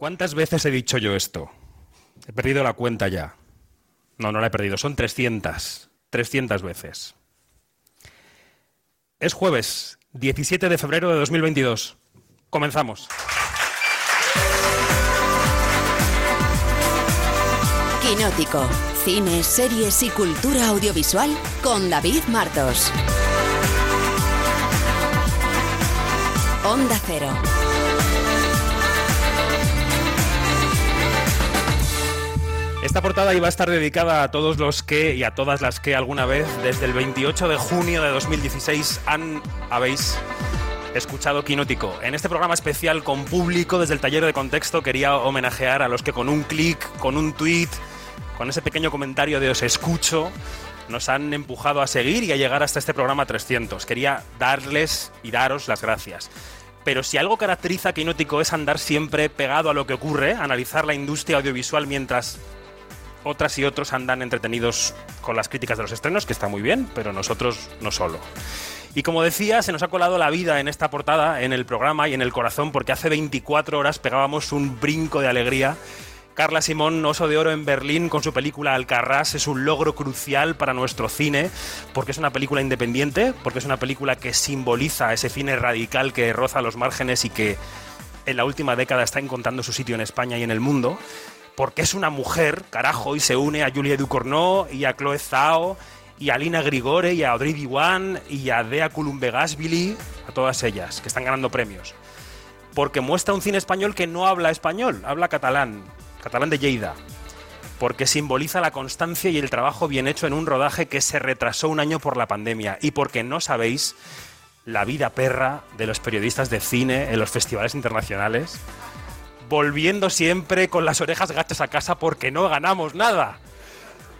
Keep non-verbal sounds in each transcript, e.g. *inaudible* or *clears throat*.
¿Cuántas veces he dicho yo esto? He perdido la cuenta ya. No, no la he perdido, son 300. 300 veces. Es jueves, 17 de febrero de 2022. Comenzamos. Quinótico. Cine, series y cultura audiovisual con David Martos. Onda Cero. Esta portada iba a estar dedicada a todos los que y a todas las que alguna vez desde el 28 de junio de 2016 han habéis escuchado Quinótico. En este programa especial con público desde el taller de contexto quería homenajear a los que con un clic, con un tweet, con ese pequeño comentario de os escucho, nos han empujado a seguir y a llegar hasta este programa 300. Quería darles y daros las gracias. Pero si algo caracteriza a Quinótico es andar siempre pegado a lo que ocurre, analizar la industria audiovisual mientras otras y otros andan entretenidos con las críticas de los estrenos, que está muy bien, pero nosotros no solo. Y como decía, se nos ha colado la vida en esta portada, en el programa y en el corazón, porque hace 24 horas pegábamos un brinco de alegría. Carla Simón, Oso de Oro en Berlín, con su película Alcarrás, es un logro crucial para nuestro cine, porque es una película independiente, porque es una película que simboliza ese cine radical que roza los márgenes y que en la última década está encontrando su sitio en España y en el mundo porque es una mujer, carajo, y se une a Julia Ducournau y a Chloe Zhao y a Lina Grigore y a Audrey Diwan y a Dea Columbegasvili, a todas ellas, que están ganando premios. Porque muestra un cine español que no habla español, habla catalán, catalán de Lleida. Porque simboliza la constancia y el trabajo bien hecho en un rodaje que se retrasó un año por la pandemia. Y porque no sabéis la vida perra de los periodistas de cine en los festivales internacionales volviendo siempre con las orejas gachas a casa porque no ganamos nada.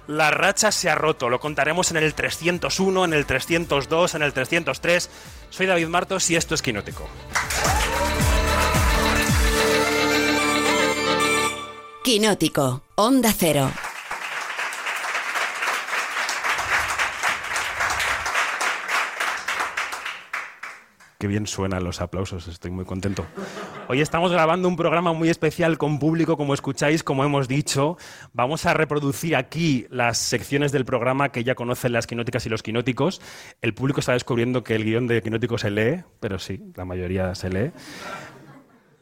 La racha se ha roto, lo contaremos en el 301, en el 302, en el 303. Soy David Martos y esto es Quinótico. Quinótico, Onda Cero. Qué bien suenan los aplausos, estoy muy contento. Hoy estamos grabando un programa muy especial con público, como escucháis, como hemos dicho. Vamos a reproducir aquí las secciones del programa que ya conocen las quinóticas y los quinóticos. El público está descubriendo que el guion de quinótico se lee, pero sí, la mayoría se lee.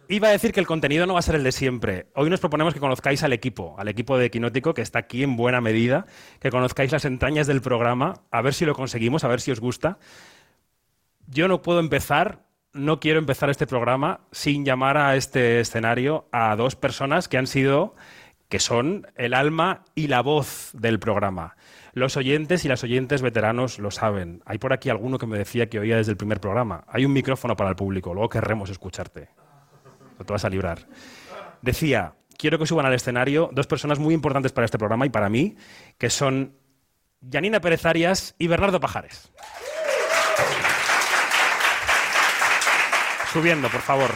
Iba a decir que el contenido no va a ser el de siempre. Hoy nos proponemos que conozcáis al equipo, al equipo de Quinótico, que está aquí en buena medida, que conozcáis las entrañas del programa, a ver si lo conseguimos, a ver si os gusta yo no puedo empezar, no quiero empezar este programa sin llamar a este escenario a dos personas que han sido, que son el alma y la voz del programa. Los oyentes y las oyentes veteranos lo saben. Hay por aquí alguno que me decía que oía desde el primer programa. Hay un micrófono para el público, luego querremos escucharte. No te vas a librar. Decía, quiero que suban al escenario dos personas muy importantes para este programa y para mí, que son Janina Pérez Arias y Bernardo Pajares. Subiendo, por favor.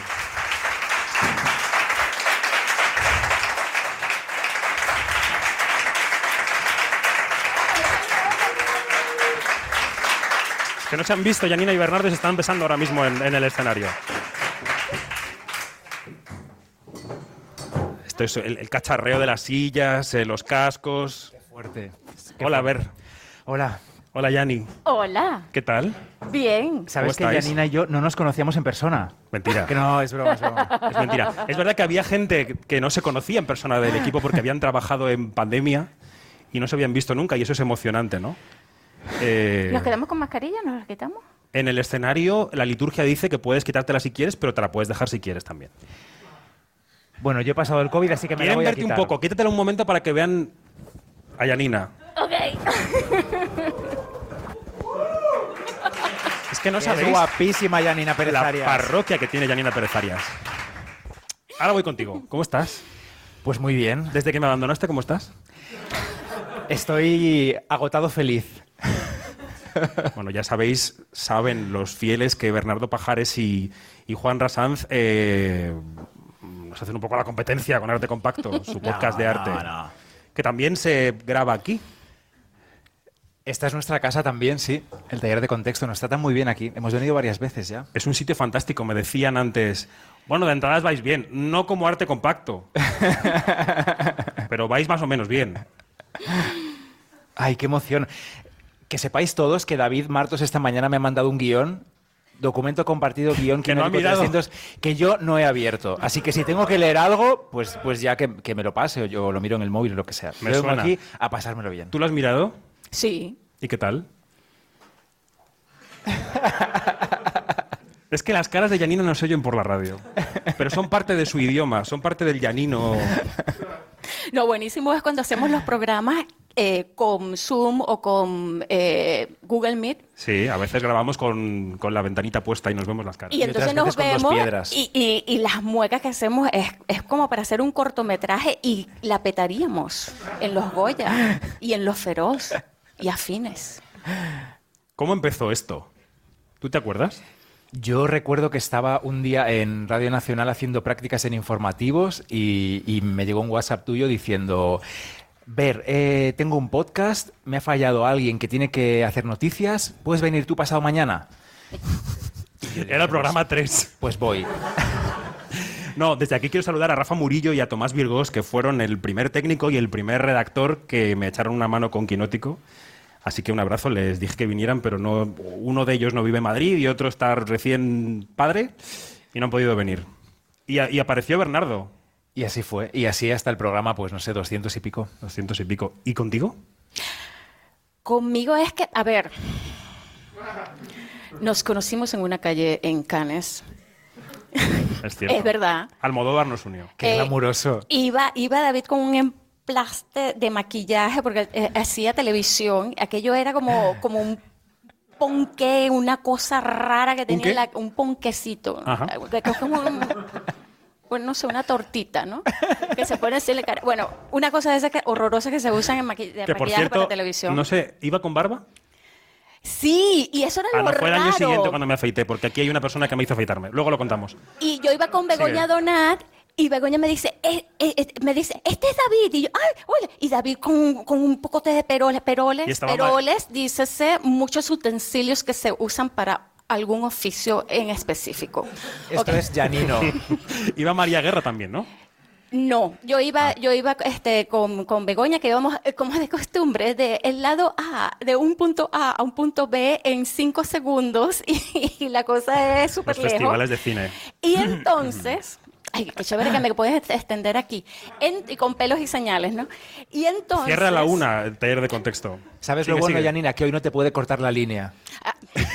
Que no se han visto, Janina y Bernardo se están besando ahora mismo en, en el escenario. Esto es el, el cacharreo de las sillas, eh, los cascos. Qué fuerte. Hola, a ver. Hola. Hola, Yani. Hola, ¿Qué tal? bien. ¿Sabes que estáis? Janina y yo no nos conocíamos en persona? Mentira. *laughs* Que no, es broma, es broma. *laughs* Es mentira. Es verdad que había gente que no se conocía en persona del equipo porque habían trabajado en pandemia y no se habían visto nunca y eso es emocionante, ¿no? Eh, ¿Nos quedamos con mascarilla? ¿Nos las quitamos? en el escenario la liturgia dice que puedes quitártela si quieres, pero te la puedes dejar si quieres también. Bueno, yo he pasado el COVID, así que me la voy a verte un quitar. poco, quítatela un momento para que vean a Yanina. Ok. *laughs* Es que no Es sabéis guapísima Janina Pérez la Arias. parroquia que tiene Yanina Pérez Arias. Ahora voy contigo. ¿Cómo estás? Pues muy bien. Desde que me abandonaste, ¿cómo estás? Estoy agotado feliz. *laughs* Bueno, ya sabéis, saben los fieles que Bernardo Pajares y, y Juan Rasanz eh, nos hacen un poco la competencia con Arte Compacto, su *laughs* podcast de arte, No, no. que también se graba aquí. Esta es nuestra casa también, sí. El taller de contexto nos trata muy bien aquí. Hemos venido varias veces ya. Es un sitio fantástico, me decían antes. Bueno, de entradas vais bien, no como arte compacto. *laughs* pero vais más o menos bien. Ay, qué emoción. Que sepáis todos que David Martos esta mañana me ha mandado un guion, documento compartido, guion *laughs* Que no ha Quinótico mirado. 300, que yo no he abierto. Así que si tengo que leer algo, pues, pues ya que, que me lo pase o yo lo miro en el móvil o lo que sea. Me vengo aquí a pasármelo bien. ¿Tú lo has mirado? Sí. ¿Y qué tal? Es que las caras de Janino no se oyen por la radio, pero son parte de su idioma, son parte del Janino. Lo buenísimo es cuando hacemos los programas eh, con Zoom o con eh, Google Meet. Sí, a veces grabamos con, con la ventanita puesta y nos vemos las caras. Y Y entonces nos vemos piedras. y, y- y las muecas que hacemos es, es como para hacer un cortometraje y la petaríamos en los Goya y en los Feroz y afines. ¿Cómo empezó esto? ¿Tú te acuerdas? Yo recuerdo que estaba un día en Radio Nacional haciendo prácticas en informativos y, y me llegó un WhatsApp tuyo diciendo, ver, eh, tengo un podcast, me ha fallado alguien que tiene que hacer noticias, ¿puedes venir tú pasado mañana? Era el programa 3. Pues voy. *laughs* No, desde aquí quiero saludar a Rafa Murillo y a Tomás Virgos, que fueron el primer técnico y el primer redactor que me echaron una mano con Quinótico. Así que un abrazo, les dije que vinieran, pero no, uno de ellos no vive en Madrid y otro está recién padre y no han podido venir. Y, a- y apareció Bernardo, Y así fue. Y así hasta el programa, pues no sé, 200 y pico. 200 y pico. ¿Y contigo? Conmigo es que, a ver, nos conocimos en una calle en Cannes. Es cierto. *laughs* Es verdad. Almodóvar nos unió. Qué Eh, glamuroso. Iba, iba David con un emplaste de maquillaje porque eh, hacía televisión. Aquello era como, como un ponqué, una cosa rara que tenía qué? la- un ponquecito. Ajá. Que- es como un- bueno, no sé, una tortita, ¿no? Que se pone así en la cara. Bueno, una cosa de esas que, horrorosa que se usan en maqui- de Que maquillaje cierto, para televisión. no sé, ¿iba con barba? Sí, y eso era Ah, lo no, fue el año raro. siguiente cuando me afeité, porque aquí hay una persona que me hizo afeitarme. Luego lo contamos. Y yo iba con Begoña. Donat y Begoña me dice, eh, eh, eh, me dice, este es David. Y yo, ay, hola. Y David con, con un poco de peroles, peroles, peroles, dícese, muchos utensilios que se usan para algún oficio en específico. Esto es Janino. *laughs* Iba María Guerra también, ¿no? No, yo iba, yo iba este, con, con Begoña, que íbamos, eh, como de costumbre, de el lado A, de un punto A a un punto B en cinco segundos, *laughs* y, la cosa es súper Los lejos. festivales de cine. Y entonces, *clears throat* ay, qué chévere que me puedes extender aquí, En- y con pelos y señales, ¿no? Y entonces... Cierra la una, el taller de contexto. ¿Sabes Sigue, lo bueno, sigue. Janina? Que hoy no te puede cortar la línea. *laughs*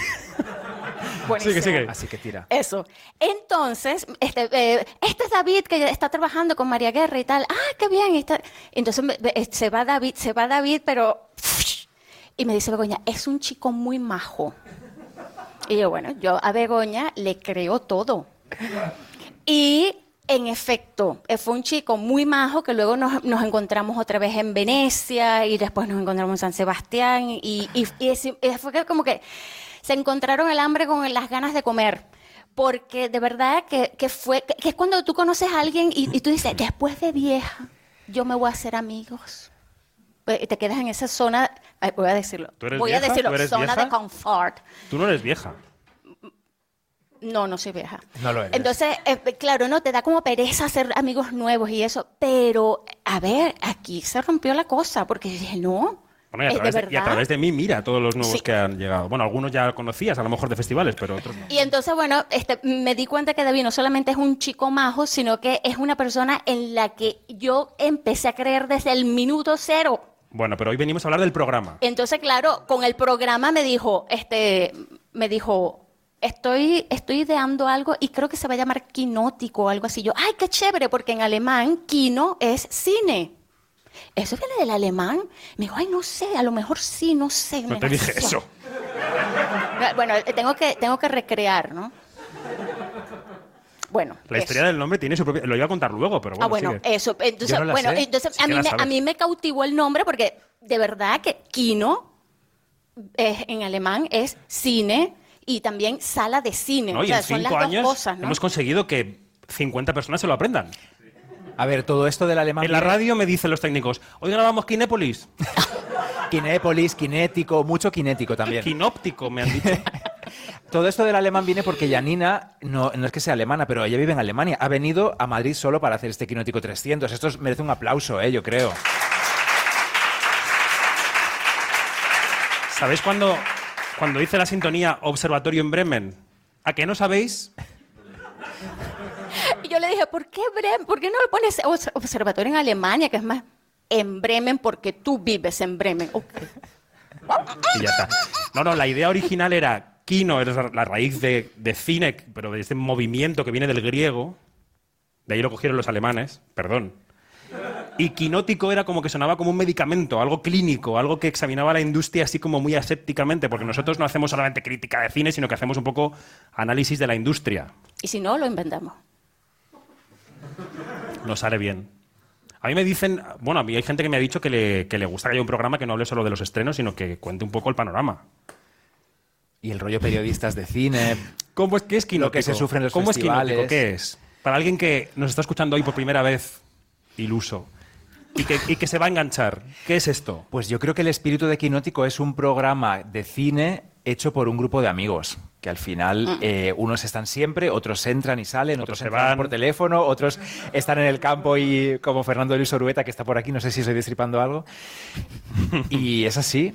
Buenísimo. Sigue, sigue. Así que tira. Eso. Entonces, este, eh, este es David que está trabajando con María Guerra y tal. Ah, qué bien. tal. Entonces se va David, se va David, pero... Y me dice Begoña, es un chico muy majo. Y yo, bueno, yo a Begoña le creo todo. Y en efecto, eh, fue un chico muy majo que luego nos, nos encontramos otra vez en Venecia y después nos encontramos en San Sebastián y, y- y es- y fue como que se encontraron el hambre con las ganas de comer. Porque de verdad que, que fue, que, que es cuando tú conoces a alguien y, tú dices, después de vieja, yo me voy a hacer amigos. Pues, y te quedas en esa zona, voy a decirlo, ¿Tú eres voy vieja? a decirlo, ¿Tú eres zona vieja? de confort. Tú no eres vieja. No, no soy vieja. No lo eres. Entonces, eh, claro, no te da como pereza hacer amigos nuevos y eso, pero a ver, aquí se rompió la cosa porque dije, no, Bueno, y, a través de y a través de mí, mira todos los nuevos Sí. que han llegado. Bueno, algunos ya conocías, a lo mejor de festivales, pero otros no. Y entonces, bueno, este, me di cuenta que David no solamente es un chico majo, sino que es una persona en la que yo empecé a creer desde el minuto cero. Bueno, pero hoy venimos a hablar del programa. Entonces, claro, con el programa me dijo, este, me dijo, estoy, estoy ideando algo y creo que se va a llamar quinótico o algo así. Yo, ay, qué chévere, porque en alemán quino es cine. ¿Eso viene del alemán? Me dijo, ay, no sé, a lo mejor sí, no sé. No te dije nació". eso. Bueno, eh, tengo que, tengo que recrear, ¿no? Bueno. La eso. historia del nombre tiene su propia... Lo iba a contar luego, pero bueno, ah, bueno, sigue. eso. Entonces, no bueno, sé. entonces Sí a, mí me, a mí me cautivó el nombre porque de verdad que Kino eh, en alemán es cine y también sala de cine. ¿No? o sea, en son las dos años cosas, ¿no? hemos conseguido que 50 personas se lo aprendan. A ver, todo esto del alemán. En la radio me dicen los técnicos, hoy grabamos Kinépolis. *laughs* Kinépolis, kinético, mucho kinético también. Quinóptico, me han dicho. *laughs* Todo esto del alemán viene porque Janina, no, no es que sea alemana, pero ella vive en Alemania. Ha venido a Madrid solo para hacer este Quinótico 300. Esto es- merece un aplauso, ¿eh? yo creo. ¿Sabéis cuando, cuando dice la sintonía Observatorio en Bremen? ¿A qué no sabéis? *laughs* Y yo le dije, ¿por qué Bremen? ¿Por qué no le pones obs- observatorio en Alemania, que es más en Bremen porque tú vives en Bremen? Ok. *laughs* Y ya está. No, no, la idea original era kino, es la la raíz de, de cine, pero de este movimiento que viene del griego. De ahí lo cogieron los alemanes, perdón. Y quinótico era como que sonaba como un medicamento, algo clínico, algo que examinaba la industria así como muy asépticamente, porque nosotros no hacemos solamente crítica de cine, sino que hacemos un poco análisis de la industria. Y si no, lo inventamos. Nos sale bien. A mí me dicen, bueno, a mí hay gente que me ha dicho que le, que le gusta que haya un programa que no hable solo de los estrenos, sino que cuente un poco el panorama. Y el rollo periodistas de cine. ¿Cómo es, ¿Qué es quinótico? Lo que se sufre en los ¿Cómo festivales. es quinótico? ¿Qué es? Para alguien que nos está escuchando hoy por primera vez, iluso, y que, y que se va a enganchar, ¿qué es esto? Pues yo creo que el espíritu de Quinótico es un programa de cine hecho por un grupo de amigos. Que al final eh, unos están siempre, otros entran y salen, otros, Otros se entran van. por teléfono, otros están en el campo y como Fernando Luis Orueta, que está por aquí, no sé si estoy destripando algo. y es así.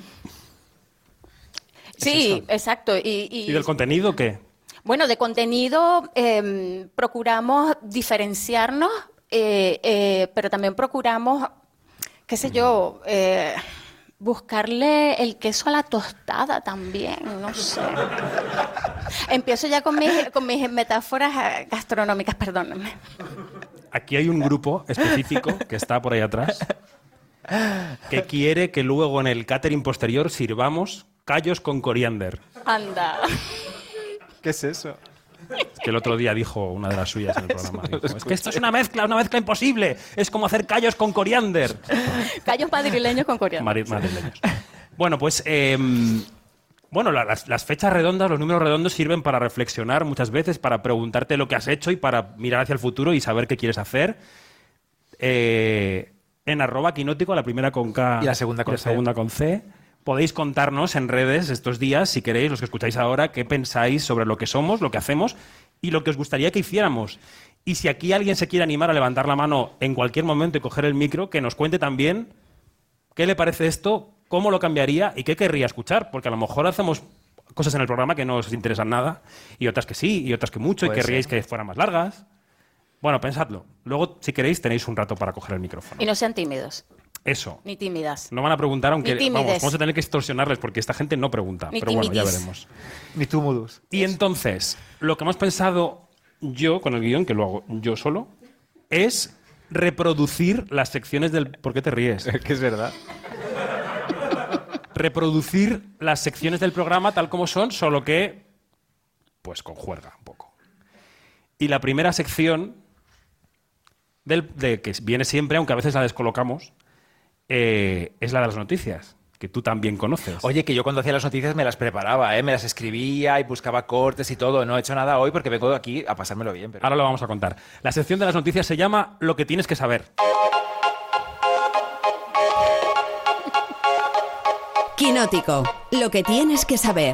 Sí, exacto. Y, y- ¿Y del contenido qué? bueno, de contenido eh, procuramos diferenciarnos, eh, eh, pero también procuramos, qué sé yo, eh, buscarle el queso a la tostada también, no sé. Empiezo ya con mis, con mis metáforas gastronómicas, perdónenme. Aquí hay un grupo específico que está por ahí atrás que quiere que luego en el catering posterior sirvamos callos con coriander. Anda. ¿Qué es eso? Que el otro día dijo una de las suyas en el programa. *laughs* dijo, es que esto es una mezcla, una mezcla imposible. Es como hacer callos con coriander. *laughs* Callos madrileños con coreano. Mari- madrileños. Bueno, pues em, bueno, la- las, las fechas redondas, los números redondos sirven para reflexionar muchas veces, para preguntarte lo que has hecho y para mirar hacia el futuro y saber qué quieres hacer. Eh, en arroba quinótico, la primera con K Y la segunda con la C. segunda con C. Podéis contarnos en redes estos días, si queréis, los que escucháis ahora, qué pensáis sobre lo que somos, lo que hacemos y lo que os gustaría que hiciéramos. Y si aquí alguien se quiere animar a levantar la mano en cualquier momento y coger el micro, que nos cuente también ¿Qué le parece esto? ¿Cómo lo cambiaría? ¿Y qué querría escuchar? Porque a lo mejor hacemos cosas en el programa que no os interesan nada, y otras que sí, y otras que mucho, y querríais que fueran más largas. Bueno, pensadlo. Luego, si queréis, tenéis un rato para coger el micrófono. Y no sean tímidos, Eso. ni tímidas. No van a preguntar, aunque Ni vamos, vamos a tener que extorsionarles porque esta gente no pregunta. Ni pero bueno, ya veremos. Ni tú, Mudus. Y entonces, lo que hemos pensado yo con el guion, que lo hago yo solo, es reproducir las secciones del... ¿Por qué te ríes? que es verdad. reproducir las secciones del programa tal como son, solo que, pues con juerga un poco. Y la primera sección, del, de que viene siempre, aunque a veces la descolocamos, eh, es la de las noticias, que tú también conoces. Oye, que yo cuando hacía las noticias me las preparaba, ¿eh? me las escribía y buscaba cortes y todo. No he hecho nada hoy porque vengo aquí a pasármelo bien. Pero... Ahora lo vamos a contar. La sección de las noticias se llama Lo que tienes que saber. Quinótico. Lo que tienes que saber.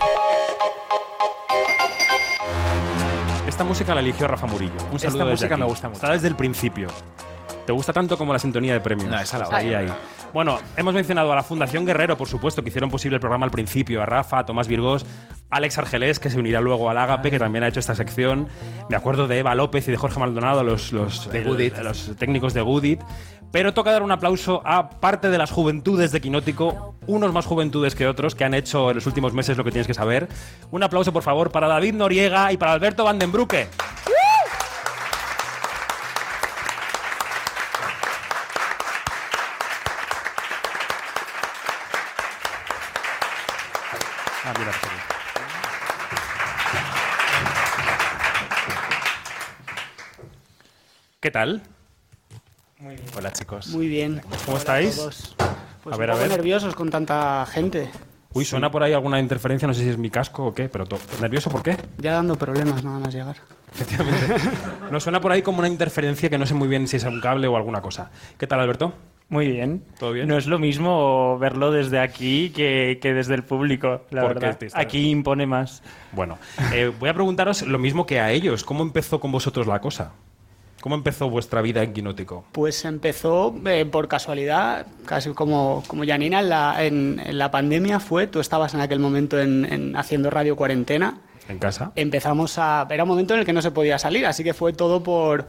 Esta música la eligió Rafa Murillo. Un Esta saludo desde música aquí. me gusta mucho. Está desde el principio. ¿Te gusta tanto como la sintonía de premios? No, esa la ahí, ahí. Bueno, hemos mencionado a la Fundación Guerrero, por supuesto, que hicieron posible el programa al principio, a Rafa, a Tomás Virgós, Alex Argelés, que se unirá luego al Ágape, que también ha hecho esta sección. Me acuerdo de Eva López y de Jorge Maldonado, los, los, De el- Goodit. los técnicos de Goodit. Pero toca dar un aplauso a parte de las juventudes de Quinótico, unos más juventudes que otros, que han hecho en los últimos meses lo que tienes que saber. Un aplauso, por favor, para David Noriega y para Alberto Vandenbrucke. ¿Qué tal? Hola, chicos. Muy bien. ¿Cómo estáis? Todos. Pues A ver, un a poco ver. nerviosos con tanta gente. Uy, suena por ahí alguna interferencia, no sé si es mi casco o qué, pero ¿nervioso por qué? Ya dando problemas nada más llegar. Efectivamente. *laughs* Nos suena por ahí como una interferencia que no sé muy bien si es un cable o alguna cosa. ¿Qué tal, Alberto? Muy bien. ¿Todo bien? No es lo mismo verlo desde aquí que, que desde el público, la Porque verdad. Aquí impone más. Bueno, eh, voy a preguntaros lo mismo que a ellos. ¿Cómo empezó con vosotros la cosa? ¿Cómo empezó vuestra vida en Quinótico? Pues empezó eh, por casualidad, casi como, como Janina, en la, en, en la pandemia fue, tú estabas en aquel momento en, en haciendo radio cuarentena, ¿En casa? empezamos a... Era un momento en el que no se podía salir, así que fue todo por,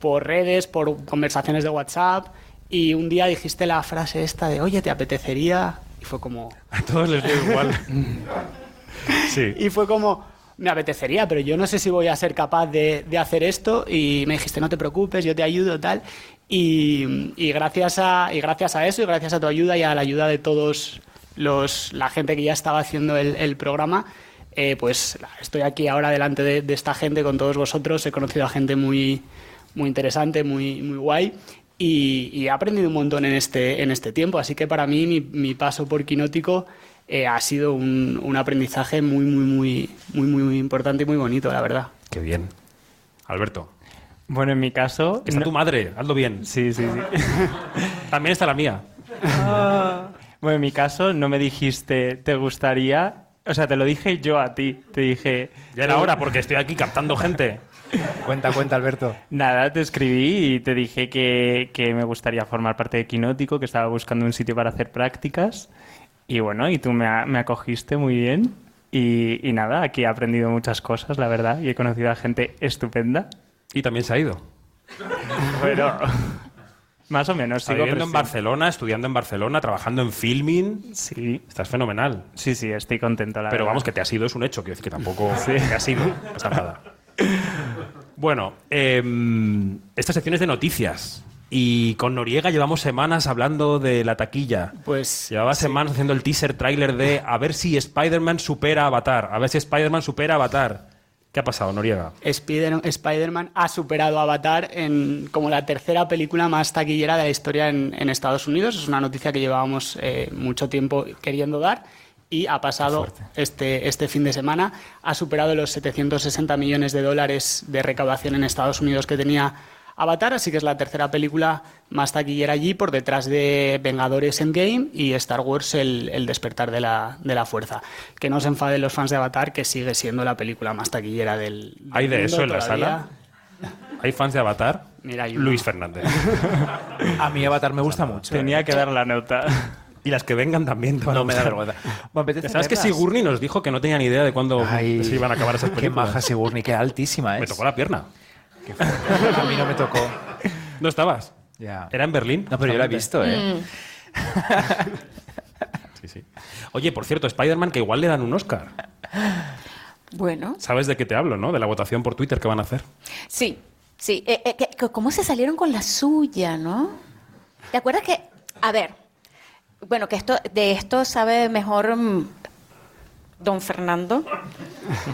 por redes, por conversaciones de WhatsApp, y un día dijiste la frase esta de, oye, ¿te apetecería? Y fue como... A todos les dio igual. *laughs* sí. Y fue como, me apetecería, pero yo no sé si voy a ser capaz de, de hacer esto. Y me dijiste, no te preocupes, yo te ayudo, tal. Y, y gracias a, y gracias a eso, y gracias a tu ayuda y a la ayuda de todos los, la gente que ya estaba haciendo el, el programa, eh, pues estoy aquí ahora delante de, de esta gente con todos vosotros. He conocido a gente muy, muy interesante, muy, muy guay. Y, y he aprendido un montón en este, en este tiempo. Así que para mí mi, mi paso por Quinótico eh, ha sido un, un aprendizaje muy, muy, muy, muy, muy, muy importante y muy bonito, la verdad. Qué bien. Alberto. Bueno, en mi caso... Está no- tu madre, hazlo bien. Sí, sí, sí. *laughs* También está la mía. Bueno, en mi caso no me dijiste, ¿te gustaría? O sea, te lo dije yo a ti. Te dije... Ya era hora porque estoy aquí captando gente. *laughs* Cuenta, cuenta, Alberto. Nada, te escribí y te dije que, que me gustaría formar parte de Quinótico, que estaba buscando un sitio para hacer prácticas. Y bueno, y tú me, me acogiste muy bien. Y, y nada, aquí he aprendido muchas cosas, la verdad, y he conocido a gente estupenda. Y también se ha ido. *laughs* Pero más o menos, sigo viviendo en. Barcelona, estudiando en Barcelona, trabajando en filming. Sí, Estás fenomenal. sí, sí, estoy contento, la Pero verdad. vamos, que te has ido es un hecho. Quiero decir que tampoco *laughs* te has ido. No pasa nada. Bueno, em, esta sección es de noticias. Y con Noriega llevamos semanas hablando de la taquilla. Pues Llevaba semanas haciendo el teaser trailer de a ver si Spider-Man supera a Avatar. A ver si Spider-Man supera a Avatar. ¿Qué ha pasado, Noriega? Spider- Spider-Man ha superado a Avatar en, como la tercera película más taquillera de la historia en, en Estados Unidos. Es una noticia que llevábamos eh, mucho tiempo queriendo dar y ha pasado este, este fin de semana. Ha superado los 760 millones de dólares de recaudación en Estados Unidos que tenía Avatar, así que es la tercera película más taquillera allí por detrás de Vengadores Endgame y Star Wars El, El despertar de la, de la fuerza. Que no se enfaden los fans de Avatar, que sigue siendo la película más taquillera del, del ¿Hay de mundo eso en la sala? ¿Hay fans de Avatar? Mira. Luis Fernández. *laughs* A mí Avatar me gusta mucho. Tenía que dar la nota. Y las que vengan también. te van a No me da *laughs* vergüenza. ¿Sabes que verlas. Sigourney nos dijo que no tenía ni idea de cuándo Ay, se iban a acabar esas Qué películas? maja Sigourney, qué altísima es. Me tocó la pierna. Qué fuerte. A mí no me tocó. ¿No estabas? Ya. ¿Era en Berlín? No, pero yo la he visto, ¿eh? Sí, sí. Oye, por cierto, Spider-Man que igual le dan un Oscar. Bueno, ¿Sabes de qué te hablo, no? De la votación por Twitter que van a hacer. sí, sí. Eh, eh, ¿Cómo se salieron con la suya, no? ¿Te acuerdas que, a ver, bueno, que esto de esto sabe mejor mm, don Fernando,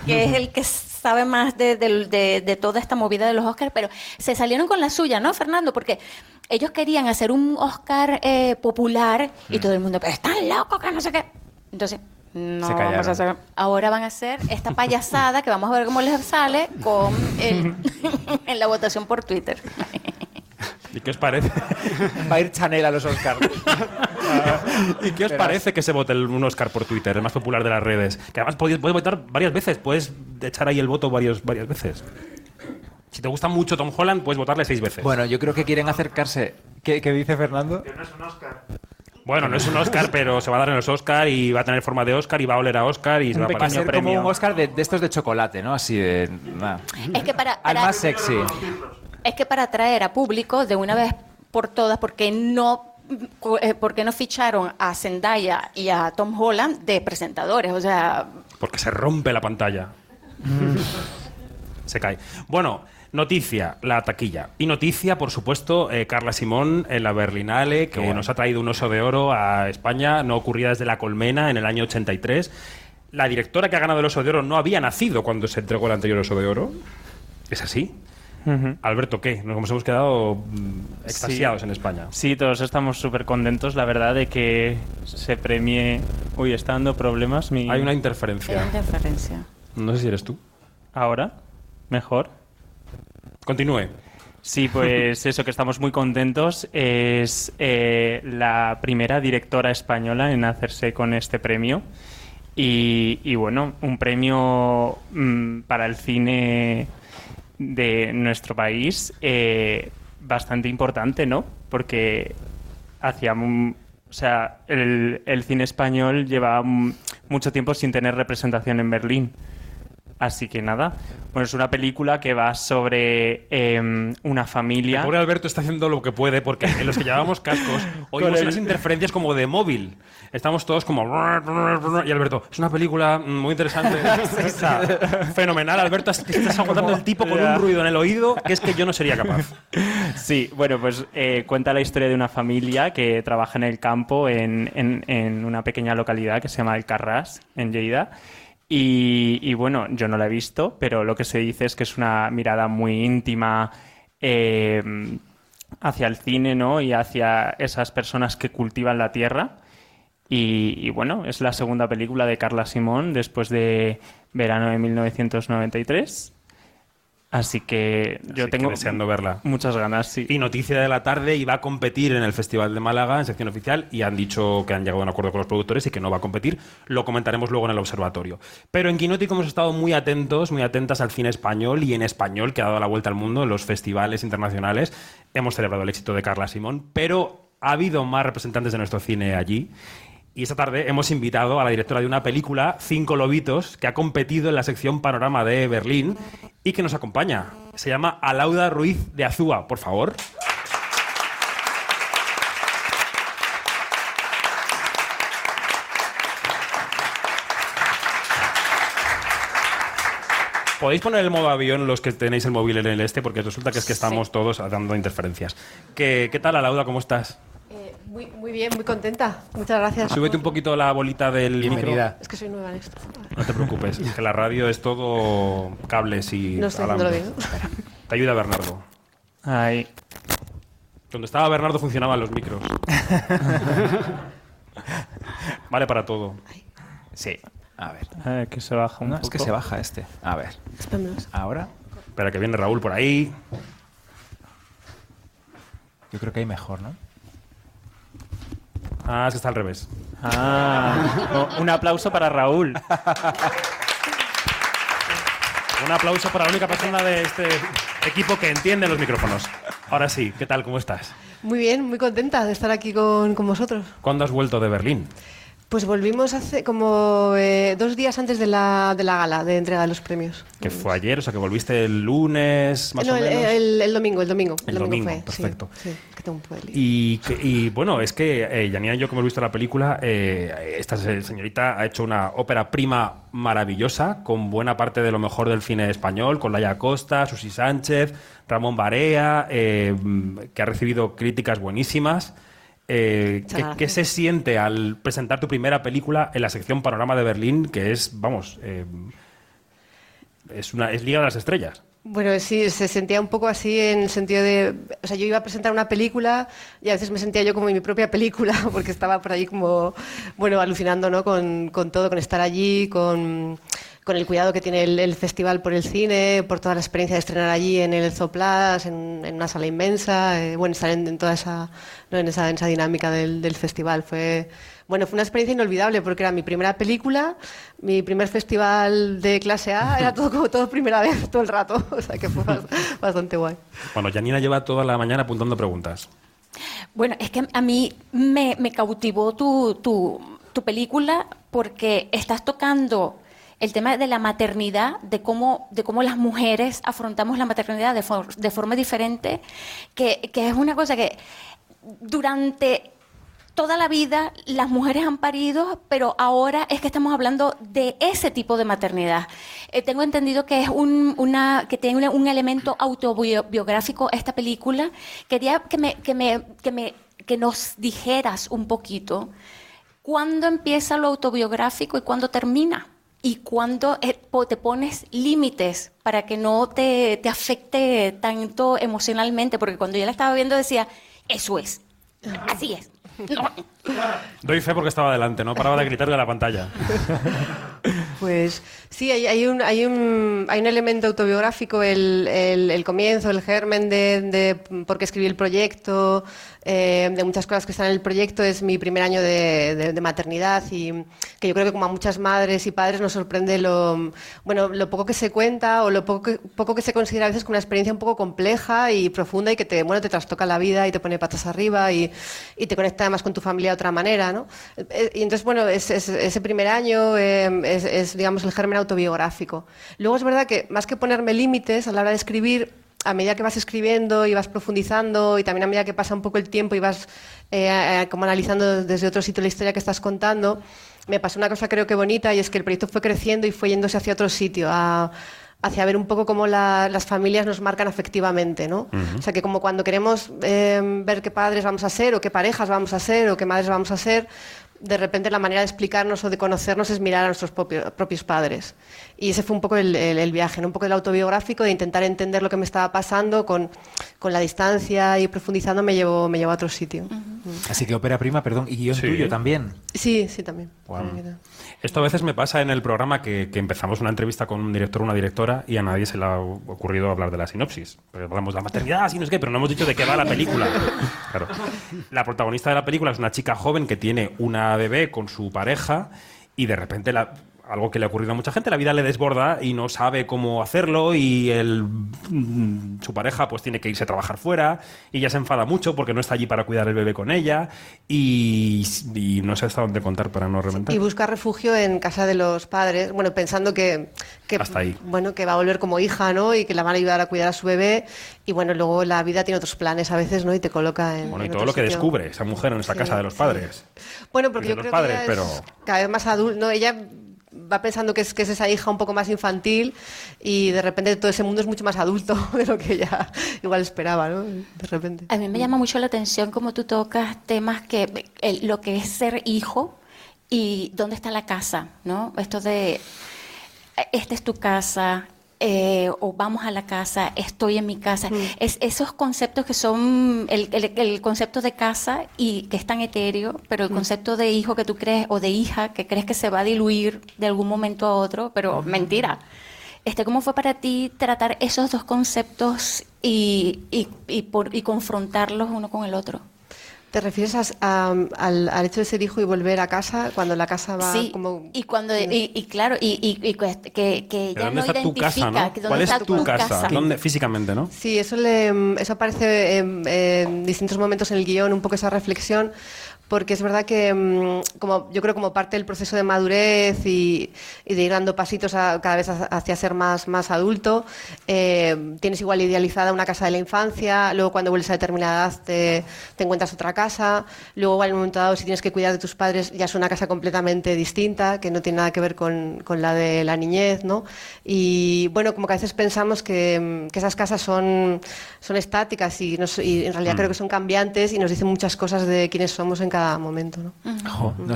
que es el que sabe más de, del- de- de toda esta movida de los Oscars, pero se salieron con la suya, ¿no, Fernando? Porque ellos querían hacer un Oscar eh, popular y todo el mundo, pero están locos, que no sé qué. Entonces, no Se vamos a hacer. Ahora van a hacer esta payasada que vamos a ver cómo les sale con el- *laughs* en la votación por Twitter. ¿Y qué os parece? *laughs* Va a ir Chanel a los Oscars. *laughs* ¿Y qué os parece que se vote un Oscar por Twitter, el más popular de las redes? Que además puedes, puedes votar varias veces, puedes echar ahí el voto varios, varias veces. Si te gusta mucho Tom Holland, puedes votarle seis veces. bueno, yo creo que quieren acercarse. ¿Qué, qué dice Fernando? Bueno, no es un Oscar, pero se va a dar en los Oscar y va a tener forma de Oscar y va a oler a Oscar y se va a Un Va a parar. como premio. un Oscar de, de estos de chocolate, ¿no? Así de. Es que para, Al más sexy. Es que para atraer a público de una vez por todas, porque no eh, porque no ficharon a Zendaya y a Tom Holland de presentadores, o sea, Porque se rompe la pantalla. se cae. Bueno, noticia, la taquilla. Y noticia, por supuesto, eh, Carla Simón en la Berlinale, que bueno. nos ha traído un oso de oro a España, no ocurrida desde La Colmena en el año 83. La directora que ha ganado el oso de oro no había nacido cuando se entregó el anterior oso de oro. ¿Es así? Alberto, ¿qué? Nos hemos quedado mm, extasiados en España. Sí, todos estamos súper contentos, la verdad, de que se premie... Uy, está dando problemas mi... Hay una hay interferencia. una interferencia. No sé si eres tú. ¿Ahora? ¿Mejor? Continúe. Sí, pues *laughs* eso, que estamos muy contentos. Es eh, la primera directora española en hacerse con este premio. Y, y bueno, un premio mm, para el cine de nuestro país eh, bastante importante, ¿no? Porque hacía... mu- O sea, el, el cine español lleva mucho tiempo sin tener representación en Berlín. Así que nada, bueno, es una película que va sobre em, una El familia. pobre Alberto está haciendo lo que puede porque en los que llevábamos cascos *laughs* oímos el- unas interferencias como de móvil. Estamos todos como... Y Alberto, es una película mm, muy interesante. *laughs* Está fenomenal, Alberto. Estás aguantando el tipo con un ruido en el oído que es que yo no sería capaz. *laughs* Sí, bueno, pues eh, cuenta la historia de una familia que trabaja en el campo en, en- en una pequeña localidad que se llama El Carràs, en Lleida. Y, bueno, yo no la he visto, pero lo que se dice es que es una mirada muy íntima eh, hacia el cine, ¿no? Y hacia esas personas que cultivan la tierra. Y bueno, es la segunda película de Carla Simón después de Verano de 1993. Así que yo Así que tengo deseando verla. muchas ganas, sí. Y noticia de la tarde, iba a competir en el Festival de Málaga en sección oficial y han dicho que han llegado a un acuerdo con los productores y que no va a competir. Lo comentaremos luego en el observatorio. Pero en Quinótico hemos estado muy atentos, muy atentas al cine español y en español que ha dado la vuelta al mundo en los festivales internacionales. Hemos celebrado el éxito de Carla Simón, pero ha habido más representantes de nuestro cine allí. Y esta tarde hemos invitado a la directora de una película, Cinco Lobitos, que ha competido en la sección Panorama de Berlín y que nos acompaña. Se llama Alauda Ruiz de Azúa, por favor. Podéis poner el modo avión los que tenéis el móvil en el este, porque resulta que es que estamos todos dando interferencias. ¿Qué, qué tal, Alauda? ¿Cómo estás? Muy, muy bien, muy contenta. Muchas gracias. Súbete un poquito la bolita del Bienvenida. Es que soy nueva en esto. micro. No te preocupes, que la radio es todo cables y No estoy haciéndolo alambres. bien. Te ayuda Bernardo. Ay, Donde estaba Bernardo funcionaban los micros. *laughs* vale para todo. Sí. A ver. eh, que se baja un No, poco. es que se baja este. A ver. Espéramelos. Ahora. Espera, que viene Raúl por ahí. Yo creo que hay mejor, ¿no? Ah, es que está al revés. Ah, un aplauso para Raúl. Un aplauso para la única persona de este equipo que entiende los micrófonos. Ahora sí, ¿qué tal? ¿Cómo estás? Muy bien, muy contenta de estar aquí con, con vosotros. ¿Cuándo has vuelto de Berlín? Pues volvimos hace como eh, dos días antes de la, de la gala de entrega de los premios. Que fue ayer, o sea que volviste el lunes, más no, o el, menos. el- el domingo, el domingo. El domingo, fue, sí, perfecto. Sí, que tengo un. Y, y, bueno, es que eh, Janina y yo, como hemos visto la película, eh, esta se- señorita ha hecho una ópera prima maravillosa, con buena parte de lo mejor del cine español, con Laia Costa, Susi Sánchez, Ramón Barea, eh, que ha recibido críticas buenísimas. Eh, ¿qué, se siente al presentar tu primera película en la sección Panorama de Berlín, que es, vamos, eh, es, una, es Liga de las Estrellas? Bueno, sí, se sentía un poco así en el sentido de, o sea, yo iba a presentar una película y a veces me sentía yo como en mi propia película *laughs* porque estaba por allí como, bueno, alucinando, ¿no? Con, con todo, con estar allí, con, con el cuidado que tiene el, el festival por el cine, por toda la experiencia de estrenar allí en el Zoplas, en, en una sala inmensa, eh, bueno, estar en, en toda esa, ¿no? en esa, en esa dinámica del, del festival fue, bueno, fue una experiencia inolvidable porque era mi primera película, mi primer festival de clase A, era todo como todo primera vez, todo el rato, *laughs* o sea que fue bas- bastante guay. Bueno, Janina lleva toda la mañana apuntando preguntas. Bueno, es que a mí me, me cautivó tu, tu, tu película porque estás tocando el tema de la maternidad, de cómo, de cómo las mujeres afrontamos la maternidad de, for- de forma diferente, que, que es una cosa que durante toda la vida las mujeres han parido, pero ahora es que estamos hablando de ese tipo de maternidad. Eh, tengo entendido que es un, una que tiene un, elemento autobiográfico esta película. Quería que me, que me, que me que nos dijeras un poquito cuándo empieza lo autobiográfico y cuándo termina. Y cuándo eh, te pones límites para que no te, te afecte tanto emocionalmente, porque cuando yo la estaba viendo decía, eso es, así es. No. Doy fe porque estaba delante, no paraba de gritar de la pantalla. Pues sí, hay, un, hay, un, hay un elemento autobiográfico, el, el, comienzo, el germen de, de por qué escribí el proyecto, eh, de muchas cosas que están en el proyecto. Es mi primer año de, de- maternidad y que yo creo que como a muchas madres y padres nos sorprende lo, bueno, lo poco que se cuenta o lo poco que, poco que se considera a veces como una experiencia un poco compleja y profunda y que te, bueno, te trastoca la vida y te pone patas arriba y, y te conecta además con tu familia de otra manera. ¿no? Eh, Y entonces, bueno, es- ese primer año eh, es, es, digamos, el germen autobiográfico. Luego es verdad que más que ponerme límites a la hora de escribir, a medida que vas escribiendo y vas profundizando y también a medida que pasa un poco el tiempo y vas eh, como analizando desde otro sitio la historia que estás contando, me pasó una cosa creo que bonita y es que el proyecto fue creciendo y fue yéndose hacia otro sitio, a- hacia ver un poco cómo la- las familias nos marcan afectivamente, ¿no? O sea que como cuando queremos eh, ver qué padres vamos a ser o qué parejas vamos a ser o qué madres vamos a ser, de repente la manera de explicarnos o de conocernos es mirar a nuestros propio- propios padres. Y ese fue un poco el, el- el viaje, ¿no? un poco el autobiográfico, de intentar entender lo que me estaba pasando con, con la distancia y profundizando me llevó, me llevó a otro sitio. Así que ópera prima, perdón, y guion Sí. tuyo también. Sí, sí, también. Esto a veces me pasa en el programa que, que empezamos una entrevista con un director o una directora y a nadie se le ha ocurrido hablar de la sinopsis. Hablamos de la maternidad, así no es qué, pero no hemos dicho de qué va la película. Claro. La protagonista de la película es una chica joven que tiene una bebé con su pareja y de repente la- algo que le ha ocurrido a mucha gente, la vida le desborda y no sabe cómo hacerlo y el, mm, su pareja pues tiene que irse a trabajar fuera y ella se enfada mucho porque no está allí para cuidar el bebé con ella y, y no sé hasta dónde contar para no reventar. Y buscar refugio en casa de los padres, bueno, pensando que, que, Hasta ahí. bueno, que va a volver como hija, ¿no? Y que la van a ayudar a cuidar a su bebé. Y bueno, luego la vida tiene otros planes a veces, ¿no? Y te coloca en. Bueno, y en todo otro lo que sitio. descubre esa mujer en esa Sí, casa de los sí. padres. Bueno, porque yo creo padres, que ella es pero- cada vez más adulta, ¿no? Ella va pensando que es, que es esa hija un poco más infantil y de repente todo ese mundo es mucho más adulto *laughs* de lo que ella igual esperaba, ¿no? De repente. A mí me llama mucho la atención cómo tú tocas temas que lo que es ser hijo y dónde está la casa, ¿no? Esto de eh, esta es tu casa. Eh, o vamos a la casa, estoy en mi casa. Es, esos conceptos que son el, el- el concepto de casa y que es tan etéreo, pero el concepto de hijo que tú crees o de hija que crees que se va a diluir de algún momento a otro, pero mentira. Este, ¿Cómo fue para ti tratar esos dos conceptos y, y, y por- y confrontarlos uno con el otro? ¿Te refieres a- a- al, al hecho de ser hijo y volver a casa cuando la casa va sí, como... y cuando y, y claro, y, y- y que, que- que ¿De ya dónde no está tu identifica casa, no? que dónde ¿Cuál es tu casa? ¿Dónde, físicamente, ¿no? Sí, eso, le, eso aparece en, en distintos momentos en el guion, un poco esa reflexión, porque es verdad que mm, como yo creo como parte del proceso de madurez y, y de ir dando pasitos a- cada vez hacia- ser más, más adulto, eh, tienes igual idealizada una casa de la infancia, luego cuando vuelves a determinada edad te, te encuentras otra casa, luego en un momento dado si tienes que cuidar de tus padres ya es una casa completamente distinta, que no tiene nada que ver con, con la de la niñez, ¿no? Y bueno, como que a veces pensamos que, mm, que esas casas son, son estáticas y, nos- y en realidad creo que son cambiantes y nos dicen muchas cosas de quiénes somos en cada momento, ¿no?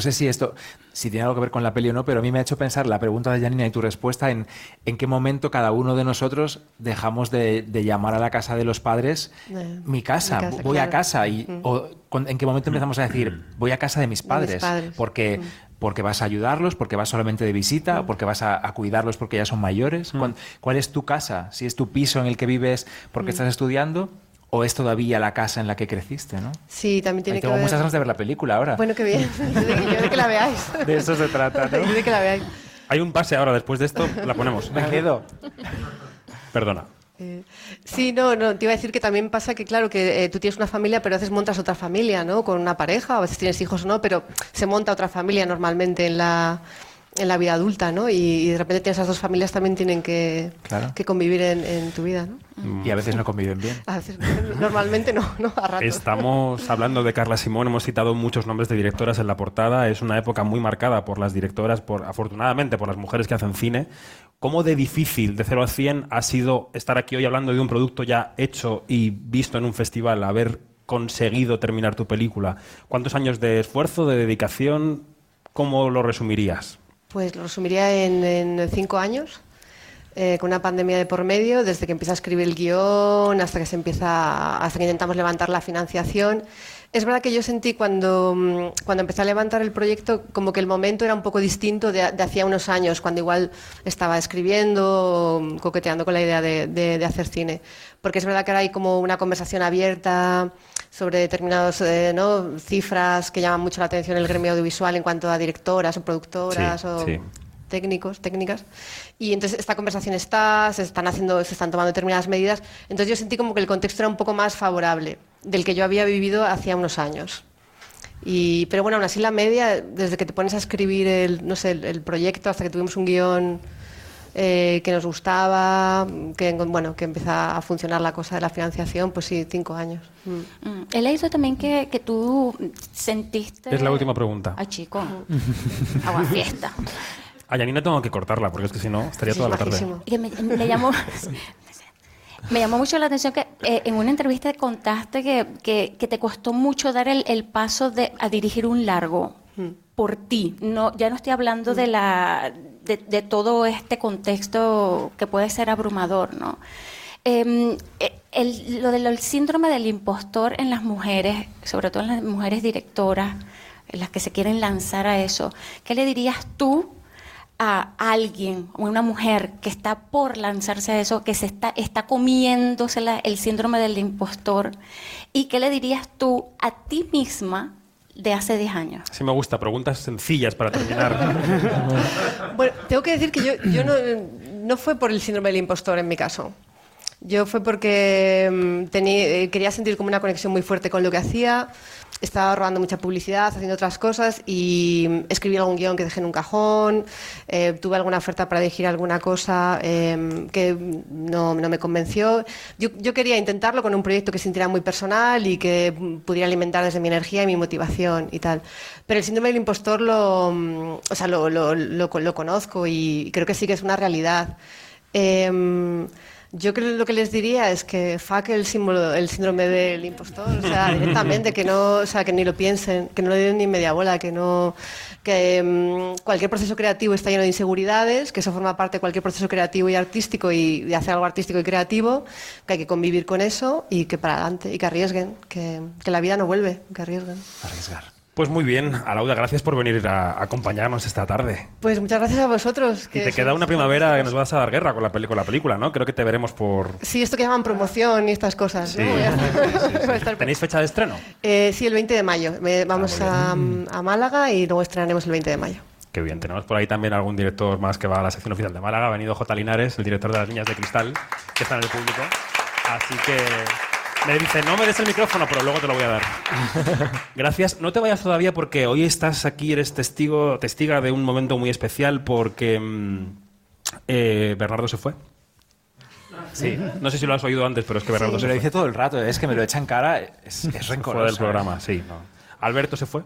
Sé si esto, si tiene algo que ver con la peli o no, pero a mí me ha hecho pensar la pregunta de Janina y tu respuesta en en qué momento cada uno de nosotros dejamos de, de llamar a la casa de los padres Eh, mi casa, mi casa, voy a casa y o con- en qué momento empezamos a decir voy a casa de mis padres, padres. porque porque vas a ayudarlos, porque vas solamente de visita, porque vas a, a cuidarlos porque ya son mayores. ¿Cuál, cuál es tu casa? Si es tu piso en el que vives porque estás estudiando o es todavía la casa en la que creciste, ¿no? Sí, también tiene Ay, que tengo ver... muchas ganas de ver la película ahora. Bueno, qué bien. Yo *laughs* de, que la veáis. de eso se trata, Yo de que la veáis. Hay un pase ahora, después de esto la ponemos. Me quedo. Perdona. Eh, sí, no, no, te iba a decir que también pasa que, claro, que eh, tú tienes una familia, pero a veces montas otra familia, ¿no? Con una pareja, a veces tienes hijos o no, pero se monta otra familia normalmente en la, en la vida adulta, ¿no? Y, y de repente esas dos familias también tienen que, Claro. que convivir en, en tu vida, ¿no? Y a veces no conviven bien. A veces, *laughs* normalmente no, ¿no? A ratos. Estamos hablando de Carla Simón, hemos citado muchos nombres de directoras en la portada. Es una época muy marcada por las directoras, por afortunadamente por las mujeres que hacen cine. ¿Cómo de difícil, de 0 a 100, ha sido estar aquí hoy hablando de un producto ya hecho y visto en un festival, haber conseguido terminar tu película? ¿Cuántos años de esfuerzo, de dedicación? ¿Cómo lo resumirías? Pues lo resumiría en, en cinco años. eh, con una pandemia de por medio, desde que empieza a escribir el guion hasta que se empieza, hasta que intentamos levantar la financiación. Es verdad que yo sentí cuando, mm, cuando empecé a levantar el proyecto como que el momento era un poco distinto de, hacía unos años, cuando igual estaba escribiendo, coqueteando con la idea de, de, de hacer cine. Porque es verdad que ahora hay como una conversación abierta sobre determinadas eh, ¿no? cifras que llaman mucho la atención en el gremio audiovisual en cuanto a directoras o productoras Sí, o sí. técnicos, técnicas. Y entonces esta conversación está, se están haciendo, se están tomando determinadas medidas. Entonces yo sentí como que el contexto era un poco más favorable del que yo había vivido hacía unos años. Y, pero bueno, aún así la media, desde que te pones a escribir el, no sé, el, el proyecto hasta que tuvimos un guion eh, que nos gustaba, que, bueno, que empieza a funcionar la cosa de la financiación, pues sí, cinco años. Mm. Mm, He leído también que, que tú sentiste... Es la última pregunta. Ay, chico. *laughs* Agua fiesta. A Yanina tengo que cortarla, porque es que si no, estaría Sí, toda es la tarde. majísimo. Y que me, me llamó, *laughs* me llamó mucho la atención que eh, en una entrevista contaste que, que- que te costó mucho dar el, el paso de, a dirigir un largo por ti. No, ya no estoy hablando de, la, de, todo este contexto que puede ser abrumador, ¿no? Em, eh, el- lo del síndrome del impostor en las mujeres, sobre todo en las mujeres directoras, las que se quieren lanzar a eso, ¿qué le dirías tú a alguien, a una mujer que está por lanzarse a eso, que se está, está comiéndose el síndrome del impostor, y qué le dirías tú a ti misma de hace 10 años? Sí me gusta, preguntas sencillas para terminar. *laughs* Bueno, tengo que decir que yo, yo no, no fue por el síndrome del impostor en mi caso. Yo fue porque mm, tenía- eh, quería sentir como una conexión muy fuerte con lo que hacía. Estaba robando mucha publicidad, haciendo otras cosas y escribí algún guion que dejé en un cajón. eh, tuve alguna oferta para dirigir alguna cosa eh, que no, no me convenció. Yo, yo quería intentarlo con un proyecto que sintiera muy personal y que pudiera alimentar desde mi energía y mi motivación y tal. Pero el síndrome del impostor lo, mm, o sea, lo- lo- lo conozco y creo que sí que es una realidad. Em, yo creo lo que les diría es que fuck el símbolo, el síndrome del impostor, o sea, directamente que no, o sea, que ni lo piensen, que no le den ni media bola, que no, que mm, cualquier proceso creativo está lleno de inseguridades, que eso forma parte de cualquier proceso creativo y artístico y de hacer algo artístico y creativo, que hay que convivir con eso y que para adelante y que arriesguen, que, que la vida no vuelve, que arriesguen. Arriesgar. Pues muy bien, Alauda, gracias por venir a acompañarnos esta tarde. Pues muchas gracias a vosotros. Y te queda una primavera que nos vas a dar guerra con la, con la película, ¿no? Creo que te veremos por... Sí, esto que llaman promoción y estas cosas. ¿no? ¿Tenéis fecha de estreno? Eh, sí, el 20 de mayo. Me- vamos a, a Málaga y luego estrenaremos el 20 de mayo. Qué bien, tenemos por ahí también algún director más que va a la sección oficial de Málaga. Ha venido J. Linares, el director de Las Niñas de Cristal, que está en el público. Así que me dice, no me des el micrófono, pero luego te lo voy a dar. *laughs* Gracias. No te vayas todavía porque hoy estás aquí, eres testigo, testiga de un momento muy especial porque mm, eh, Bernardo se fue. Sí. No sé si lo has oído antes, pero es que Bernardo Me se lo fue. dice todo el rato, es que me lo echa en cara, es, es *laughs* Fue rencoroso. del programa, sí. no. Alberto se fue.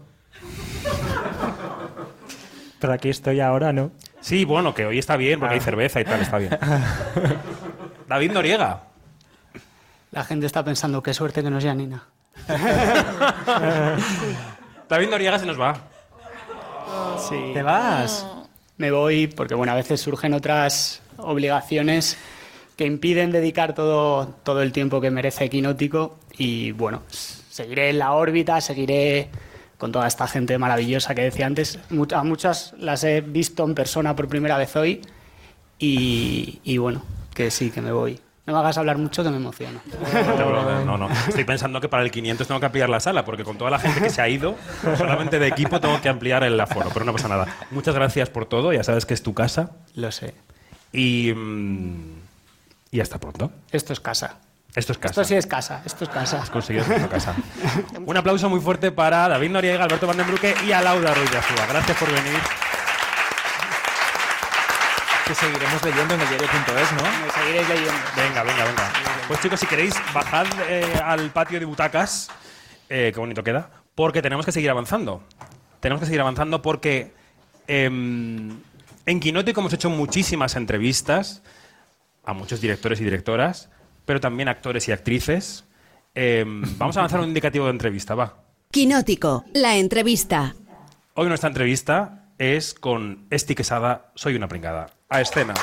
Pero aquí estoy ahora, ¿no? Sí, bueno, que hoy está bien porque hay cerveza y tal, está bien. *laughs* David Noriega. La gente está pensando, qué suerte que no es Janina. *laughs* David Noriega se nos va. Sí. ¿Te vas? Me voy porque, bueno, a veces surgen otras obligaciones que impiden dedicar todo, todo el tiempo que merece Equinótico y, bueno, seguiré en la órbita, seguiré con toda esta gente maravillosa que decía antes. A muchas las he visto en persona por primera vez hoy y, y, bueno, que sí, que me voy. No me hagas hablar mucho que me emociono. No, no. Estoy pensando que para el 500 tengo que ampliar la sala, porque con toda la gente que se ha ido, solamente de equipo tengo que ampliar el aforo, pero no pasa nada. Muchas gracias por todo, ya sabes que es tu casa. Lo sé. Y, mm, y hasta pronto. Esto es casa. Esto es casa. Esto sí es casa. Esto es casa. Has conseguido casa. Un aplauso muy fuerte para David Noriega, Alberto Van den Brucke y a Lauda Ruiz. Gracias por venir. Que seguiremos leyendo en el diario.es, ¿no? Me seguiréis leyendo. Venga, venga, venga. Pues chicos, si queréis, bajad eh, al patio de butacas. Eh, qué bonito queda. Porque tenemos que seguir avanzando. Tenemos que seguir avanzando porque em, en Quinótico hemos hecho muchísimas entrevistas a muchos directores y directoras, pero también actores y actrices. Em, *laughs* vamos a lanzar un indicativo de entrevista, va. Quinótico, la entrevista. Hoy nuestra entrevista es con Esti Quesada, Soy una pringada a escena.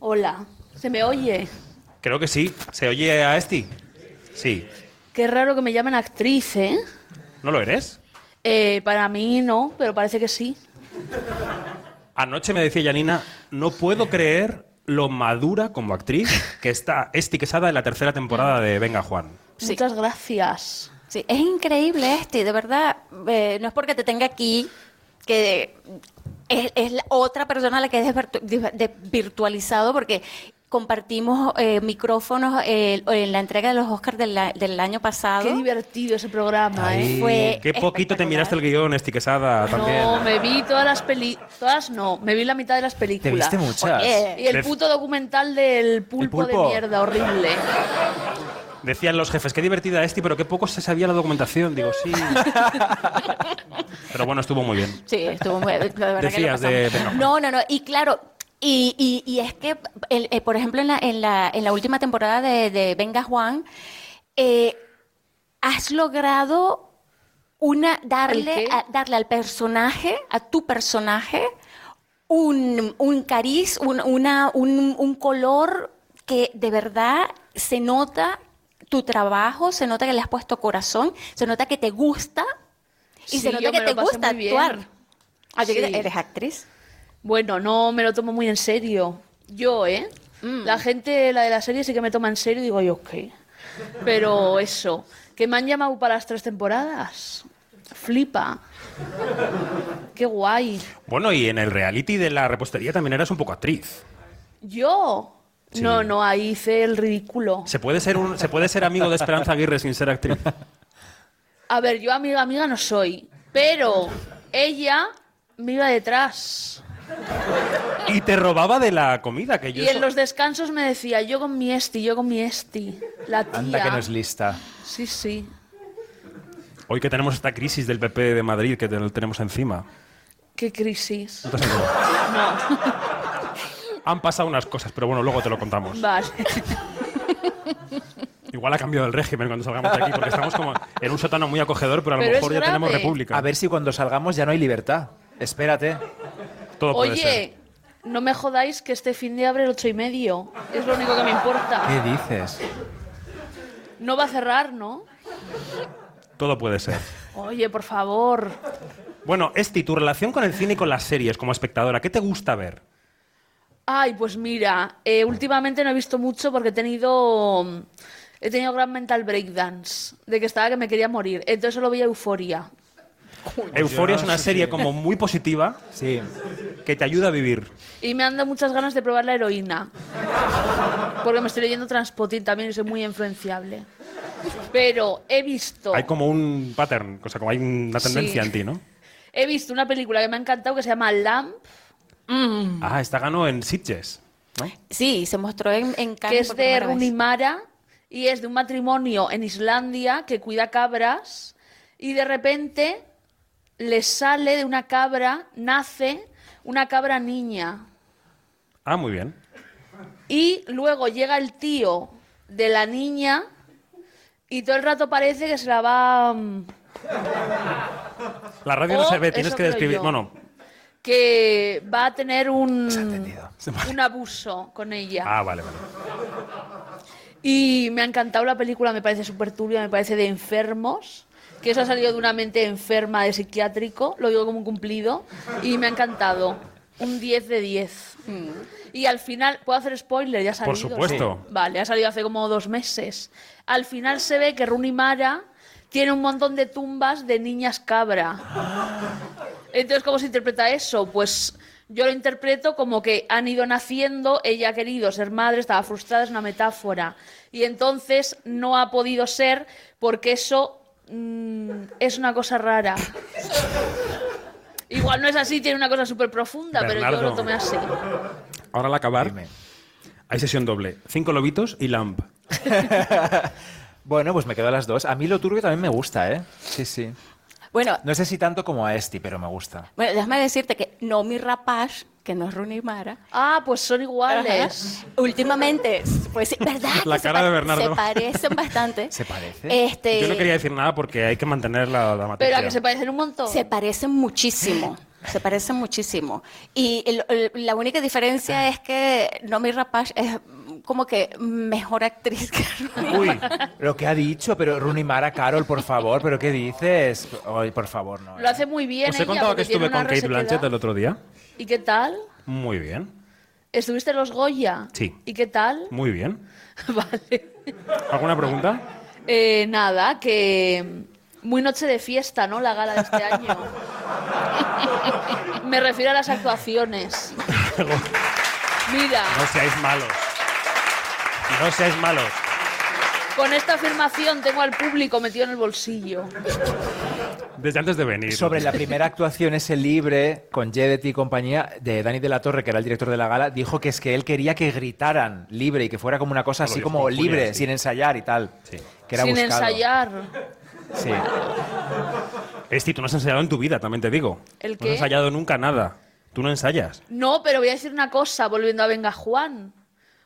Hola, ¿se me oye? Creo que sí. ¿Se oye a Esti? Sí. Qué raro que me llamen actriz, ¿eh? ¿No lo eres? Eh, para mí no, pero parece que sí. Anoche me decía Janina, no puedo creer lo madura como actriz que está Esti Quesada en la tercera temporada de Venga Juan. Sí. Muchas gracias. Sí, es increíble este, de verdad. eh, no es porque te tenga aquí, que es, es la otra persona a la que he desvirtu- de- de- virtualizado, porque compartimos eh, micrófonos eh, en la entrega de los Oscars del, año pasado. Qué divertido ese programa, ¿eh? Fue Qué poquito te miraste el guion, Esti Quesada, también. No, me vi todas las películas. Todas no, me vi la mitad de las Te películas. viste muchas. Oye, Y el puto documental del pulpo, pulpo? de mierda, horrible. Decían los jefes, qué divertida Esti, pero qué poco se sabía la documentación. Digo, sí. *laughs* pero bueno, estuvo muy bien. Sí, estuvo muy. de que lo Decías de- Juan. No, no, no. Y claro. Y, y- y es que, el- eh, por ejemplo, en la, en la, en la última temporada de, de Venga Juan, eh, has logrado una darle, a- darle al personaje, a tu personaje, un, un cariz, un, una- un, un color que de verdad se nota tu trabajo, se nota que le has puesto corazón, se nota que te gusta y Sí, se nota que te gusta actuar. Así que Sí. eres actriz. Bueno, no me lo tomo muy en serio. Yo, ¿eh? Mm. La gente, la de la serie, sí que me toma en serio y digo yo, ¿qué? Pero eso, que me han llamado para las tres temporadas. Flipa. Qué guay. Bueno, y en el reality de la repostería también eras un poco actriz. ¿Yo? Sí. No, no, ahí hice el ridículo. ¿Se puede, ser un, ¿Se puede ser amigo de Esperanza Aguirre sin ser actriz? A ver, yo amiga, amiga no soy. Pero ella me iba detrás. Y te robaba de la comida, que yo Y en los descansos me decía, yo con mi esti, yo con mi esti. La tía. Anda que no es lista. Sí, sí. Hoy que tenemos esta crisis del PP de Madrid que tenemos encima. Qué crisis. ¿No te has enterado? Han pasado unas cosas, pero bueno, luego te lo contamos. Vale. Igual ha cambiado el régimen cuando salgamos de aquí, porque estamos como en un sótano muy acogedor, pero a lo Pero mejor ya tenemos república. A ver si cuando salgamos ya no hay libertad. Espérate. Todo puede ser. Oye, no me jodáis que este fin de abre el ocho y medio. Es lo único que me importa. ¿Qué dices? No va a cerrar, ¿no? Todo puede ser. Oye, por favor. Bueno, Esti, tu relación con el cine y con las series como espectadora, ¿qué te gusta ver? Ay, pues mira, eh, últimamente no he visto mucho porque he tenido he tenido gran mental breakdance de que estaba que me quería morir. Entonces solo veía Euforia. Euforia es una serie como muy positiva Sí. que te ayuda a vivir. Y me han dado muchas ganas de probar la heroína. Porque me estoy leyendo Transpotin también y soy muy influenciable. Pero he visto Hay como un pattern, o sea, como hay una tendencia Sí. en ti, ¿no? he visto una película que me ha encantado que se llama Lamp, Ah, esta ganó en Sitges, ¿no? Sí, se mostró en, en Cannes que es de primera vez. Rooney Mara y es de un matrimonio en Islandia que cuida cabras y de repente le sale de una cabra, nace una cabra niña Ah, muy bien. y luego llega el tío de la niña y todo el rato parece que se la va mm, La radio no se ve, tienes que describir. yo. Bueno, que va a tener un un abuso con ella. ah, vale, vale. Y me ha encantado la película, me parece súper turbia, me parece de enfermos. Que eso ha salido de una mente enferma de psiquiátrico, lo digo como un cumplido. Y me ha encantado. Un 10 de 10. Y al final, ¿puedo hacer spoiler? Ya ha salido. Por supuesto. Sí. Vale, ha salido hace como dos meses. Al final se ve que Rooney Mara tiene un montón de tumbas de niñas cabra. Entonces, ¿cómo se interpreta eso? Pues yo lo interpreto como que han ido naciendo, ella ha querido ser madre, estaba frustrada, es una metáfora. Y entonces no ha podido ser porque eso mm, es una cosa rara. Igual no es así, tiene una cosa súper profunda, pero yo Bernardo. lo tomé así. Ahora al acabar, Dime. hay sesión doble. Cinco lobitos y lamp. *laughs* Bueno, pues me quedo a las dos. A mí lo turbio también me gusta, ¿eh? Sí, sí. Bueno, No sé si tanto como a Esti, pero me gusta. bueno, déjame decirte que Nomi Rapaz, que no es Rooney Mara, Ah, pues son iguales. Ajá. Últimamente, pues sí, ¿verdad? *laughs* La cara de Bernardo. Se parecen bastante. *laughs* ¿Se parece? Este, Yo no quería decir nada porque hay que mantener la, la materia. Pero a que se parecen un montón. se parecen muchísimo. *laughs* Se parecen muchísimo. Y el- el- la única diferencia es que Nomi Rapace es como que mejor actriz que Rooney. Uy, lo que ha dicho, pero Rooney Mara, Carol, por favor, ¿pero qué dices? Ay, por favor, no. Lo hace muy bien ¿Os he ella, contado que estuve con Kate. Blanchett el otro día? ¿Y qué tal? Muy bien, ¿Estuviste en los Goya? Sí. ¿Y qué tal? muy bien. *laughs* vale. ¿Alguna pregunta? Eh, nada, que muy noche de fiesta, ¿no? La gala de este *laughs* año. Me refiero a las actuaciones. *laughs* Mira, No seáis malos. No seáis malos. Con esta afirmación tengo al público metido en el bolsillo. Desde antes de venir. Sobre la primera actuación, ese libre, con Jedet y compañía, de Dani de la Torre, que era el director de la gala, dijo que es que él quería que gritaran libre y que fuera como una cosa así como libre, sí. sin ensayar y tal. Sí. Que era Sin buscado. ensayar. Sí. Esti, tú no has ensayado en tu vida, también te digo. ¿El No qué? has ensayado nunca nada. Tú no ensayas. No, pero voy a decir una cosa, volviendo a Venga Juan.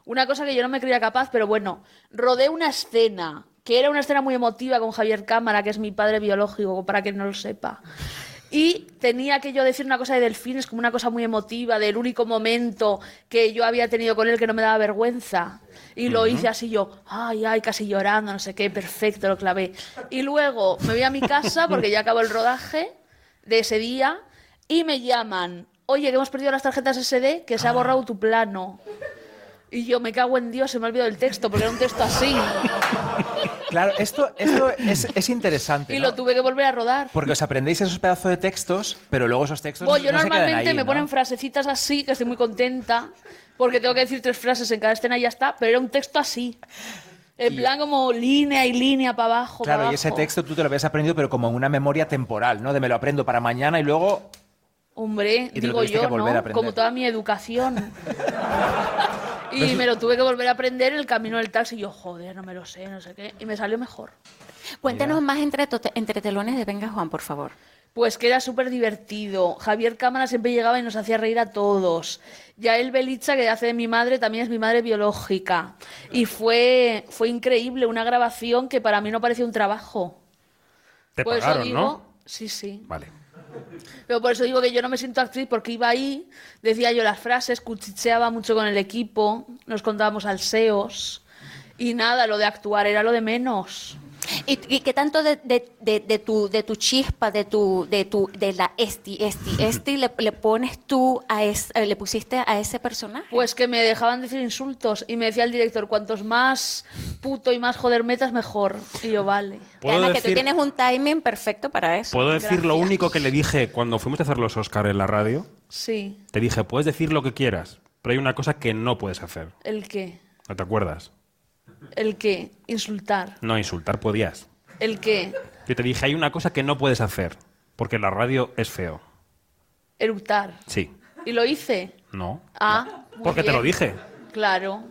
Una cosa que yo no me creía capaz, pero bueno, rodé una escena, que era una escena muy emotiva con Javier Cámara, que es mi padre biológico, para quien no lo sepa. Y tenía que yo decir una cosa de delfines, como una cosa muy emotiva, del único momento que yo había tenido con él que no me daba vergüenza. Y lo hice así yo, ay, ay, casi llorando, no sé qué, perfecto, lo clavé. Y luego me voy a mi casa, porque ya acabó el rodaje de ese día, y me llaman, oye, que hemos perdido las tarjetas SD, que se ha borrado tu plano. Y yo me cago en Dios, se me ha olvidado el texto, porque era un texto así. Claro, esto, esto es, es interesante. Y ¿no? lo tuve que volver a rodar. Porque os aprendéis esos pedazos de textos, pero luego esos textos Bueno, yo no se quedan normalmente ahí, me ¿no? ponen frasecitas así, que estoy muy contenta, porque tengo que decir tres frases en cada escena y ya está, pero era un texto así. En plan como línea y línea para abajo. Claro, pa' y ese abajo. texto tú te lo habías aprendido, pero como en una memoria temporal, ¿no? De me lo aprendo para mañana y luego Hombre, Y digo yo, ¿no? Como toda mi educación. *laughs* y me lo tuve que volver a aprender en el camino del taxi. Y yo, joder, no me lo sé, no sé qué. Y me salió mejor. Cuéntanos más entre, entre telones de Venga Juan, por favor. Pues que era súper divertido. Javier Cámara siempre llegaba y nos hacía reír a todos. Yael Belicha, que hace de mi madre, también es mi madre biológica. Y fue, fue increíble, una grabación que para mí no parecía un trabajo. Te pagaron, digo, ¿no? Sí, sí. Vale. Pero por eso digo que yo no me siento actriz porque iba ahí, decía yo las frases, cuchicheaba mucho con el equipo, nos contábamos alseos y nada, lo de actuar era lo de menos. ¿Y, y qué tanto de, de- de- de tu, de tu chispa, de tu, de tu, de la esti, esti, esti le, le pones tú a es- eh, le pusiste a ese personaje? Pues que me dejaban decir insultos y me decía el director, cuantos más puto y más joder metas, mejor. Y yo, vale. ¿Puedo Ana, que tú tienes un timing perfecto para eso. ¿Puedo decir lo único que le dije cuando fuimos a hacer los Oscar en la radio? Sí. Te dije, puedes decir lo que quieras, pero hay una cosa que no puedes hacer. ¿El qué? ¿No te acuerdas? ¿El qué? Insultar. No, insultar podías. ¿El qué? Yo te dije, hay una cosa que no puedes hacer, porque la radio es feo. Eructar. Sí. ¿Y lo hice? No. Ah, Porque te lo dije. Claro.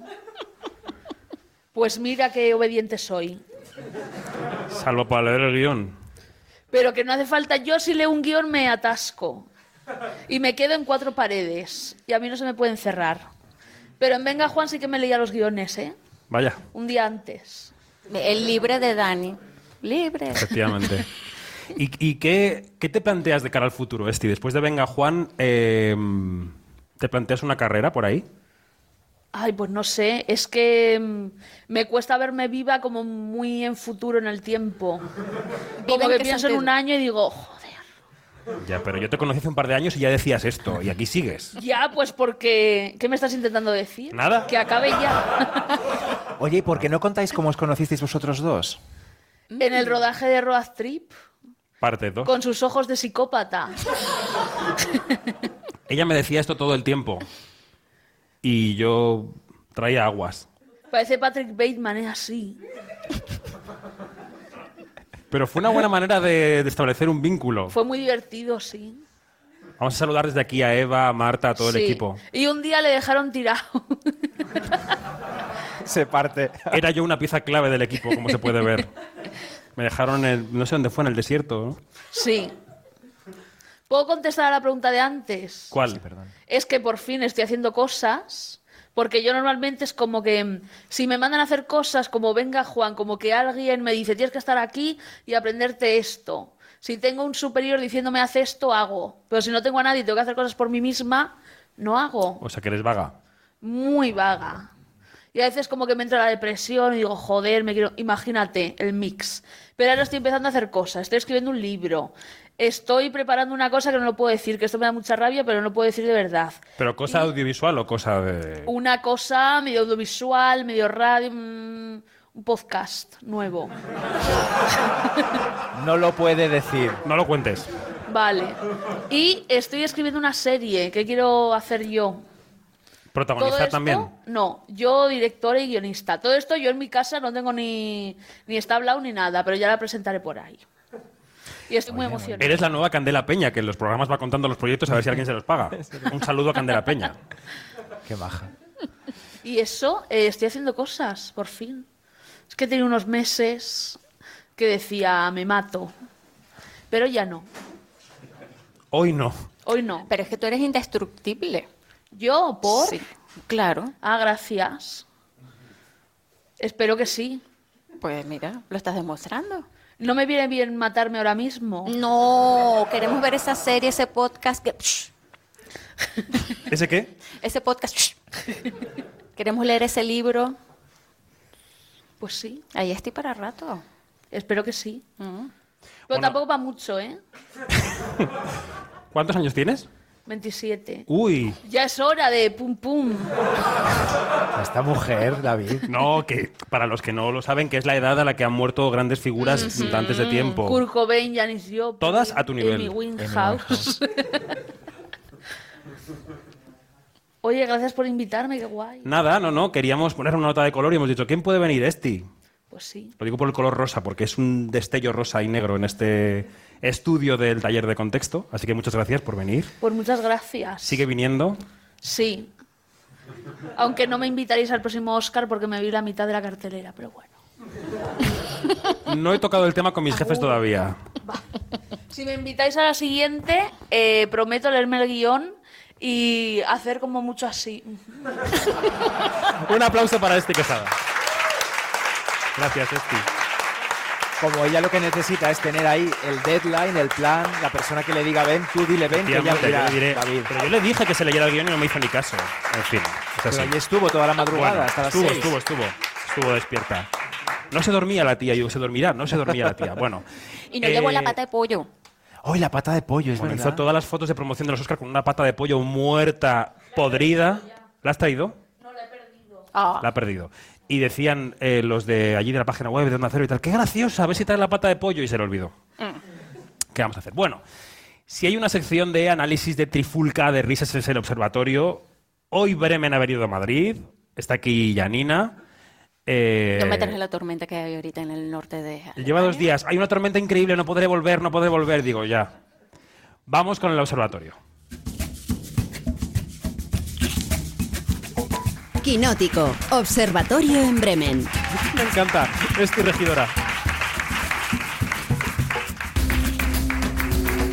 Pues mira qué obediente soy. Salvo para leer el guion. Pero que no hace falta. Yo si leo un guion me atasco. Y me quedo en cuatro paredes. Y a mí no se me pueden cerrar. Pero en Venga Juan sí que me leía los guiones, ¿eh? Vaya, Un día antes. El libre de Dani. Libre. efectivamente. ¿Y, y qué, qué te planteas de cara al futuro, Esti? Después de Venga Juan, eh, ¿te planteas una carrera por ahí? Ay, pues no sé. Es que mm, me cuesta verme viva como muy en futuro en el tiempo. ¿Viva Como que pienso en un año y digo. Ya, pero yo te conocí hace un par de años y ya decías esto, y aquí sigues. Ya, pues porque... ¿Qué me estás intentando decir? Nada. Que acabe ya. *laughs* Oye, ¿y por qué no contáis cómo os conocisteis vosotros dos? en el rodaje de Road Trip. Parte 2. Con sus ojos de psicópata. *laughs* Ella me decía esto todo el tiempo. Y yo traía aguas. Parece Patrick Bateman, es así. Pero fue una buena manera de, de establecer un vínculo. Fue muy divertido, sí. Vamos a saludar desde aquí a Eva, a Marta, a todo Sí. el equipo. Y un día le dejaron tirado. *laughs* Se parte. Era yo una pieza clave del equipo, como se puede ver. Me dejaron en, no sé dónde fue, en el desierto. ¿no? sí. ¿Puedo contestar a la pregunta de antes? ¿Cuál? Es que por fin estoy haciendo cosas. Porque yo normalmente es como que mm, si me mandan a hacer cosas como venga Juan, como que alguien me dice tienes que estar aquí y aprenderte esto. Si tengo un superior diciéndome haz esto, hago. Pero si no tengo a nadie y tengo que hacer cosas por mí misma, no hago. O sea, que eres vaga. Muy vaga. Y a veces como que me entra la depresión y digo, joder, me quiero... Imagínate el mix. Pero ahora estoy empezando a hacer cosas. Estoy escribiendo un libro. Estoy preparando una cosa que no lo puedo decir, que esto me da mucha rabia, pero no lo puedo decir de verdad. ¿Pero cosa audiovisual o cosa de...? Una cosa medio audiovisual, medio radio, mm, un podcast nuevo. *laughs* No lo puede decir. No lo cuentes. Vale. Y estoy escribiendo una serie que quiero hacer yo. Protagonizar esto, también. No, yo directora y guionista. Todo esto yo en mi casa no tengo ni, ni está hablado ni nada, pero ya la presentaré por ahí. Y estoy muy emocionada. Eres la nueva Candela Peña, que en los programas va contando los proyectos a ver si alguien se los paga. *laughs* Un saludo a Candela Peña. Qué baja. Y eso, eh, estoy haciendo cosas, por fin. Es que tenía unos meses que decía, me mato. Pero ya no. Hoy no. Hoy no. Pero es que tú eres indestructible. ¿Yo? ¿Por? Sí, claro. Ah, gracias. Espero que sí. Pues mira, lo estás demostrando. No me viene bien matarme ahora mismo. No, queremos ver esa serie, ese podcast. Que, *laughs* ¿Ese qué? ese podcast. queremos leer ese libro. Pues sí, Ahí estoy para rato. espero que sí. Mm. Pero Bueno. tampoco va mucho, ¿eh? *laughs* ¿Cuántos años tienes? 27. Uy. Ya es hora de pum pum. Esta mujer, David. No, que para los que no lo saben, que es la edad a la que han muerto grandes figuras antes de tiempo. Kurt Cobain, Janis Joplin. Todas a tu nivel. Amy Winehouse. Oye, gracias por invitarme, qué guay. Nada, no, no. Queríamos poner una nota de color y hemos dicho, ¿quién puede venir? Esti. Pues sí. Lo digo por el color rosa, porque es un destello rosa y negro en este estudio del taller de contexto. Así que muchas gracias por venir. Pues muchas gracias. Sigue viniendo. Sí. Aunque no me invitaréis al próximo Oscar porque me vi la mitad de la cartelera, pero bueno. *laughs* No he tocado el tema con mis jefes todavía. Si me invitáis a la siguiente, eh, prometo leerme el guion y hacer como mucho así. *laughs* Un aplauso para Esti Quesada. Gracias, Esti. Como ella lo que necesita es tener ahí el deadline, el plan, la persona que le diga ven, tú dile ven, que dirá, le diré- David. Pero yo le dije que se leyera el guion y no me hizo ni caso. En fin, es Pero así. allí estuvo toda la madrugada, Bueno, hasta las estuvo, seis. estuvo, estuvo, estuvo despierta. No se dormía la tía, yo se dormirá, no se dormía la tía. Bueno. *laughs* Y no eh, llevó la pata de pollo. ¡Ay, la pata de pollo! Es Bueno, verdad. hizo todas las fotos de promoción de los Oscars con una pata de pollo muerta, podrida. ¿La has traído? Ah, La ha perdido. Y decían eh, los de allí de la página web de Onda Cero y tal, qué graciosa, a ver si trae la pata de pollo y se le olvidó. ¿Qué vamos a hacer? Bueno, si hay una sección de análisis de trifulca de risas en el observatorio, hoy Bremen ha venido a Madrid, está aquí Janina. eh, no meterse en la tormenta que hay ahorita en el norte de. Lleva dos días. Hay una tormenta increíble, no podré volver, no podré volver. Digo, ya. Vamos con el observatorio. Quinótico, Observatorio en Bremen. Me encanta. Es tu regidora.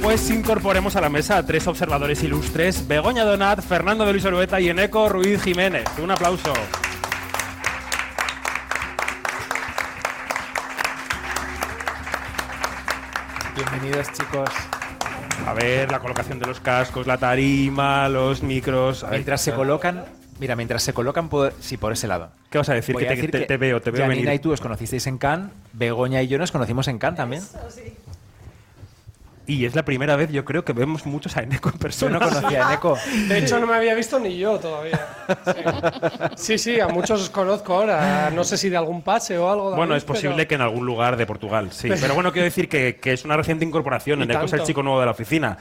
Pues incorporemos a la mesa a tres observadores ilustres: Begoña Donat, Fernando de Luis Orueta y Eneco Ruiz Jiménez. Un aplauso. Bienvenidos, chicos. A ver, la colocación de los cascos, la tarima, los micros. Mientras se colocan, mira, mientras se colocan, por, sí, por ese lado. ¿Qué vas a decir? Que a te, decir te- que te veo, te veo Janina venir. y tú os conocisteis en Cannes, Begoña y yo nos conocimos en Cannes también. Y es la primera vez, yo creo, que vemos muchos a Eneco en Yo persona. *laughs* no conocía a Eneco. De hecho, no me había visto ni yo todavía. Sí, sí, sí, a muchos os conozco ahora. No sé si de algún pase o algo. Bueno, es posible pero- que en algún lugar de Portugal, sí. Pero bueno, quiero decir que, que es una reciente incorporación. Eneco es el chico nuevo de la oficina.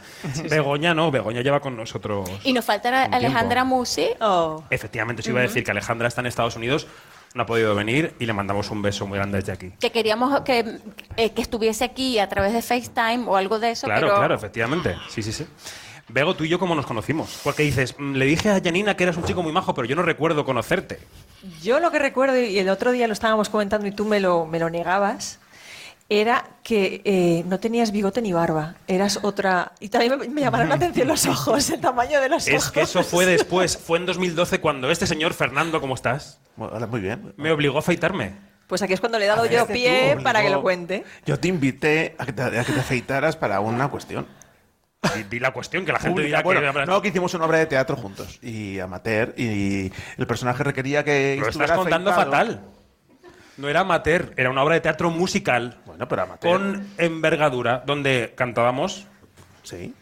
Begoña no, Begoña lleva con nosotros. Y nos falta. Alejandra Musi. Oh. Efectivamente, os iba a decir que Alejandra está en Estados Unidos, no ha podido venir y le mandamos un beso muy grande desde aquí. Que queríamos que, eh, que estuviese aquí a través de FaceTime o algo de eso. Claro, pero claro, efectivamente. Sí, sí, sí. Bego, tú y yo cómo nos conocimos. Porque dices, "Mm, le dije a Janina que eras un chico muy majo, pero yo no recuerdo conocerte. Yo lo que recuerdo, y el otro día lo estábamos comentando y tú me lo, me lo negabas, era que eh, no tenías bigote ni barba. Eras otra. Y también me, me llamaron la atención los ojos, el tamaño de los ojos. Es que eso fue *laughs* después, fue en 2012 cuando este señor Fernando, ¿cómo estás? Hola, muy bien. Me obligó a afeitarme. Pues aquí es cuando le he dado yo Parece pie para que lo cuente. Yo te invité a que te, a que te afeitaras para una cuestión. Di, di la cuestión, que la gente dirá Bueno, que... no, que hicimos una obra de teatro juntos y amateur y el personaje requería que Lo estás contando afeitado. fatal. No era amateur, era una obra de teatro musical Bueno, pero amateur. con envergadura, donde cantábamos. Sí.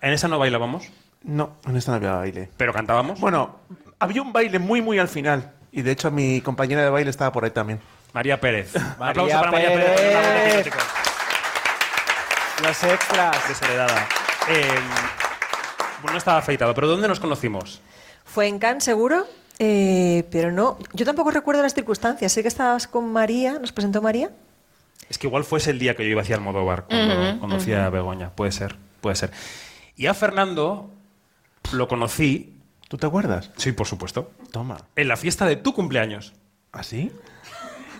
En esa no bailábamos, No, en esta no había baile. pero cantábamos. Bueno, había un baile muy, muy al final. Y de hecho mi compañera de baile estaba por ahí también. María Pérez. Un *laughs* María aplauso para María Pérez. Pérez. Los extras. Desheredada. Eh, bueno, no estaba afeitado, pero ¿dónde nos conocimos? Fue en Cannes, seguro, eh, pero no. Yo tampoco recuerdo las circunstancias. Sé que estabas con María, nos presentó María. Es que igual fuese el día que yo iba hacia Almodóvar, cuando conocí a Begoña. Puede ser, puede ser. Y a Fernando lo conocí, ¿Tú te acuerdas? sí, por supuesto, Toma. en la fiesta de tu cumpleaños. ¿Así?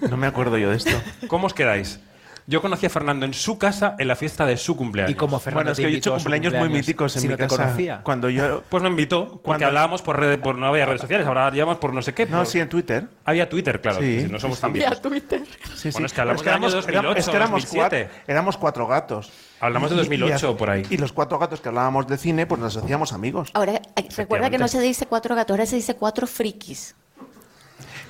No me acuerdo yo de esto. ¿Cómo os quedáis? Yo conocí a Fernando en su casa en la fiesta de su cumpleaños. Y como Fernando bueno, es que he invitó hecho cumpleaños muy míticos en si mi no te casa. conocía. Cuando yo... *laughs* Pues me invitó, porque Cuando- hablábamos por redes, por no había redes sociales, ahora llamamos por no sé qué. No, por- sí, en Twitter. Había Twitter, claro, Sí, no somos sí, tan sí. viejos. Sí, Bueno, es sí. que hablamos éramos- 2008, es que éramos 2007. cuatro, éramos cuatro gatos. Hablamos de Y- y 2008 hace- por ahí. Y los cuatro gatos que hablábamos de cine, pues nos hacíamos amigos. Ahora, recuerda que no se dice cuatro gatos, ahora se dice cuatro frikis.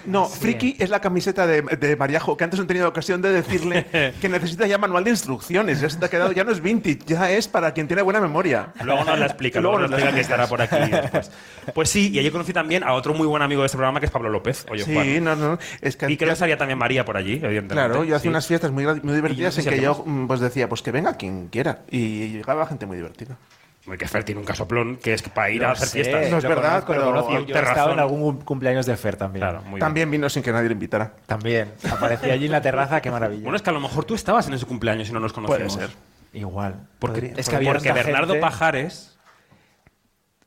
No, friki es la camiseta de, de Mariajo, que antes no he tenido ocasión de decirle *laughs* que necesita ya manual de instrucciones. Ya se te ha quedado, ya no es vintage, ya es para quien tiene buena memoria. Luego nos la explica, Luego luego nos explica que estará por aquí después. Pues sí, y allí conocí también a otro muy buen amigo de este programa que es Pablo López. Oye, Sí, Juan. no, no. Es que Y creo que estaría también María por allí, evidentemente. Claro, yo hacía Sí. unas fiestas muy, muy divertidas en que yo mm, pues decía, pues que venga quien quiera. Y llegaba gente muy divertida. Muy que Fer tiene un casoplón que es para ir Lo a hacer sé, fiestas. No es verdad, pero conozco. Yo estado en algún cumpleaños de Fer también. Claro, muy bien. También vino sin que nadie le invitara. También. Aparecía allí en la terraza, qué maravilla. Bueno, es que a lo mejor tú estabas en ese cumpleaños y no nos conocimos. Puede ser. Igual. Porque, Podría- es que había porque Bernardo gente. Pajares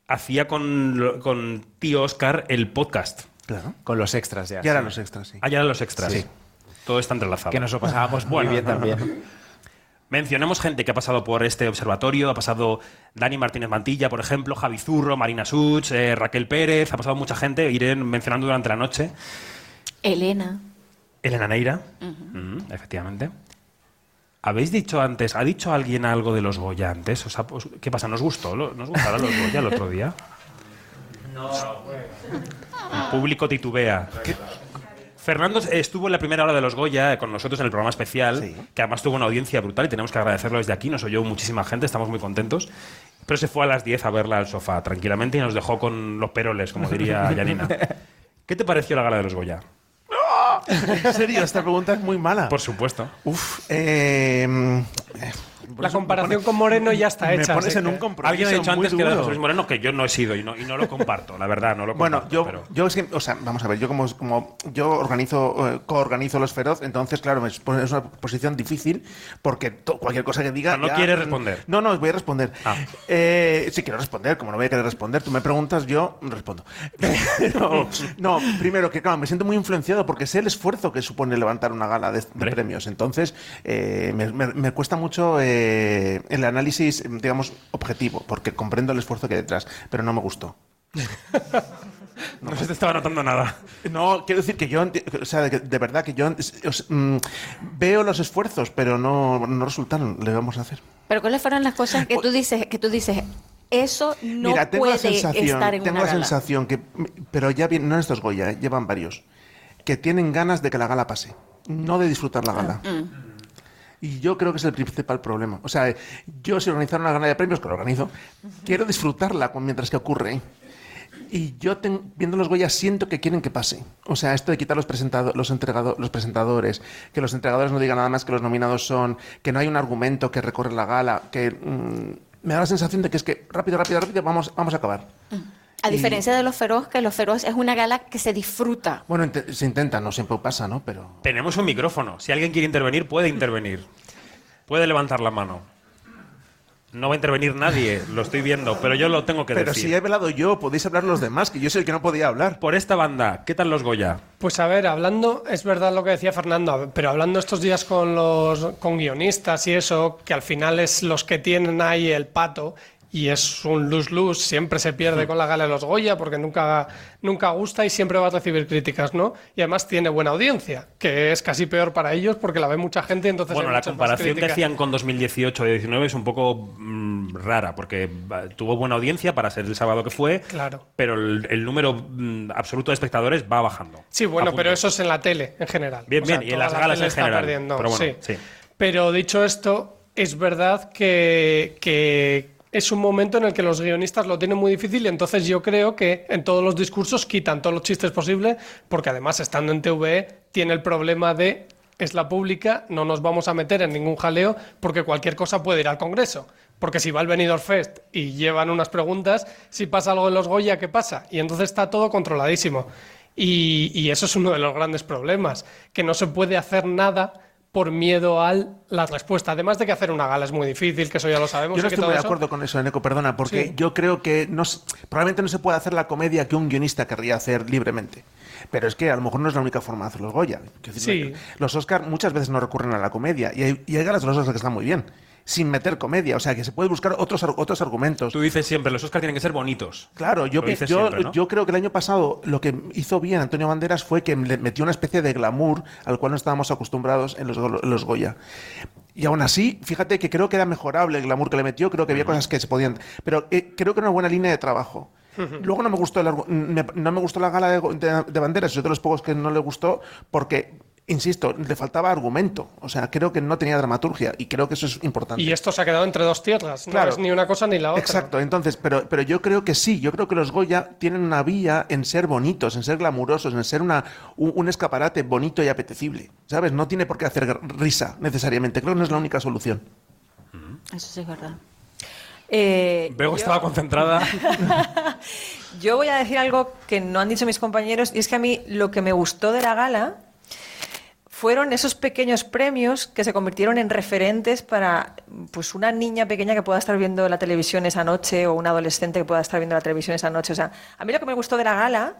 hacía con, con tío Oscar el podcast. Claro. Con los extras ya. Y ahora sí. los extras, sí. Allá eran los extras. Sí. Todo está entrelazado. Que nos lo pasábamos muy bien también. *laughs* Mencionemos gente que ha pasado por este observatorio. Ha pasado Dani Martínez Mantilla, por ejemplo, Javi Zurro, Marina Such, eh, Raquel Pérez. Ha pasado mucha gente. Iré mencionando durante la noche. Elena. Elena Neira. Mm, efectivamente. ¿Habéis dicho antes, ha dicho alguien algo de los Goya antes? ¿Os ha- os- ¿Qué pasa? ¿Nos gustó? ¿Lo- ¿Nos gustaron los Goya el otro día? *laughs* No. El público titubea. Fernando estuvo en la primera hora de los Goya eh, con nosotros en el programa especial, Sí. que además tuvo una audiencia brutal y tenemos que agradecerlo desde aquí. Nos oyó muchísima gente, estamos muy contentos. Pero se fue a las 10 a verla al sofá tranquilamente y nos dejó con los peroles, como diría *laughs* Janina. ¿Qué te pareció la gala de los Goya? En serio, esta pregunta es muy mala. Por supuesto. Uf, eh, por La eso me comparación pone- con Moreno ya está me hecha. pones así en que- un compromiso Alguien ha dicho antes que era duro. José Luis Moreno que yo no he sido y no, y no lo comparto, la verdad, no lo Bueno, comparto. yo, pero- yo es que, o sea, vamos a ver, yo como, como yo organizo, eh, coorganizo los feroz, entonces, claro, me pone- es una posición difícil porque to- cualquier cosa que diga. No ya- quieres responder. No, no, voy a responder. Ah. Eh, sí, quiero responder, como no voy a querer responder, tú me preguntas, yo respondo. *laughs* Pero, no, primero que, claro, me siento muy influenciado porque sé el esfuerzo que supone levantar una gala de, de premios. Entonces, eh, me, me- me cuesta mucho eh, el análisis, digamos, objetivo, porque comprendo el esfuerzo que hay detrás, pero no me gustó. *laughs* no se te estaba notando nada. No, quiero decir que yo, o sea, de, de verdad que yo os- mm, veo los esfuerzos, pero no, no resultaron. Le vamos a hacer. Pero ¿cuáles fueron las cosas que tú dices, que tú dices, eso no Mira, tengo puede la sensación, estar en tengo una la gala? sensación que, pero ya bien, no en estos Goya, eh, llevan varios, que tienen ganas de que la gala pase, no de disfrutar la gala. Mm. Y yo creo que es el principal problema. O sea, yo si organizar una gala de premios, que lo organizo, quiero disfrutarla mientras que ocurre. Y yo ten- viendo los Goya siento que quieren que pase. O sea, esto de quitar los, presentado- los, entregado- los presentadores, que los entregadores no digan nada más que los nominados son, que no hay un argumento que recorre la gala, que mm, me da la sensación de que es que rápido, rápido, rápido, vamos, vamos a acabar. A Y- diferencia de Los Feroz, que Los Feroz es una gala que se disfruta. Bueno, se intenta, no siempre pasa, ¿no? Pero... Tenemos un micrófono. Si alguien quiere intervenir, puede intervenir. Puede levantar la mano. No va a intervenir nadie, lo estoy viendo, pero yo lo tengo que Pero decir. si he velado yo, podéis hablar los demás, que yo soy el que no podía hablar. Por esta banda, ¿qué tal los Goya? Pues a ver, hablando, es verdad lo que decía Fernando, pero hablando estos días con los con guionistas y eso, que al final es los que tienen ahí el pato, y es un lose-lose, siempre se pierde con la gala de los Goya porque nunca, nunca gusta y siempre va a recibir críticas, ¿no? Y además tiene buena audiencia, que es casi peor para ellos porque la ve mucha gente, entonces Bueno, hay la comparación que hacían con 2018 y 19 es un poco mm, rara, porque va, tuvo buena audiencia para ser el sábado que fue, Claro. pero el, el número mm, absoluto de espectadores va bajando. Sí, bueno, pero eso es en la tele en general. Bien, O sea, bien, y en las la galas en está general. perdiendo, Pero bueno, sí. sí. Pero dicho esto, es verdad que, que es un momento en el que los guionistas lo tienen muy difícil y entonces yo creo que en todos los discursos quitan todos los chistes posibles porque además estando en TVE tiene el problema de es la pública, no nos vamos a meter en ningún jaleo porque cualquier cosa puede ir al Congreso. Porque si va al Benidorm Fest y llevan unas preguntas, si pasa algo en los Goya, ¿qué pasa? Y entonces está todo controladísimo. Y eso es uno de los grandes problemas, que no se puede hacer nada por miedo a la respuesta. Además de que hacer una gala es muy difícil, que eso ya lo sabemos. Yo no estoy muy de eso- acuerdo con eso, Eneco, perdona, porque Sí. yo creo que no, probablemente no se puede hacer la comedia que un guionista querría hacer libremente. Pero es que a lo mejor no es la única forma de hacer los Goya. Quiero decir, Sí. Los Oscar muchas veces no recurren a la comedia y hay, y hay galas de los Oscar que están muy bien, sin meter comedia. O sea, que se puede buscar otros, otros argumentos. Tú dices siempre, los Oscars tienen que ser bonitos. Claro, yo, yo, siempre, ¿no? yo creo que el año pasado lo que hizo bien Antonio Banderas fue que le metió una especie de glamour al cual no estábamos acostumbrados en los, los Goya. Y aún así, fíjate que creo que era mejorable el glamour que le metió, creo que había cosas que se podían... Pero eh, creo que era una buena línea de trabajo. Luego no me gustó el no me gustó la gala de, de- de banderas, soy de los pocos que no le gustó porque, insisto, le faltaba argumento. O sea, creo que no tenía dramaturgia y creo que eso es importante. Y esto se ha quedado entre dos tierras. Claro. No es ni una cosa ni la otra. Exacto, entonces, pero, pero yo creo que sí, yo creo que los Goya tienen una vía en ser bonitos, en ser glamurosos, en ser una, un, un escaparate bonito y apetecible, ¿sabes? No tiene por qué hacer risa necesariamente, creo que no es la única solución. Eso sí es verdad. Eh, Bego yo- estaba concentrada. *laughs* Yo voy a decir algo que no han dicho mis compañeros, y es que a mí lo que me gustó de la gala fueron esos pequeños premios que se convirtieron en referentes para pues una niña pequeña que pueda estar viendo la televisión esa noche o un adolescente que pueda estar viendo la televisión esa noche. O sea, a mí lo que me gustó de la gala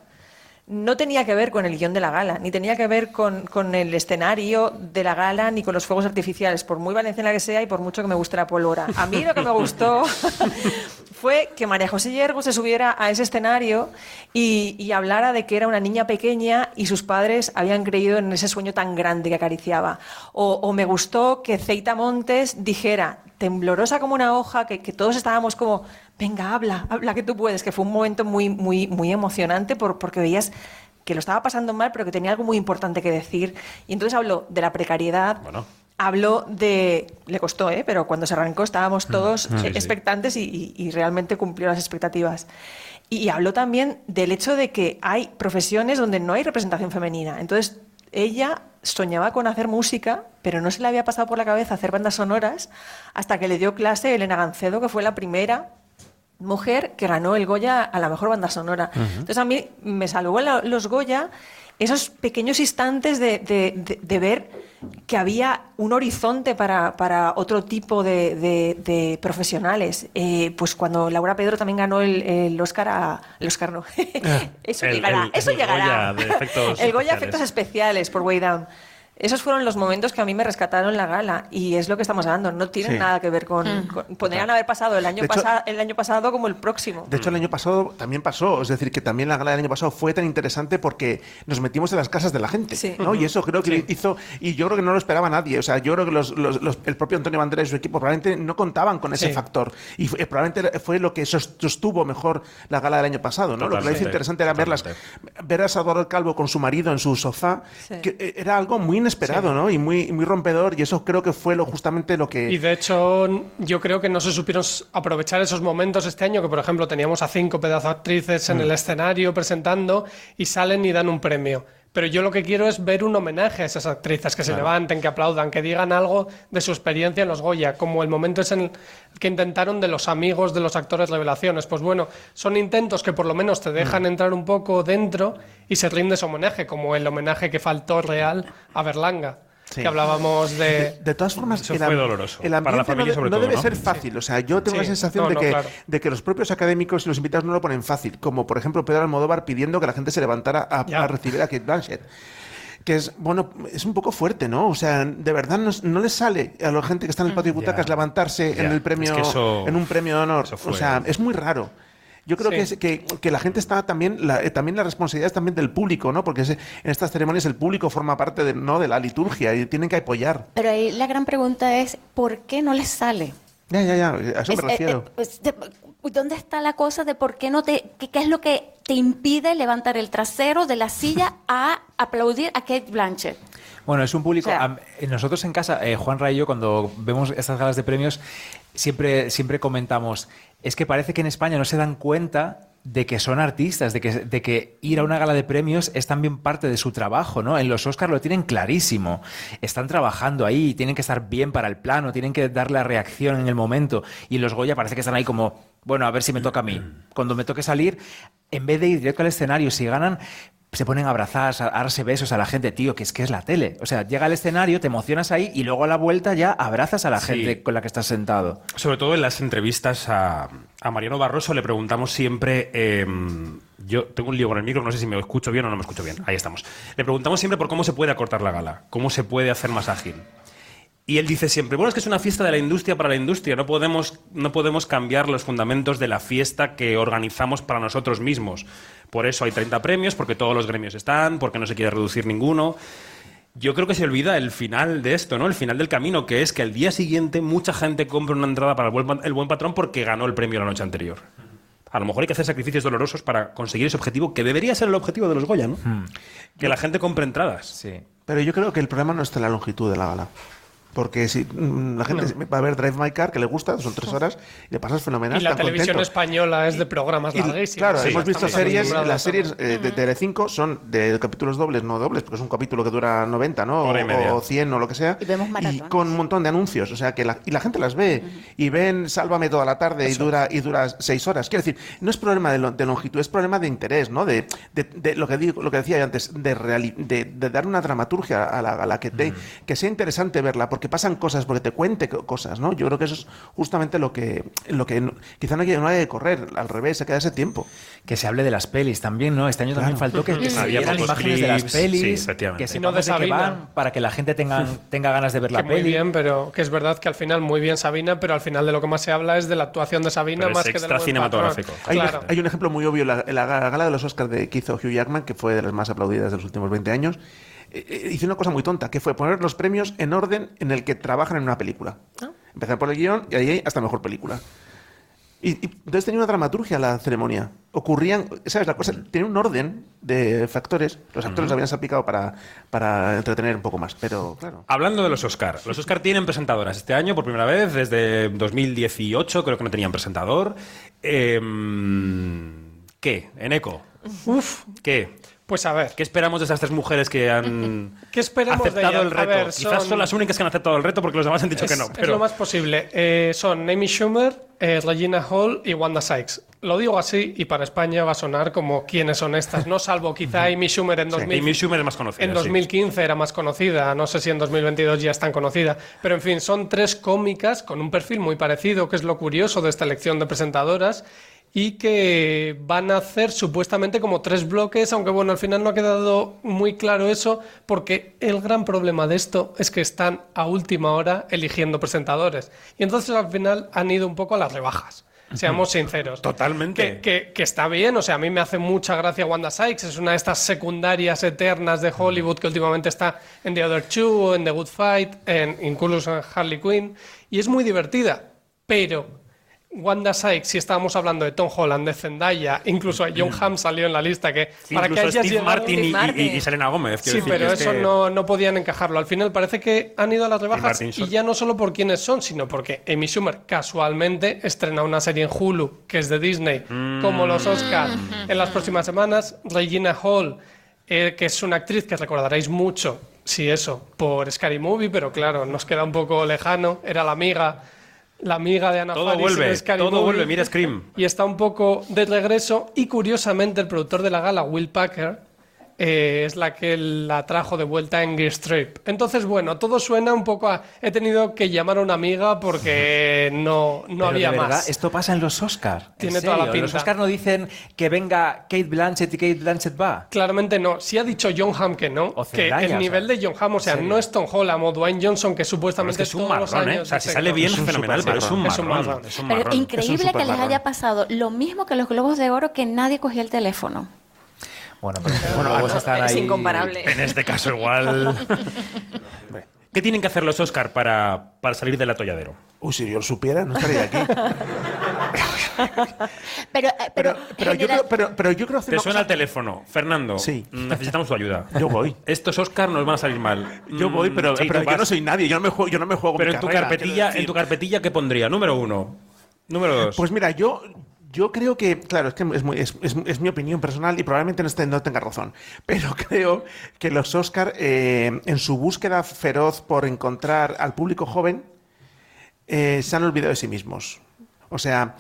no tenía que ver con el guion de la gala, ni tenía que ver con, con el escenario de la gala, ni con los fuegos artificiales, por muy valenciana que sea y por mucho que me guste la pólvora. A mí lo que me gustó *laughs* fue que María José Yergo se subiera a ese escenario y, y hablara de que era una niña pequeña y sus padres habían creído en ese sueño tan grande que acariciaba. O, o me gustó que Ceita Montes dijera, temblorosa como una hoja, que, que todos estábamos como, venga, habla, habla que tú puedes, que fue un momento muy, muy, muy emocionante por, porque veías que lo estaba pasando mal, pero que tenía algo muy importante que decir. Y entonces habló de la precariedad, Bueno. Habló de... Le costó, ¿eh? pero cuando se arrancó estábamos todos Sí, eh, sí. expectantes y, y- y realmente cumplió las expectativas. Y, y habló también del hecho de que hay profesiones donde no hay representación femenina. Entonces, ella soñaba con hacer música, pero no se le había pasado por la cabeza hacer bandas sonoras hasta que le dio clase Elena Gancedo, que fue la primera mujer que ganó el Goya a la mejor banda sonora. Entonces a mí me salvó la- los Goya esos pequeños instantes de, de- de- de ver que había un horizonte para, para otro tipo de, de- de profesionales. Eh, pues cuando Laura Pedro también ganó el, el Oscar a... El Oscar no. *laughs* eso El- llegará, el- eso llegará. *laughs* Goya de efectos el Goya especiales. efectos especiales por Way Down. Esos fueron los momentos que a mí me rescataron la gala y es lo que estamos hablando. No tienen Sí. nada que ver con... con- podrían haber pasado el año, hecho- pasa- el año pasado como el próximo. De hecho, el año pasado también pasó, es decir, que también la gala del año pasado fue tan interesante porque nos metimos en las casas de la gente, Sí. ¿no? Y eso creo que hizo, y yo creo que no lo esperaba nadie, o sea, yo creo que los- los- los- el propio Antonio Banderas y su equipo probablemente no contaban con ese Sí. factor, y fue- probablemente fue lo que sos- sostuvo mejor la gala del año pasado, ¿no? Lo que le hizo interesante era verlas, ver a Salvador Calvo con su marido en su sofá, Sí. que eh, era algo muy inesperado, ¿no? Y muy, muy rompedor, y eso creo que fue lo, justamente lo que... Y de hecho, yo creo que no se supieron aprovechar esos momentos este año, que por ejemplo teníamos a cinco pedazos actrices en el escenario presentando y salen y dan un premio. Pero yo lo que quiero es ver un homenaje a esas actrices, que se levanten, que aplaudan, que digan algo de su experiencia en los Goya, como el momento es en el que intentaron de los amigos de los actores revelaciones. Pues bueno, son intentos que por lo menos te dejan entrar un poco dentro y se rinde ese homenaje, como el homenaje que faltó real a Berlanga, Sí. que hablábamos de... De, de todas formas, Eso el, fue doloroso. el Para la ambiente familia no, sobre no todo, debe ¿no? ser fácil. O sea, yo tengo Sí. la sensación de, que, claro. de que los propios académicos y los invitados no lo ponen fácil. Como, por ejemplo, Pedro Almodóvar pidiendo que la gente se levantara a, recibir a Kate Blanchett. que es, bueno, es un poco fuerte, ¿no? O sea, de verdad no, no les sale a la gente que está en el patio de butacas Ya. levantarse en el premio, Es que eso- en un premio de honor. fue- O sea, es muy raro. Yo creo Sí. que, es- que, que la gente está también, la, eh, también la responsabilidad es también del público, ¿no? Porque es- en estas ceremonias el público forma parte de, ¿no? de la liturgia y tienen que apoyar. Pero ahí la gran pregunta es, ¿por qué no les sale? Ya, ya, ya, a eso Es- me eh, refiero. eh, pues, de- ¿Dónde está la cosa de por qué no te... qué, qué es lo que te impide levantar el trasero de la silla a aplaudir a Kate Blanchett? Bueno, es un público. O sea- am- nosotros en casa, eh, Juan y yo, cuando vemos estas galas de premios, siempre, siempre comentamos: es que parece que en España no se dan cuenta de que son artistas, de que, de que ir a una gala de premios es también parte de su trabajo, ¿no? En los Oscars lo tienen clarísimo. Están trabajando ahí, tienen que estar bien para el plano, tienen que dar la reacción en el momento. Y en los Goya parece que están ahí como, bueno, a ver si me toca a mí. Cuando me toque salir, en vez de ir directo al escenario, si ganan, se ponen a abrazar, a darse besos a la gente, tío, que es que es la tele. O sea, llega al escenario, te emocionas ahí y luego a la vuelta ya abrazas a la Sí. gente con la que estás sentado. Sobre todo en las entrevistas a, a Mariano Barroso le preguntamos siempre. eh, yo tengo un lío con el micro, no sé si me escucho bien o no me escucho bien. Ahí estamos. Le preguntamos siempre por cómo se puede acortar la gala, cómo se puede hacer más ágil. Y él dice siempre, bueno, es que es una fiesta de la industria para la industria, no podemos, no podemos cambiar los fundamentos de la fiesta que organizamos para nosotros mismos. Por eso hay 30 premios, porque todos los gremios están, porque no se quiere reducir ninguno. Yo creo que se olvida el final de esto, ¿no? El final del camino, que es que al día siguiente mucha gente compra una entrada para el buen, patrón porque ganó el premio la noche anterior. A lo mejor hay que hacer sacrificios dolorosos para conseguir ese objetivo, que debería ser el objetivo de los Goya, ¿no? Que la gente compre entradas. Sí. Pero yo creo que el problema no está en la longitud de la gala. Porque si mm, la gente va a ver Drive My Car, que le gusta, son tres horas, y le pasas fenomenal. Y la televisión contento. españa es de programas Y, larguísimos. claro, Sí, hemos visto series, las series eh, de Telecinco son de capítulos dobles, no dobles, porque es un capítulo que dura 90, ¿no? O-. O 100 o lo que sea. Y vemos Y con un montón de anuncios, o sea, que la, y la gente las ve. Y ven Sálvame toda la tarde y dura, y dura seis horas. Quiero decir, no es problema de, lo- de longitud, es problema de interés, ¿no? De, de- de lo, que digo, lo que decía yo antes, de, reali- de, de dar una dramaturgia a la, a la que, te, que sea interesante verla, porque pasan cosas, porque te cuente co- cosas, ¿no? Yo creo que eso es justamente lo que, lo que no- quizá no hay, que- no hay que correr, al revés, hay que darse tiempo. Que se hable de las pelis también, ¿no? Este año también faltó que, que se vieran imágenes de las pelis, sí, que Y no de de van, para que la gente tenga, *laughs* tenga ganas de ver la Que muy peli. bien, pero que es verdad que al final muy bien Sabina, pero al final de lo que más se habla es de la actuación de Sabina Pero es más que del extra buen cinematográfico. Hay, un- Claro. hay un ejemplo muy obvio, la, la gala de los Oscars de, que hizo Hugh Jackman, que fue de las más aplaudidas de los últimos 20 años. Eh, eh, hizo una cosa muy tonta, que fue poner los premios en orden en el que trabajan en una película. Empezar por el guion y ahí hasta mejor película. Y, y entonces tenía una dramaturgia la ceremonia. Ocurrían, ¿sabes? La cosa, tenía un orden de factores. Los actores lo habían salpicado para, para entretener un poco más, pero claro. Hablando de los Oscar, los Oscar tienen presentadoras este año por primera vez desde 2018, creo que no tenían presentador. Em, ¿Qué? ¿En eco? Uf, ¿Qué? Pues a ver. ¿Qué esperamos de esas tres mujeres que han *laughs* ¿Qué esperamos de aceptado ellas? el reto? ver, Quizás son... son- las únicas que han aceptado el reto porque los demás han dicho es, que no. es Pero lo más posible. Eh, son Amy Schumer, eh, Regina Hall y Wanda Sykes. Lo digo así y para España va a sonar como quiénes son estas, no salvo quizá Amy Schumer en 2000, Amy Schumer es más conocida. En sí. 2015 era más conocida, no sé si en 2022 ya es tan conocida, pero en fin, son tres cómicas con un perfil muy parecido, que es lo curioso de esta elección de presentadoras, y que van a hacer supuestamente como tres bloques, aunque bueno, al final no ha quedado muy claro eso, porque el gran problema de esto es que están a última hora eligiendo presentadores, y entonces al final han ido un poco a las rebajas. Seamos sinceros. Totalmente. Que, que- que está bien, o sea, a mí me hace mucha gracia Wanda Sykes, es una de estas secundarias eternas de Hollywood que últimamente está en The Other Two en The Good Fight, en, incluso en Harley Quinn, y es muy divertida, pero Wanda Sykes, si estábamos hablando de Tom Holland, de Zendaya, incluso John Hamm salió en la lista, que Sí, para que hayas Steve Martin, y- Selena Gómez. Sí, decir, pero es eso que- no, no podían encajarlo. Al final parece que han ido a las rebajas y ya no solo por quiénes son, sino porque Amy Schumer casualmente estrena una serie en Hulu que es de Disney, como los Oscars, en las próximas semanas. Regina Hall, eh, que es una actriz que recordaréis mucho, si eso, por Scary Movie, pero claro, nos queda un poco lejano. Era la amiga, la amiga de Anna Todo Faris vuelve, en todo Movie vuelve. Mira Scream. y está un poco de regreso. Y curiosamente, el productor de la gala, Will Packer, eh, es la que la trajo de vuelta en Gear Strip. Entonces, bueno, todo suena un poco a... He tenido que llamar a una amiga porque *laughs* no, no Pero había de verdad, más. Esto pasa en los Oscars. Tiene toda la Los pinta. Oscars no dicen que venga Kate Blanchett y Kate Blanchett va. Claramente no. Si ha dicho John Hamm que no, O que el o nivel sea, de John Hamm, o sea, no es Tom Holland o Dwayne Johnson, que Pero es supuestamente que es un todos los marrón, ¿eh? años O sea, si sale bien Es es un fenomenal, pero es un Es un marrón. marrón. Es un Pero marrón. increíble que les haya pasado lo mismo que los globos de oro que nadie cogía el teléfono. Bueno, pero bueno, se están es ahí- incomparable. En este caso igual... ¿Qué tienen que hacer los Oscar para, para salir del atolladero? Uy, si yo lo supiera, no estaría aquí. *laughs* Pero, eh, pero, Pero, pero, yo, creo, pero, pero yo creo hacer Te suena cosa- el teléfono. Fernando, Sí. necesitamos tu ayuda. Yo voy. Estos Oscar nos van a salir mal. Yo voy, pero, Mm, y pero tú yo vas. no soy nadie, yo no me juego, yo no me juego Pero mi en tu carpetilla, en tu carpetilla, ¿qué pondría? Número uno. Número dos. Pues mira, yo, yo creo que, claro, es que es, muy- es- es- mi opinión personal y probablemente no tenga razón, *laughs* pero creo que los Oscar, eh, en su búsqueda feroz por encontrar al público joven, eh, se han olvidado de sí mismos. O sea,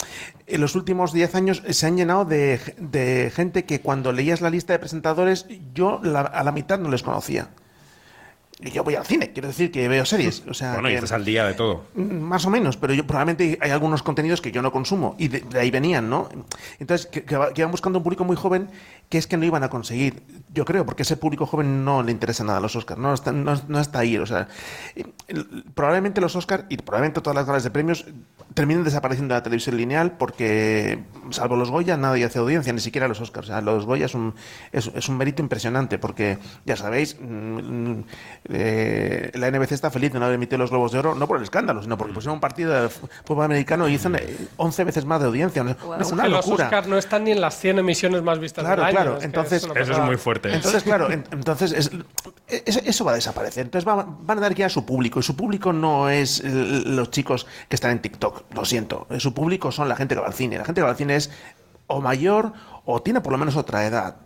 en los últimos 10 años se han llenado de, de gente que cuando leías la lista de presentadores, yo la- a la mitad no les conocía. Y yo voy al cine, quiero decir que veo series. O sea, bueno, y estás al día de todo. Mm, Más o menos, pero yo probablemente hay algunos contenidos que yo no consumo y de, de ahí venían, ¿no? Entonces, que, iban buscando un público muy joven que es que no iban a conseguir, yo creo, porque ese público joven no le interesa nada a los Oscars, no está, no, no está ahí, o sea, probablemente los Oscars y probablemente todas las galas de premios terminen desapareciendo de la televisión lineal porque, salvo los Goya, nadie hace audiencia, ni siquiera los Oscars. O sea, los Goya es un, es, es un mérito impresionante porque, ya sabéis, mm, eh, la NBC está feliz de no haber emitido los Globos de Oro, no por el escándalo, sino porque pusieron un partido de fútbol americano y hizo eh, 11 veces más de audiencia. Una- Es una que los. Oscars no están ni en las 100 emisiones más vistas Claro, del año. claro. es Entonces, Eso es muy fuerte. Entonces, claro, *laughs* en- entonces es- es- eso va a desaparecer. Entonces va- van a dar guía a su público. Y su público no es el- los chicos que están en TikTok, lo siento. Su público son la gente que va al cine. La gente que va al cine es o mayor o tiene por lo menos otra edad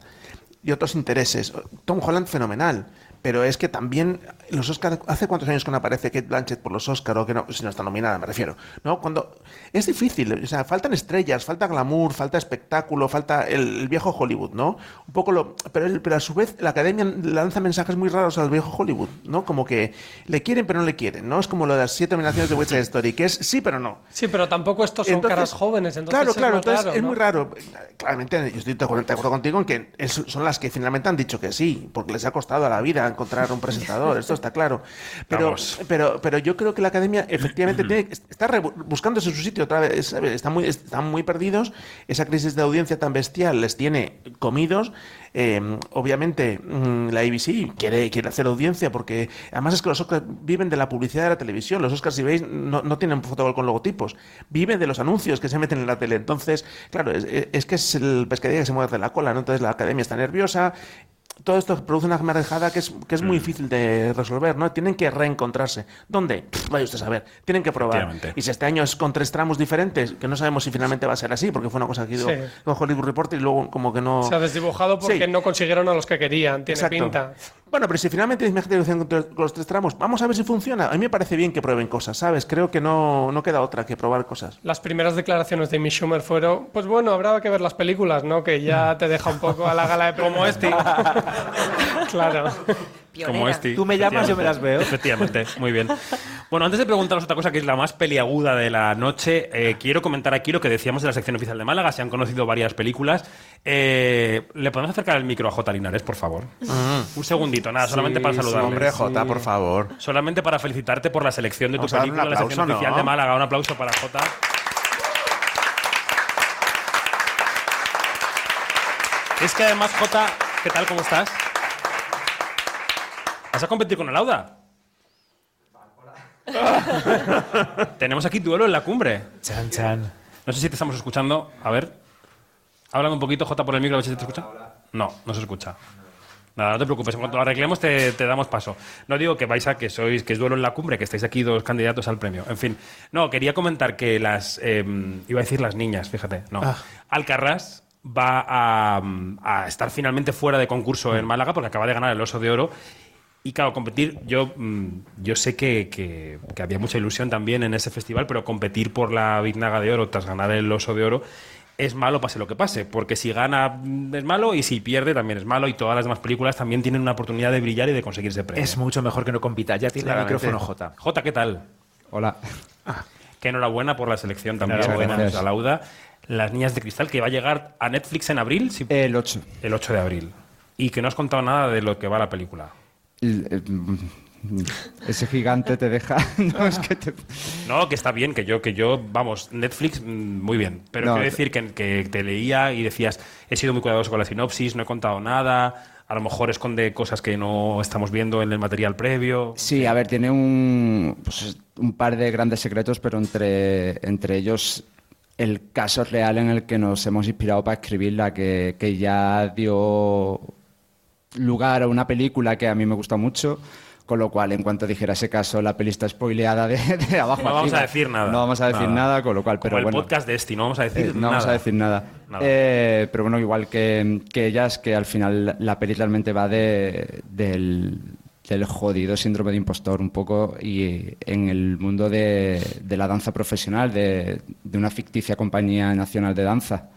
y otros intereses. Tom Holland, fenomenal. Pero es que también los Oscar, ¿hace cuántos años que no aparece Kate Blanchett por los Oscar o que no, si no está nominada, me refiero? ¿No? Cuando es difícil, o sea, faltan estrellas, falta glamour, falta espectáculo, falta el, el viejo Hollywood, ¿no? Un poco lo, pero, el- pero a su vez la academia lanza mensajes muy raros al viejo Hollywood, ¿no? Como que le quieren pero no le quieren, ¿no? Es como lo de las siete nominaciones de West Side Story, que es sí pero no. Sí, pero tampoco estos son Entonces, caras jóvenes. Entonces claro, claro, entonces raro, es ¿no? muy raro. Claramente, yo estoy de acuerdo, de acuerdo contigo en que es- son las que finalmente han dicho que sí, porque les ha costado a la vida encontrar un presentador, esto está claro. Pero, Vamos. pero, pero yo creo que la academia efectivamente *clears throat* tiene, está buscándose su sitio otra vez. Están muy, están muy perdidos. Esa crisis de audiencia tan bestial les tiene comidos. Eh, obviamente, mm, la ABC quiere, quiere hacer audiencia porque además es que los Oscars viven de la publicidad de la televisión. Los Oscars, si veis, no, no tienen fotogol con logotipos. Viven de los anuncios que se meten en la tele. Entonces, claro, es, es que es el pescadilla que se mueve de la cola. ¿no? Entonces, la academia está nerviosa. Todo esto produce una marejada que es, que es muy difícil de resolver, ¿no? Tienen que reencontrarse. ¿Dónde? Pff, vaya usted a saber. Tienen que probar. Y si este año es con tres tramos diferentes, que no sabemos si finalmente va a ser así, porque fue una cosa que hizo Sí. con Hollywood Reporter y luego como que no... Se ha desdibujado porque Sí. no consiguieron a los que querían. Tiene Exacto. pinta. Bueno, pero si finalmente imagínate con, los tres tramos, vamos a ver si funciona. A mí me parece bien que prueben cosas, ¿sabes? Creo que no, no queda otra que probar cosas. Las primeras declaraciones de Amy Schumer fueron, pues bueno, habrá que ver las películas, ¿no? Que ya te deja un poco a la gala de Como este. *laughs* claro. Como este. Tú me llamas, yo me las veo. Efectivamente, muy bien. Bueno, antes de preguntaros otra cosa que es la más peliaguda de la noche, eh, quiero comentar aquí lo que decíamos de la sección oficial de Málaga. Se han conocido varias películas. Eh, ¿Le podemos acercar el micro a J. Linares, por favor? Un segundito, nada, solamente para saludarle. Hombre, Jota, por favor. Solamente para felicitarte por la selección de tu Vamos película, la sección aplauso, oficial de Málaga. Un aplauso para J. Es que además, J, ¿qué tal? ¿Cómo estás? ¿Vas a competir con el Auda? *laughs* Tenemos aquí duelo en la cumbre. Chan, chan. No sé si te estamos escuchando. A ver. Háblame un poquito, J, por el micro, a ver si te escucha. No, no se escucha. Nada, no te preocupes. En cuanto lo arreglemos, te, te damos paso. No digo que vais a que sois que es duelo en la cumbre, que estáis aquí dos candidatos al premio. En fin. No, quería comentar que las. eh, iba a decir las niñas, fíjate. No. Ah. Alcarrás va a, a estar finalmente fuera de concurso en Málaga porque acaba de ganar el Oso de Oro. Y claro, competir, yo, mm, yo sé que, que- que había mucha ilusión también en ese festival, pero competir por la Biznaga de Oro tras ganar el Oso de Oro es malo pase lo que pase, porque si gana mm, es malo y si pierde también es malo y todas las demás películas también tienen una oportunidad de brillar y de conseguirse premio. Es mucho mejor que no compita. Ya tiene el micrófono J. J, ¿qué tal? Hola. Que enhorabuena por la selección también, a Lauda. Las Niñas de Cristal, que va a llegar a Netflix en abril. El 8. el 8 de abril. Y que no has contado nada de lo que va la película. El- eh, mm, Ese gigante te deja. *laughs* No, es que te- No, que está bien, que yo, que yo, vamos, Netflix, mm, muy bien. Pero No, quiero te- decir que, que te leía y decías, he sido muy cuidadoso con la sinopsis, no he contado nada, a lo mejor esconde cosas que no estamos viendo en el material previo. Sí, a ver, tiene un, pues, un par de grandes secretos, pero entre, entre ellos el caso real en el que nos hemos inspirado para escribirla, que, que ya dio lugar a una película que a mí me gusta mucho. Con lo cual, en cuanto dijera ese caso, la peli está spoileada de, de abajo No vamos a decir nada. No vamos a decir nada, con lo cual, Como pero el bueno. podcast de este, no vamos a decir Eh, no nada. vamos a decir nada. Nada. Eh, pero bueno, igual que, que ellas, que al final la peli realmente va de, del, del jodido síndrome de impostor un poco y en el mundo de, de la danza profesional, de, de una ficticia compañía nacional de danza.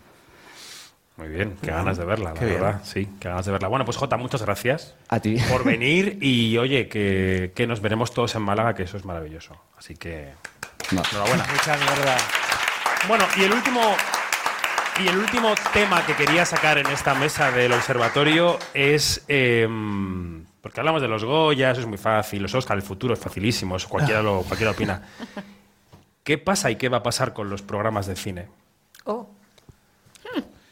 Muy bien, qué ganas de verla, la Qué bien. verdad. Sí, qué ganas de verla. Bueno, pues Jota, muchas gracias A ti. por *laughs* venir y oye, que, que nos veremos todos en Málaga, que eso es maravilloso. Así que, No. enhorabuena. Mucha mierda. Bueno, y el último y el último tema que quería sacar en esta mesa del observatorio es eh, porque hablamos de los Goya, eso es muy fácil, los Oscar, el futuro es facilísimo, eso cualquiera lo *laughs* cualquiera opina. ¿Qué pasa y qué va a pasar con los programas de cine? Oh.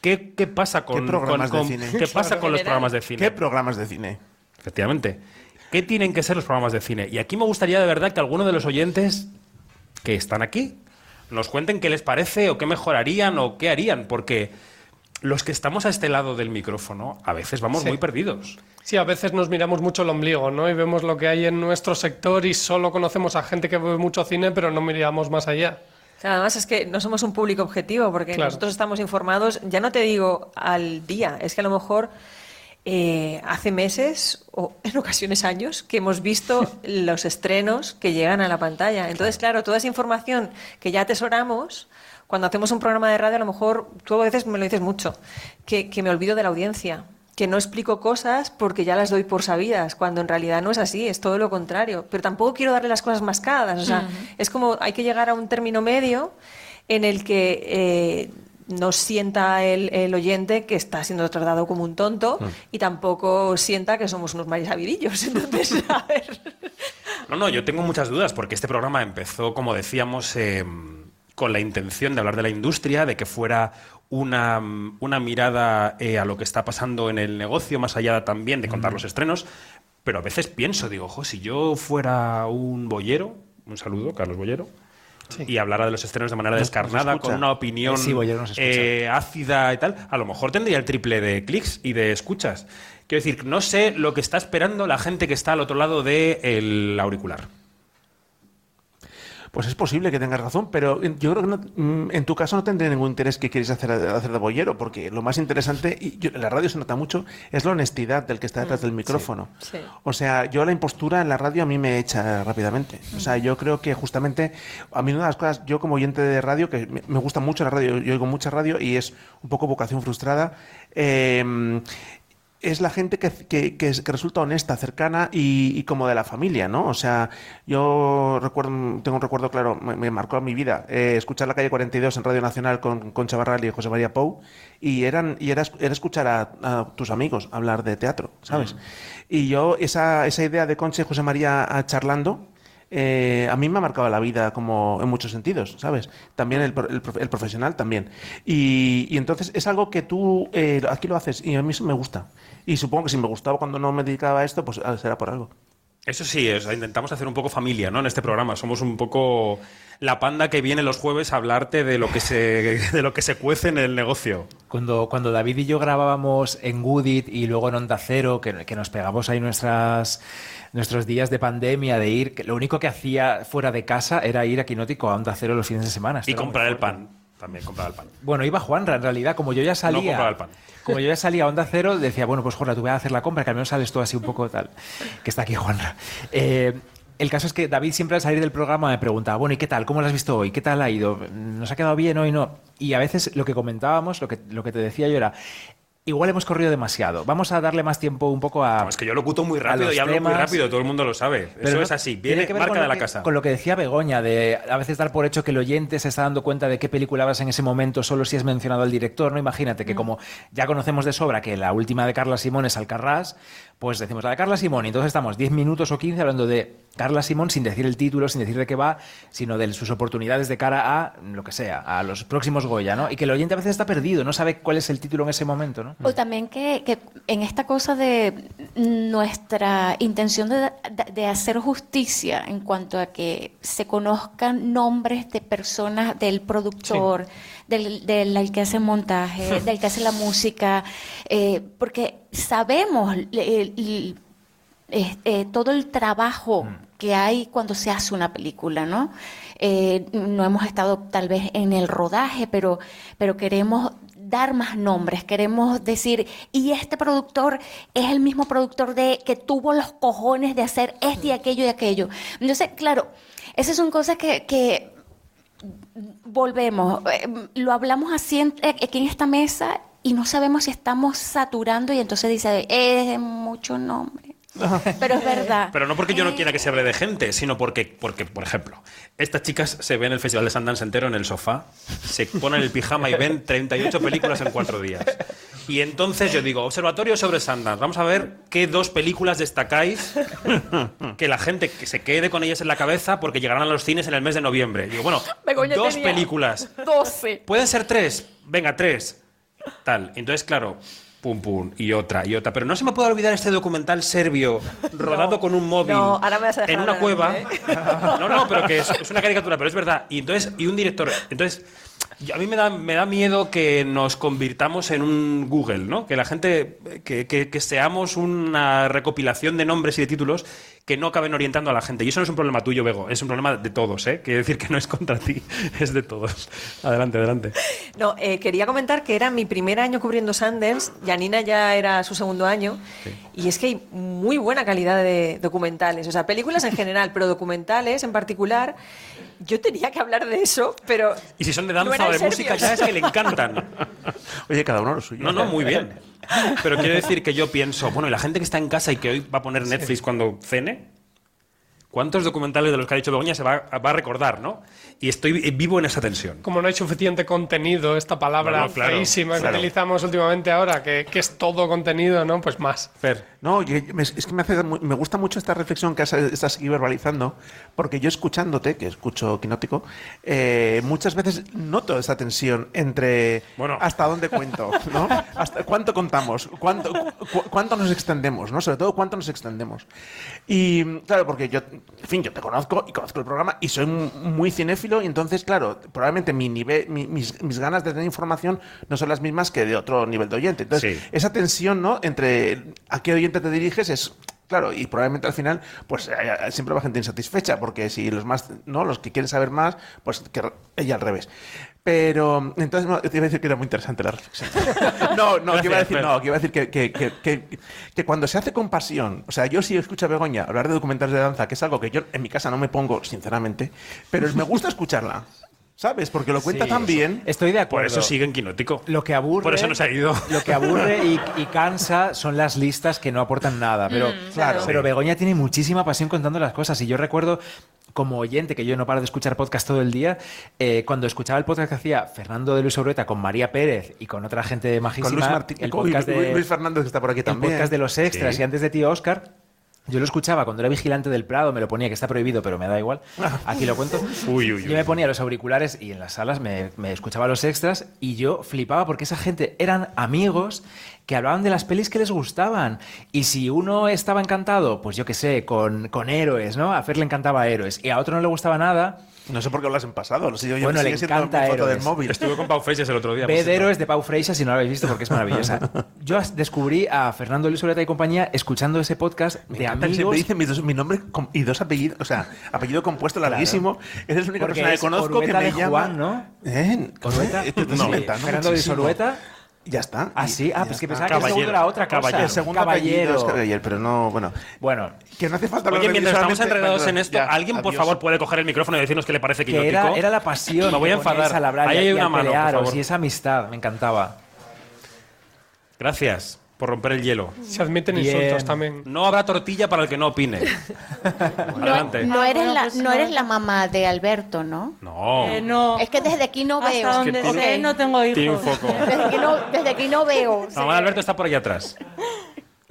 ¿Qué, qué pasa con, ¿Qué programas con- de con- cine? ¿Qué pasa con los programas de cine? ¿Qué programas de cine? Efectivamente. ¿Qué tienen que ser los programas de cine? Y aquí me gustaría de verdad que alguno de los oyentes que están aquí nos cuenten qué les parece o qué mejorarían o qué harían, porque los que estamos a este lado del micrófono a veces vamos Sí. muy perdidos. Sí, a veces nos miramos mucho el ombligo, ¿no? Y vemos lo que hay en nuestro sector y solo conocemos a gente que ve mucho cine, pero no miramos más allá. Además es que no somos un público objetivo, porque Claro. nosotros estamos informados, ya no te digo al día, es que a lo mejor eh, hace meses o *laughs* en ocasiones años que hemos visto *laughs* los estrenos que llegan a la pantalla. Entonces, claro, toda esa información que ya atesoramos, cuando hacemos un programa de radio, a lo mejor tú a veces me lo dices mucho, que, que me olvido de la audiencia que no explico cosas porque ya las doy por sabidas, cuando en realidad no es así, es todo lo contrario. Pero tampoco quiero darle las cosas mascadas, o sea, es como hay que llegar a un término medio en el que eh, no sienta el, el oyente que está siendo tratado como un tonto y tampoco sienta que somos unos marisabidillos. *laughs* Entonces, a ver. No, no, yo tengo muchas dudas porque este programa empezó, como decíamos, eh, con la intención de hablar de la industria, de que fuera una, una mirada eh, a lo que está pasando en el negocio, más allá también de contar los estrenos. Pero a veces pienso, digo, ojo, si yo fuera un boyero, un saludo, Carlos Boyero, y hablara de los estrenos de manera descarnada, con una opinión sí, eh, ácida y tal, a lo mejor tendría el triple de clics y de escuchas. Quiero decir, no sé lo que está esperando la gente que está al otro lado del auricular. Pues es posible que tengas razón, pero yo creo que no- mm, en tu caso no tendría ningún interés que quieres hacer, hacer de boyero, porque lo más interesante, y yo- en la radio se nota mucho, es la honestidad del que está detrás del micrófono. Sí. O sea, yo la impostura en la radio a mí me echa rápidamente. O sea, yo creo que justamente, a mí una de las cosas, yo como oyente de radio, que me, me gusta mucho la radio, yo oigo mucha radio y es un poco vocación frustrada, eh, es la gente que, que- que es- que resulta honesta, cercana y, y como de la familia, ¿no? O sea, yo recuerdo, tengo un recuerdo claro, me, me marcó mi vida, eh, escuchar la calle 42 en Radio Nacional con Concha Barral y José María Pou, y, eran, y era, era escuchar a, a tus amigos hablar de teatro, ¿sabes? Y yo, esa, esa idea de Concha y José María ah, charlando, eh, a mí me ha marcado la vida como en muchos sentidos, ¿sabes? También el, el el profesional también. Y, entonces es algo que tú eh, aquí lo haces y a mí me gusta. Y supongo que si me gustaba cuando no me dedicaba a esto, pues ah, será por algo. Eso sí, o sea, intentamos hacer un poco familia, ¿no? En este programa somos un poco la panda que viene los jueves a hablarte de lo que se *laughs* de lo que se cuece en el negocio. Cuando, cuando David y yo grabábamos en Goodit y luego en Onda Cero, que, que nos pegamos ahí nuestras, nuestros días de pandemia, de ir, que lo único que hacía fuera de casa era ir a Quinótico a Onda Cero los fines de semana. Esto Y comprar el pan, también comprar el pan. Bueno, iba Juanra, en realidad, como yo ya salía. No compraba el pan. Como yo ya salía a Onda Cero, decía, bueno, pues Juanra, tú vas a hacer la compra, que al menos sales tú así un poco tal. Que está aquí Juanra. Eh, el caso es que David siempre al salir del programa me preguntaba, bueno, ¿y qué tal? ¿Cómo lo has visto hoy? ¿Qué tal ha ido? ¿Nos ha quedado bien hoy? No. Y a veces lo que comentábamos, lo que, lo que te decía yo era, igual hemos corrido demasiado. Vamos a darle más tiempo un poco a. No, es que yo locuto muy rápido y hablo muy rápido, todo el mundo lo sabe. Pero Eso no- es así, viene marca con de lo la que- casa. Con lo que decía Begoña, de a veces dar por hecho que el oyente se está dando cuenta de qué película vas en ese momento solo si has mencionado al director, ¿no? Imagínate que como ya conocemos de sobra que la última de Carla Simón es Alcarrás, pues decimos la de Carla Simón y entonces estamos 10 minutos o 15 hablando de Carla Simón sin decir el título, sin decir de qué va, sino de sus oportunidades de cara a lo que sea, a los próximos Goya, ¿no? Y que el oyente a veces está perdido, no sabe cuál es el título en ese momento, ¿no? O también que, que en esta cosa de nuestra intención de, de- de hacer justicia en cuanto a que se conozcan nombres de personas, del productor, del, del que hace montaje, *laughs* del que hace la música, eh, porque sabemos eh, eh, todo el trabajo que hay cuando se hace una película, ¿no? No hemos estado tal vez en el rodaje, pero, pero queremos dar más nombres, queremos decir, y este productor es el mismo productor de que tuvo los cojones de hacer este y aquello y aquello. Entonces, claro, esas son cosas que, que volvemos, eh, lo hablamos así en- eh, aquí en esta mesa y no sabemos si estamos saturando y entonces dice, es mucho nombre. Pero es verdad. Pero no porque yo no quiera que se hable de gente, sino porque, porque, por ejemplo, estas chicas se ven el Festival de Sundance entero en el sofá, se ponen el pijama y ven 38 películas en cuatro días. Y entonces yo digo, observatorio sobre Sundance, vamos a ver qué dos películas destacáis que la gente que se quede con ellas en la cabeza porque llegarán a los cines en el mes de noviembre. Digo, bueno, Begoña dos películas. 12. Pueden ser tres. Venga, tres. Tal. Entonces, claro, pum, pum, y otra, y otra. Pero no se me puede olvidar este documental serbio *laughs* rodado con un móvil No, ahora me vas a dejar en una cueva. mí, ¿eh? *laughs* No, no, pero que es, es una caricatura, pero es verdad. Y entonces, y un director. Entonces, a mí me da, me da miedo que nos convirtamos en un Google, ¿no? Que la gente, que, que- que seamos una recopilación de nombres y de títulos que no acaben orientando a la gente. Y eso no es un problema tuyo, Bego, es un problema de todos, ¿eh? Quiere decir que no es contra ti, *laughs* es de todos. Adelante, adelante. No, eh, quería comentar que era mi primer año cubriendo Sundance, Janina ya era su segundo año, y es que hay muy buena calidad de documentales, o sea, películas en general, pero documentales en particular. Yo tenía que hablar de eso, pero... Y si son de danza o de música, ya es que le encantan. *laughs* Oye, cada uno lo suyo. No, no, muy bien. Pero quiero decir que yo pienso, bueno, y la gente que está en casa y que hoy va a poner Netflix cuando cene, ¿cuántos documentales de los que ha dicho Begoña se va, va a recordar, no? Y estoy vivo en esa tensión. Como no hay suficiente contenido, esta palabra No, no, claro, feísima claro. que utilizamos últimamente ahora, que, que es todo contenido, ¿no? Pues más. No, yo- me- es que me, hace, me gusta mucho esta reflexión que has- estás aquí verbalizando, porque yo escuchándote, que escucho Quinótico, eh, muchas veces noto esa tensión entre hasta dónde cuento, ¿no? *laughs* Hasta cuánto contamos, cuánto, cu- cuánto nos extendemos, ¿no? Sobre todo cuánto nos extendemos. Y claro, porque yo, en fin, yo te conozco y conozco el programa y soy muy cinéfilo y entonces, claro, probablemente mi nivel, mi- mis, mis ganas de tener información no son las mismas que de otro nivel de oyente. Entonces, Sí. esa tensión, ¿no? Entre a qué oyente te diriges es claro y probablemente al final pues eh, eh, siempre va gente insatisfecha porque si los más no los que quieren saber más pues que ella al revés pero entonces no, te iba a decir que era muy interesante la reflexión *laughs* no no que iba a decir no que iba a decir que, que, que, que- que cuando se hace con pasión o sea yo sí escucho a Begoña hablar de documentales de danza que es algo que yo en mi casa no me pongo sinceramente pero me gusta escucharla ¿sabes? porque lo cuenta Sí, tan bien Estoy de acuerdo. Por eso sigue en Quinótico. Lo que aburre. Por eso no se ha ido. Lo que aburre y, y *laughs* cansa son las listas que no aportan nada. Pero, Mm, claro. pero. Begoña tiene muchísima pasión contando las cosas. Y yo recuerdo, como oyente, que yo no paro de escuchar podcast todo el día, eh, cuando escuchaba el podcast que hacía Fernando de Luis Obreta con María Pérez y con otra gente majísima, con Luis Martín el con podcast Luis, de, Luis Fernández que está por aquí el también podcast de los extras Sí. y antes de Tío Oscar. Yo lo escuchaba cuando era vigilante del Prado, me lo ponía, que está prohibido, pero me da igual. *laughs* Aquí lo cuento. Uy, uy, Yo me ponía los auriculares y en las salas me, me escuchaba los extras y yo flipaba porque esa gente eran amigos que hablaban de las pelis que les gustaban. Y si uno estaba encantado, pues yo qué sé, con, con héroes, ¿no? A Fer le encantaba héroes y a otro no le gustaba nada. no sé por qué hablas en pasado no sé, yo, yo Bueno, le encanta foto del héroes. móvil Estuve con Pau Freixas el otro día. Ved héroes de Pau Freixas si no lo habéis visto porque es maravillosa. *laughs* Yo descubrí a Fernando Luis Obreta y compañía escuchando ese podcast Me de amigos. siempre dice mi, dos- mi nombre y dos apellidos, o sea, apellido compuesto larguísimo. Esa es la única Porque persona que conozco que me de llama. Juan, ¿no? ¿Eh? Orueta. No. inventando Fernando Luis. Orueta. Ya está. ¿Ah, sí? Ah, pues que pensaba que el segundo era otra cosa. Caballero. El segundo Caballero. apellido es Caballero, pero no, bueno. Bueno, Que no hace falta Oye, mientras estamos perdón, en esto, ya, ¿alguien, por adiós. favor, puede coger el micrófono y decirnos qué le parece que quinótico? era, era la pasión. Me voy a que enfadar. Ahí hay una mano, por favor. Y esa amistad, me encantaba. Gracias por romper el hielo. Se admiten Bien. insultos también. No habrá tortilla para el que no opine. *laughs* Adelante. No, Ah, eres, la, pues no eres la mamá de Alberto, ¿no? No. Eh, no. Es que desde aquí no Hasta veo. donde Es que sé, tiene- no tengo hijos. Tiene un foco. Desde aquí no, desde aquí no veo. La mamá de Alberto está por allá atrás.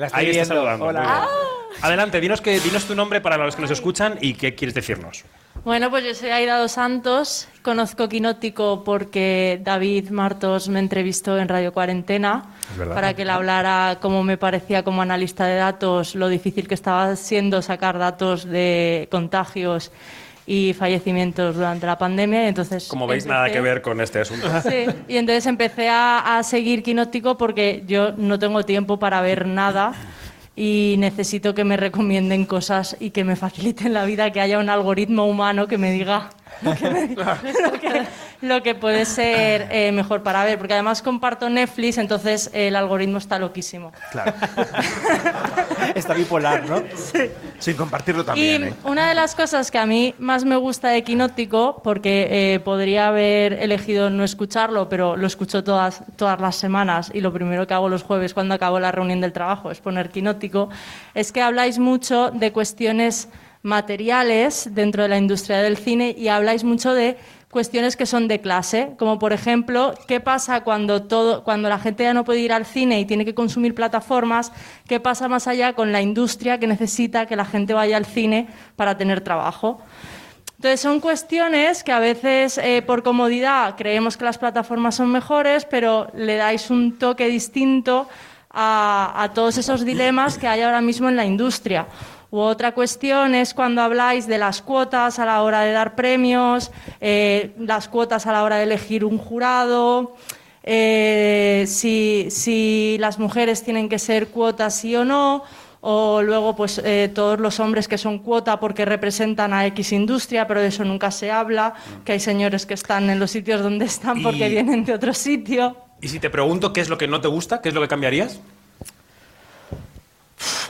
La estoy Ahí está saludando. Hola. bien. Adelante, dinos, que, dinos tu nombre para los que nos escuchan y qué quieres decirnos. Bueno, pues yo soy Aida dos Santos, conozco Quinótico porque David Martos me entrevistó en Radio Cuarentena para que le hablara cómo me parecía como analista de datos lo difícil que estaba siendo sacar datos de contagios y fallecimientos durante la pandemia. y Entonces Como veis, empecé- nada que ver con este asunto. *laughs* Sí, y entonces empecé a, a seguir Quinótico porque yo no tengo tiempo para ver nada y necesito que me recomienden cosas y que me faciliten la vida, que haya un algoritmo humano que me diga *laughs* lo que, me- *laughs* lo que- lo que puede ser eh, mejor para ver, porque además comparto Netflix, entonces el algoritmo está loquísimo. Claro. *laughs* Está bipolar, ¿no? Sin compartirlo Y también, ¿eh? una de las cosas que a mí más me gusta de Quinótico, porque eh, podría haber elegido no escucharlo, pero lo escucho todas, todas las semanas y lo primero que hago los jueves cuando acabo la reunión del trabajo es poner Quinótico, es que habláis mucho de cuestiones materiales dentro de la industria del cine y habláis mucho de cuestiones que son de clase, como por ejemplo, ¿qué pasa cuando, todo, cuando la gente ya no puede ir al cine y tiene que consumir plataformas? ¿Qué pasa más allá con la industria que necesita que la gente vaya al cine para tener trabajo? Entonces son cuestiones que a veces eh, por comodidad creemos que las plataformas son mejores, pero le dais un toque distinto a, a todos esos dilemas que hay ahora mismo en la industria. U otra cuestión es cuando habláis de las cuotas a la hora de dar premios, eh, las cuotas a la hora de elegir un jurado, eh, si, si las mujeres tienen que ser cuotas sí o no, o luego pues eh, todos los hombres que son cuota porque representan a X industria, pero de eso nunca se habla, que hay señores que están en los sitios donde están porque Y- vienen de otro sitio. Y si te pregunto qué es lo que no te gusta, qué es lo que cambiarías,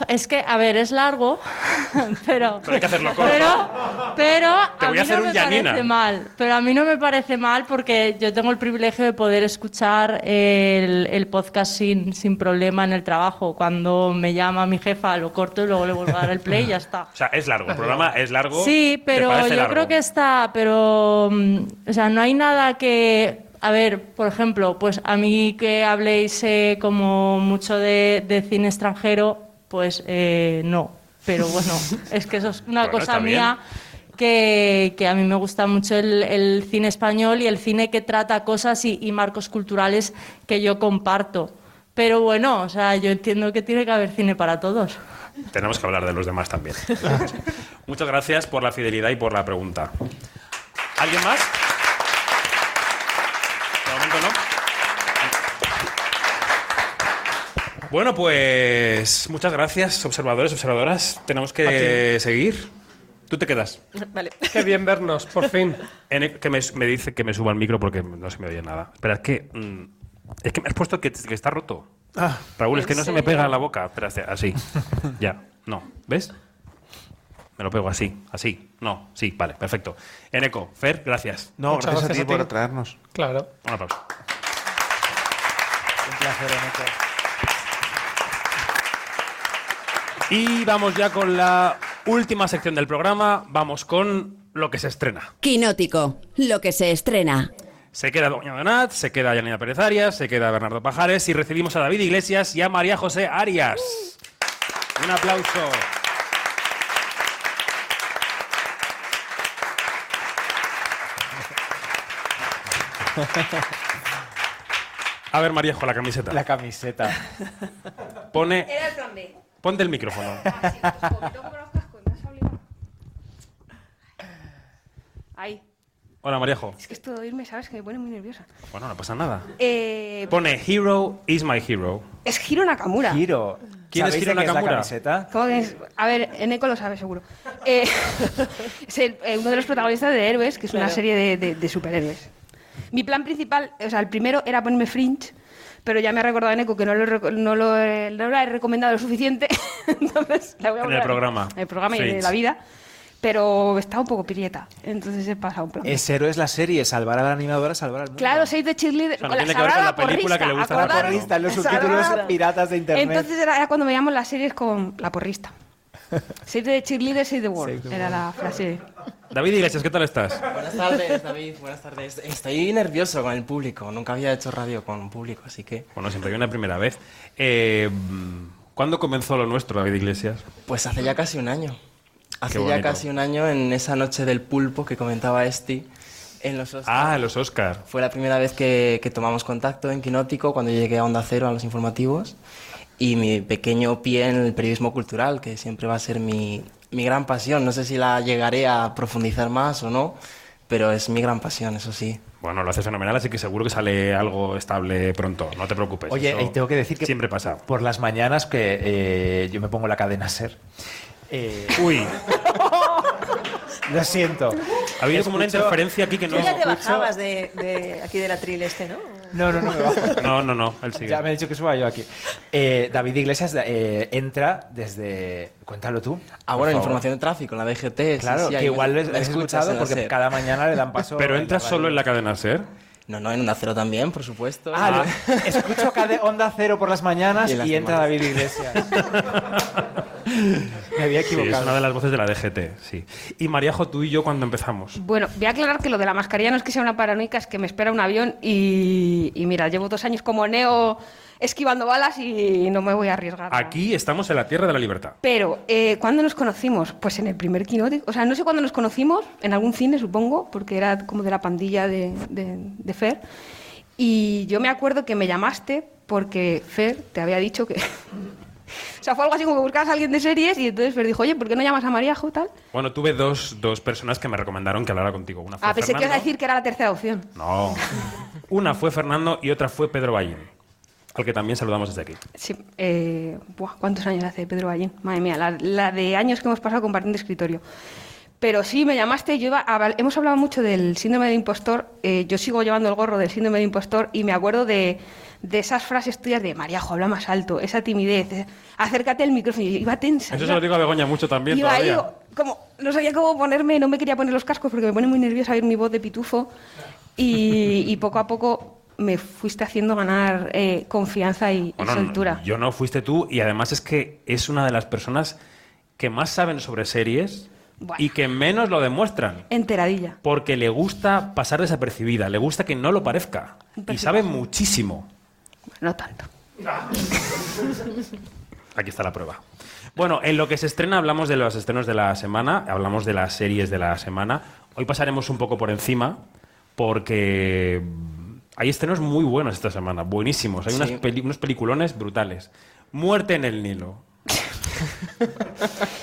Es que, a ver, es largo, *laughs* pero... pero hay que hacerlo corto. Pero, pero Te a mí a hacer no un me parece mal. Pero a mí no me parece mal porque yo tengo el privilegio de poder escuchar el, el podcast sin, sin problema en el trabajo. Cuando me llama mi jefa, lo corto y luego le vuelvo a dar el play y ya está. O sea, es largo. El programa es largo. Sí, ¿Te pero yo largo? creo que está, pero, mm, o sea, no hay nada que, a ver, por ejemplo, pues a mí que habléis eh, como mucho de, de cine extranjero, pues eh, no, pero bueno, *laughs* es que eso es una Bueno, cosa mía. Que, que a mí me gusta mucho el, el cine español y el cine que trata cosas y, y marcos culturales que yo comparto. Pero bueno, o sea, yo entiendo que tiene que haber cine para todos. Tenemos que hablar de los demás también. *laughs* Muchas gracias por la fidelidad y por la pregunta. ¿Alguien más? De momento no. Bueno, pues muchas gracias, observadores, observadoras. Tenemos que seguir. Tú te quedas. Vale. Qué bien vernos, por fin. N, que me, me dice que me suba el micro porque no se me oye nada. Espera, es que, mm, es que me has puesto que, que está roto. Ah, Raúl, es ¿En que no se me pega en la boca. Espera, así. *laughs* ya, no. ¿Ves? Me lo pego así, así. No, sí, vale, perfecto. Eneco, Fer, gracias. no, Muchas gracias, a gracias ti a por traernos. Claro. Un aplauso. Un placer, Eneco. Y vamos ya con la última sección del programa. Vamos con lo que se estrena. Quinótico, lo que se estrena. Se queda Doña Donat, se queda Yanina Pérez Arias, se queda Bernardo Pajares y recibimos a David Iglesias y a María José Arias. Un aplauso. A ver, Maríajo, la camiseta. La camiseta. Pone. Era el plan B. Ponte el micrófono. *laughs* Ahí. Hola, Maríajo. Es que esto de oírme, ¿sabes? Que me pone muy nerviosa. Bueno, no pasa nada. Eh, Pone Hero is my hero. es Hiro Nakamura. Giro. ¿Quién es ¿Sabéis Hiro de qué es la Nakamura? camiseta? ¿Cómo que es? A ver, Eneco lo sabe seguro. Eh, *laughs* es el- eh, uno de los protagonistas de Héroes, que es una serie de, de- de superhéroes. Mi plan principal, o sea, el primero era ponerme Fringe, pero ya me ha recordado Neko que no lo, no lo, he- no la he recomendado lo suficiente. *laughs* Entonces, la voy a En el programa. En el programa y en la vida. Pero está un poco pirieta. Entonces he pasado un plan. Es héroes la serie, salvar a la animadora, salvar al mundo. Claro, Save the Cheerleader. O sea, no con la tiene que ver con la película que le porrista, gusta *laughs* a la porrista, en los subtítulos piratas de internet. Entonces era, era cuando veíamos las series con la porrista. *laughs* Save the Cheerleader, Save the World. Save the Era la frase. David Iglesias, ¿qué tal estás? Buenas tardes, David. Buenas tardes. Estoy nervioso con el público. Nunca había hecho radio con un público, así que. Bueno, siempre hay una primera vez. Eh, ¿Cuándo comenzó lo nuestro, David Iglesias? Pues hace ya casi un año. Hace ya casi un año en esa noche del pulpo que comentaba Esti en los Oscars. Ah, los Oscar. Fue la primera vez que, que tomamos contacto en Quinótico cuando llegué a Onda Cero a los informativos y mi pequeño pie en el periodismo cultural, que siempre va a ser mi, mi gran pasión. No sé si la llegaré a profundizar más o no, pero es mi gran pasión, eso sí. Bueno, lo haces fenomenal, así que seguro que sale algo estable pronto. No te preocupes. Oye, eso y tengo que decir que siempre pasa. por las mañanas que eh, yo me pongo la cadena ser. Eh, *laughs* Uy, lo siento. ha habido como una interferencia aquí que no. Tú ya te bajabas de, de aquí del atril este, ¿no? No, no, *laughs* no. No, no, no, él sigue. Ya me ha dicho que suba yo aquí. Eh, David Iglesias eh, entra desde. Cuéntalo tú. Ah, bueno, información de tráfico la DGT. Claro, sí, que igual escuchas escuchado porque cada mañana le dan paso. Pero en la entras radio. solo en la cadena SER. No, no, en Onda Cero también, por supuesto. Ah, lo- *laughs* escucho cada onda cero por las mañanas Y entra. David Iglesias. *laughs* Me había Sí, es equivocado. una de las voces de la DGT, sí. Y Mariajo, tú y yo cuando empezamos. Bueno, voy a aclarar que lo de la mascarilla no es que sea una paranoica, es que me espera un avión y, y mira, llevo dos años como neo esquivando balas y no me voy a arriesgar. Aquí estamos en la tierra de la libertad. Pero, eh, ¿cuándo nos conocimos? Pues en el primer quinótico. O sea, no sé cuándo nos conocimos, en algún cine, supongo, porque era como de la pandilla de, de, de Fer. Y yo me acuerdo que me llamaste porque Fer te había dicho que... *laughs* o sea, fue algo así como que buscabas a alguien de series y entonces Fer dijo, oye, ¿por qué no llamas a Maríajo tal? Bueno, tuve dos, dos personas que me recomendaron que hablara contigo. Una fue Ah, pensé que ibas a Fernando. decir que era la tercera opción. No. *laughs* Una fue Fernando y otra fue Pedro Ballín, al que también saludamos desde aquí. Sí, eh, buah, ¿cuántos años hace Pedro Ballín? Madre mía, la, la de años que hemos pasado compartiendo escritorio. Pero sí, me llamaste, yo iba a hemos hablado mucho del síndrome del impostor, eh, yo sigo llevando el gorro del síndrome del impostor y me acuerdo de, de esas frases tuyas de Mariajo, habla más alto, esa timidez, eh, acércate al micrófono, y iba tensa. Eso iba- se lo digo a Begoña mucho también iba ahí, todavía. como, no sabía cómo ponerme, no me quería poner los cascos porque me pone muy nerviosa oír mi voz de pitufo y, y poco a poco me fuiste haciendo ganar eh, confianza y, Bueno, no, soltura. yo no fuiste tú y además es que es una de las personas que más saben sobre series Bueno. y que menos lo demuestran. Enteradilla. Porque le gusta pasar desapercibida, le gusta que no lo parezca. Y sabe muchísimo. No tanto. *laughs* Aquí está la prueba. Bueno, en lo que se estrena hablamos de los estrenos de la semana, hablamos de las series de la semana. Hoy pasaremos un poco por encima porque hay estrenos muy buenos esta semana, buenísimos. Hay Sí. unas peli- unos peliculones brutales. Muerte en el Nilo.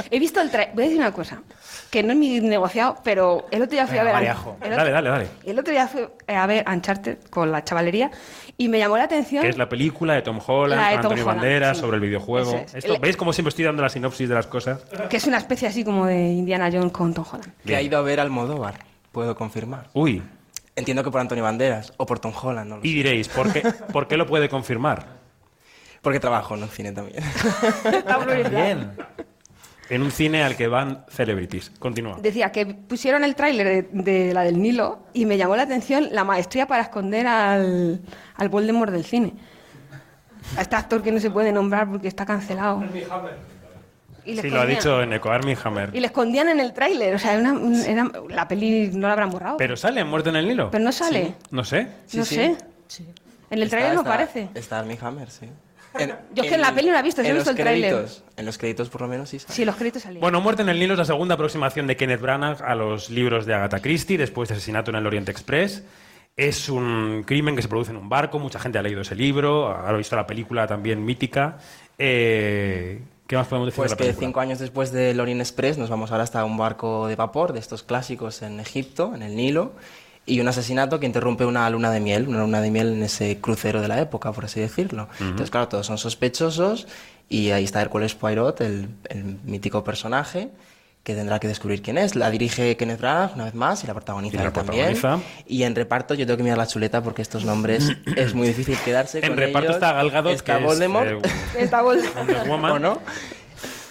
He visto el trailer. Voy a decir una cosa. Que no es mi negociado, pero el otro día fui a ver. Mariajo. el otro- Dale, dale, dale. El otro día fui a ver Uncharted con la chavalería y me llamó la atención. Que es la película de Tom Holland, La de con Tom Antonio Holland, Banderas, sí. sobre el videojuego. Es. Esto, El- ¿Veis cómo siempre estoy dando la sinopsis de las cosas? Que es una especie así como de Indiana Jones con Tom Holland. Que ha ido a ver Almodóvar, puedo confirmar. Uy, Entiendo que por Antonio Banderas o por Tom Holland, no lo y sé. diréis, ¿por qué, ¿por qué lo puede confirmar? Porque trabajo en el cine también. *laughs* Bien. En un cine al que van celebrities. Continúa. Decía que pusieron el tráiler de, de la del Nilo y me llamó la atención la maestría para esconder al, al Voldemort del cine. A este actor que no se puede nombrar porque está cancelado. Y Sí, lo ha dicho Neko Armie Hammer. Y le escondían en el tráiler. O sea, era una- era- la peli no la habrán borrado. ¿Pero sale Muerte en el Nilo? Pero no sale. No sé. no sí. sé. En el tráiler no aparece. Está Armie Hammer, sí. *laughs* En- Yo es que en la peli no la he visto, sí he en visto el tráiler. En los créditos, por lo menos, sí. sale. Sí, los créditos salían. Bueno, Muerte en el Nilo es la segunda aproximación de Kenneth Branagh a los libros de Agatha Christie después de Asesinato en el Oriente Express. Es un crimen que se produce en un barco, mucha gente ha leído ese libro, ha visto la película también mítica. Eh, ¿Qué más podemos decir Pues de la que cinco años después del Orient Express nos vamos ahora hasta un barco de vapor de estos clásicos en Egipto, en el Nilo, y un asesinato que interrumpe una luna de miel, una luna de miel en ese crucero de la época, por así decirlo. Entonces, claro, todos son sospechosos y ahí está Hércules Poirot, el, el mítico personaje, que tendrá que descubrir quién es. La dirige Kenneth Branagh, una vez más, y la protagoniza Y la él también. protagoniza. Y en reparto yo tengo que mirar la chuleta porque estos nombres *clears throat* es muy difícil quedarse En con reparto ellos. está Gal Gadot, Está que es, Voldemort. eh, Está Woman. ¿O no?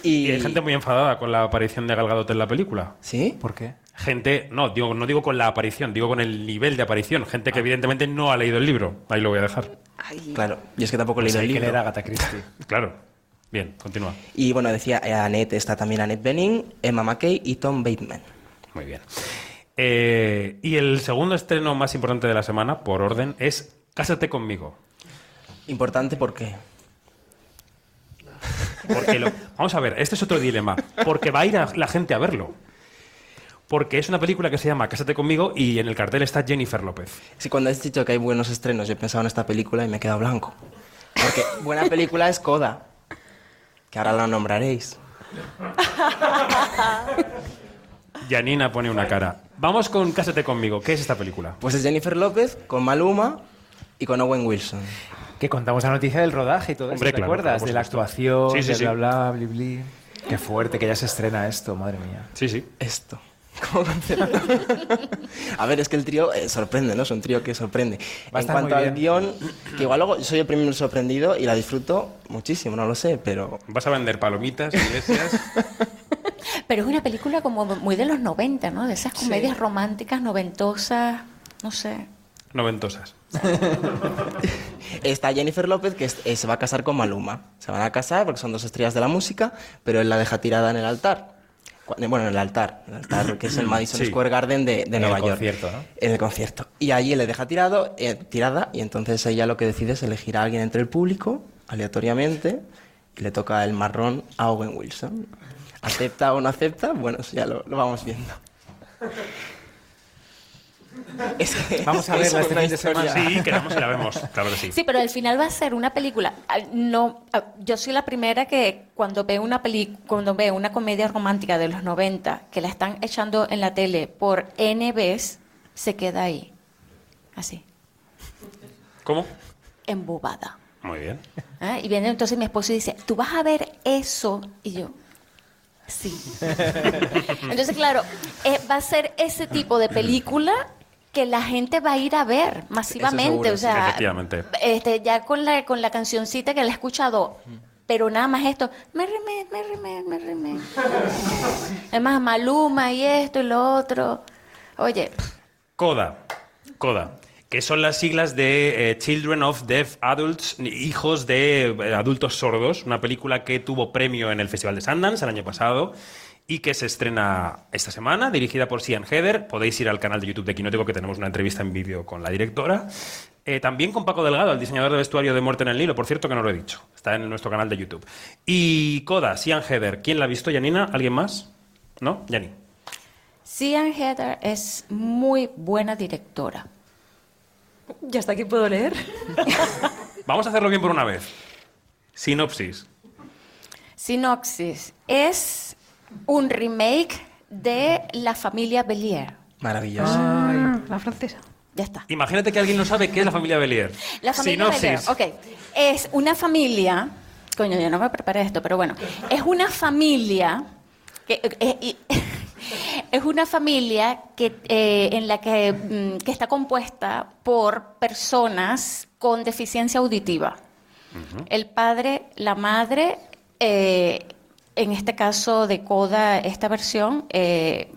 Y... hay gente muy enfadada con la aparición de Gal Gadot en la película. ¿Sí? ¿Por qué? Gente, no, digo, no digo con la aparición, digo con el nivel de aparición. Gente que evidentemente no ha leído el libro. Ahí lo voy a dejar. Claro, y es que tampoco he Pues leído el que libro. leer a Agatha Christie. *laughs* Claro. Bien, continúa. Y bueno, decía eh, Annette, está también Annette Bening, Emma McKay y Tom Bateman. Muy bien. Eh, y el segundo estreno más importante de la semana, por orden, es Cásate conmigo. Importante porque Porque lo- vamos a ver, este es otro dilema. Porque va a ir a- la gente a verlo. Porque es una película que se llama Cásate conmigo y en el cartel está Jennifer López. Sí, cuando has dicho que hay buenos estrenos, yo he pensado en esta película y me he quedado blanco. Porque buena película es Coda, que ahora la nombraréis. *laughs* Janina pone una cara. Vamos con Cásate conmigo. ¿Qué es esta película? Pues es Jennifer López con Maluma y con Owen Wilson. Que contamos la noticia del rodaje y todo Hombre, eso, ¿te claro, acuerdas? de la actuación, Sí, sí, de sí. bla, bla, bli, bli. Qué fuerte que ya se estrena esto, madre mía. Sí, sí. Esto. Como concepto. A ver, es que el trío eh, sorprende, ¿no? Es un trío que sorprende. Va a en estar cuanto muy al guion, que igual luego soy el primero sorprendido y la disfruto muchísimo, no lo sé, pero Vas a vender palomitas, iglesias. *laughs* Pero es una película como muy de los 90, ¿no? De esas comedias románticas noventosas, no sé. noventosas. Está Jennifer López que es- eh, se va a casar con Maluma. Se van a casar porque son dos estrellas de la música, pero él la deja tirada en el altar. Bueno, en el altar, el altar que es el *clears throat* Madison Sí. Square Garden de, de En el Nueva York. concierto, ¿no? En el concierto. Y allí le deja tirado, eh, tirada y entonces ella lo que decide es elegir a alguien entre el público, aleatoriamente, y le toca el marrón a Owen Wilson. ¿Acepta o no acepta? Bueno, eso ya lo, lo vamos viendo. Es que *laughs* Vamos a verla este fin de historia- semana. Sí, quedamos y la vemos. Claro que sí. Sí, pero al final va a ser una película. No, yo soy la primera que cuando veo una peli, cuando veo una comedia romántica de los 90 que la están echando en la tele por N veces, se queda ahí. Así, ¿Cómo? embobada. Muy bien. ¿Ah? Y viene entonces mi esposo y dice, ¿tú vas a ver eso? Y yo, sí. *laughs* entonces, claro, eh, va a ser ese tipo de película que la gente va a ir a ver masivamente. seguro, o sea, Efectivamente. este, ya con la, con la cancioncita que la he escuchado, pero nada más esto, me remé, me remé, me remé. *laughs* Además, Maluma y esto y lo otro. Oye, CODA. CODA. Que son las siglas de eh, Children of Deaf Adults, hijos de eh, adultos sordos, una película que tuvo premio en el Festival de Sundance el año pasado y que se estrena esta semana, dirigida por Sian Heather. Podéis ir al canal de YouTube de Quinótico que tenemos una entrevista en vídeo con la directora. Eh, también con Paco Delgado, el diseñador de vestuario de Muerte en el Nilo, por cierto que no lo he dicho. Está en nuestro canal de YouTube. Y Coda, Sian Heather. ¿Quién la ha visto, Janina? ¿Alguien más? ¿No? Jani. Sian Heather es muy buena directora. ¿Ya hasta aquí puedo leer? *laughs* Vamos a hacerlo bien por una vez. Sinopsis. Sinopsis es un remake de La familia Belier. Maravilloso. La francesa. Ya está. Imagínate que alguien no sabe qué es la familia Belier. La familia Belier, ok. Es una familia, coño, yo no me preparé esto, pero bueno, es una familia que eh, *laughs* es una familia que eh, en la que, mm, que está compuesta por personas con deficiencia auditiva. El padre, la madre, eh, en este caso de Coda, esta versión, eh,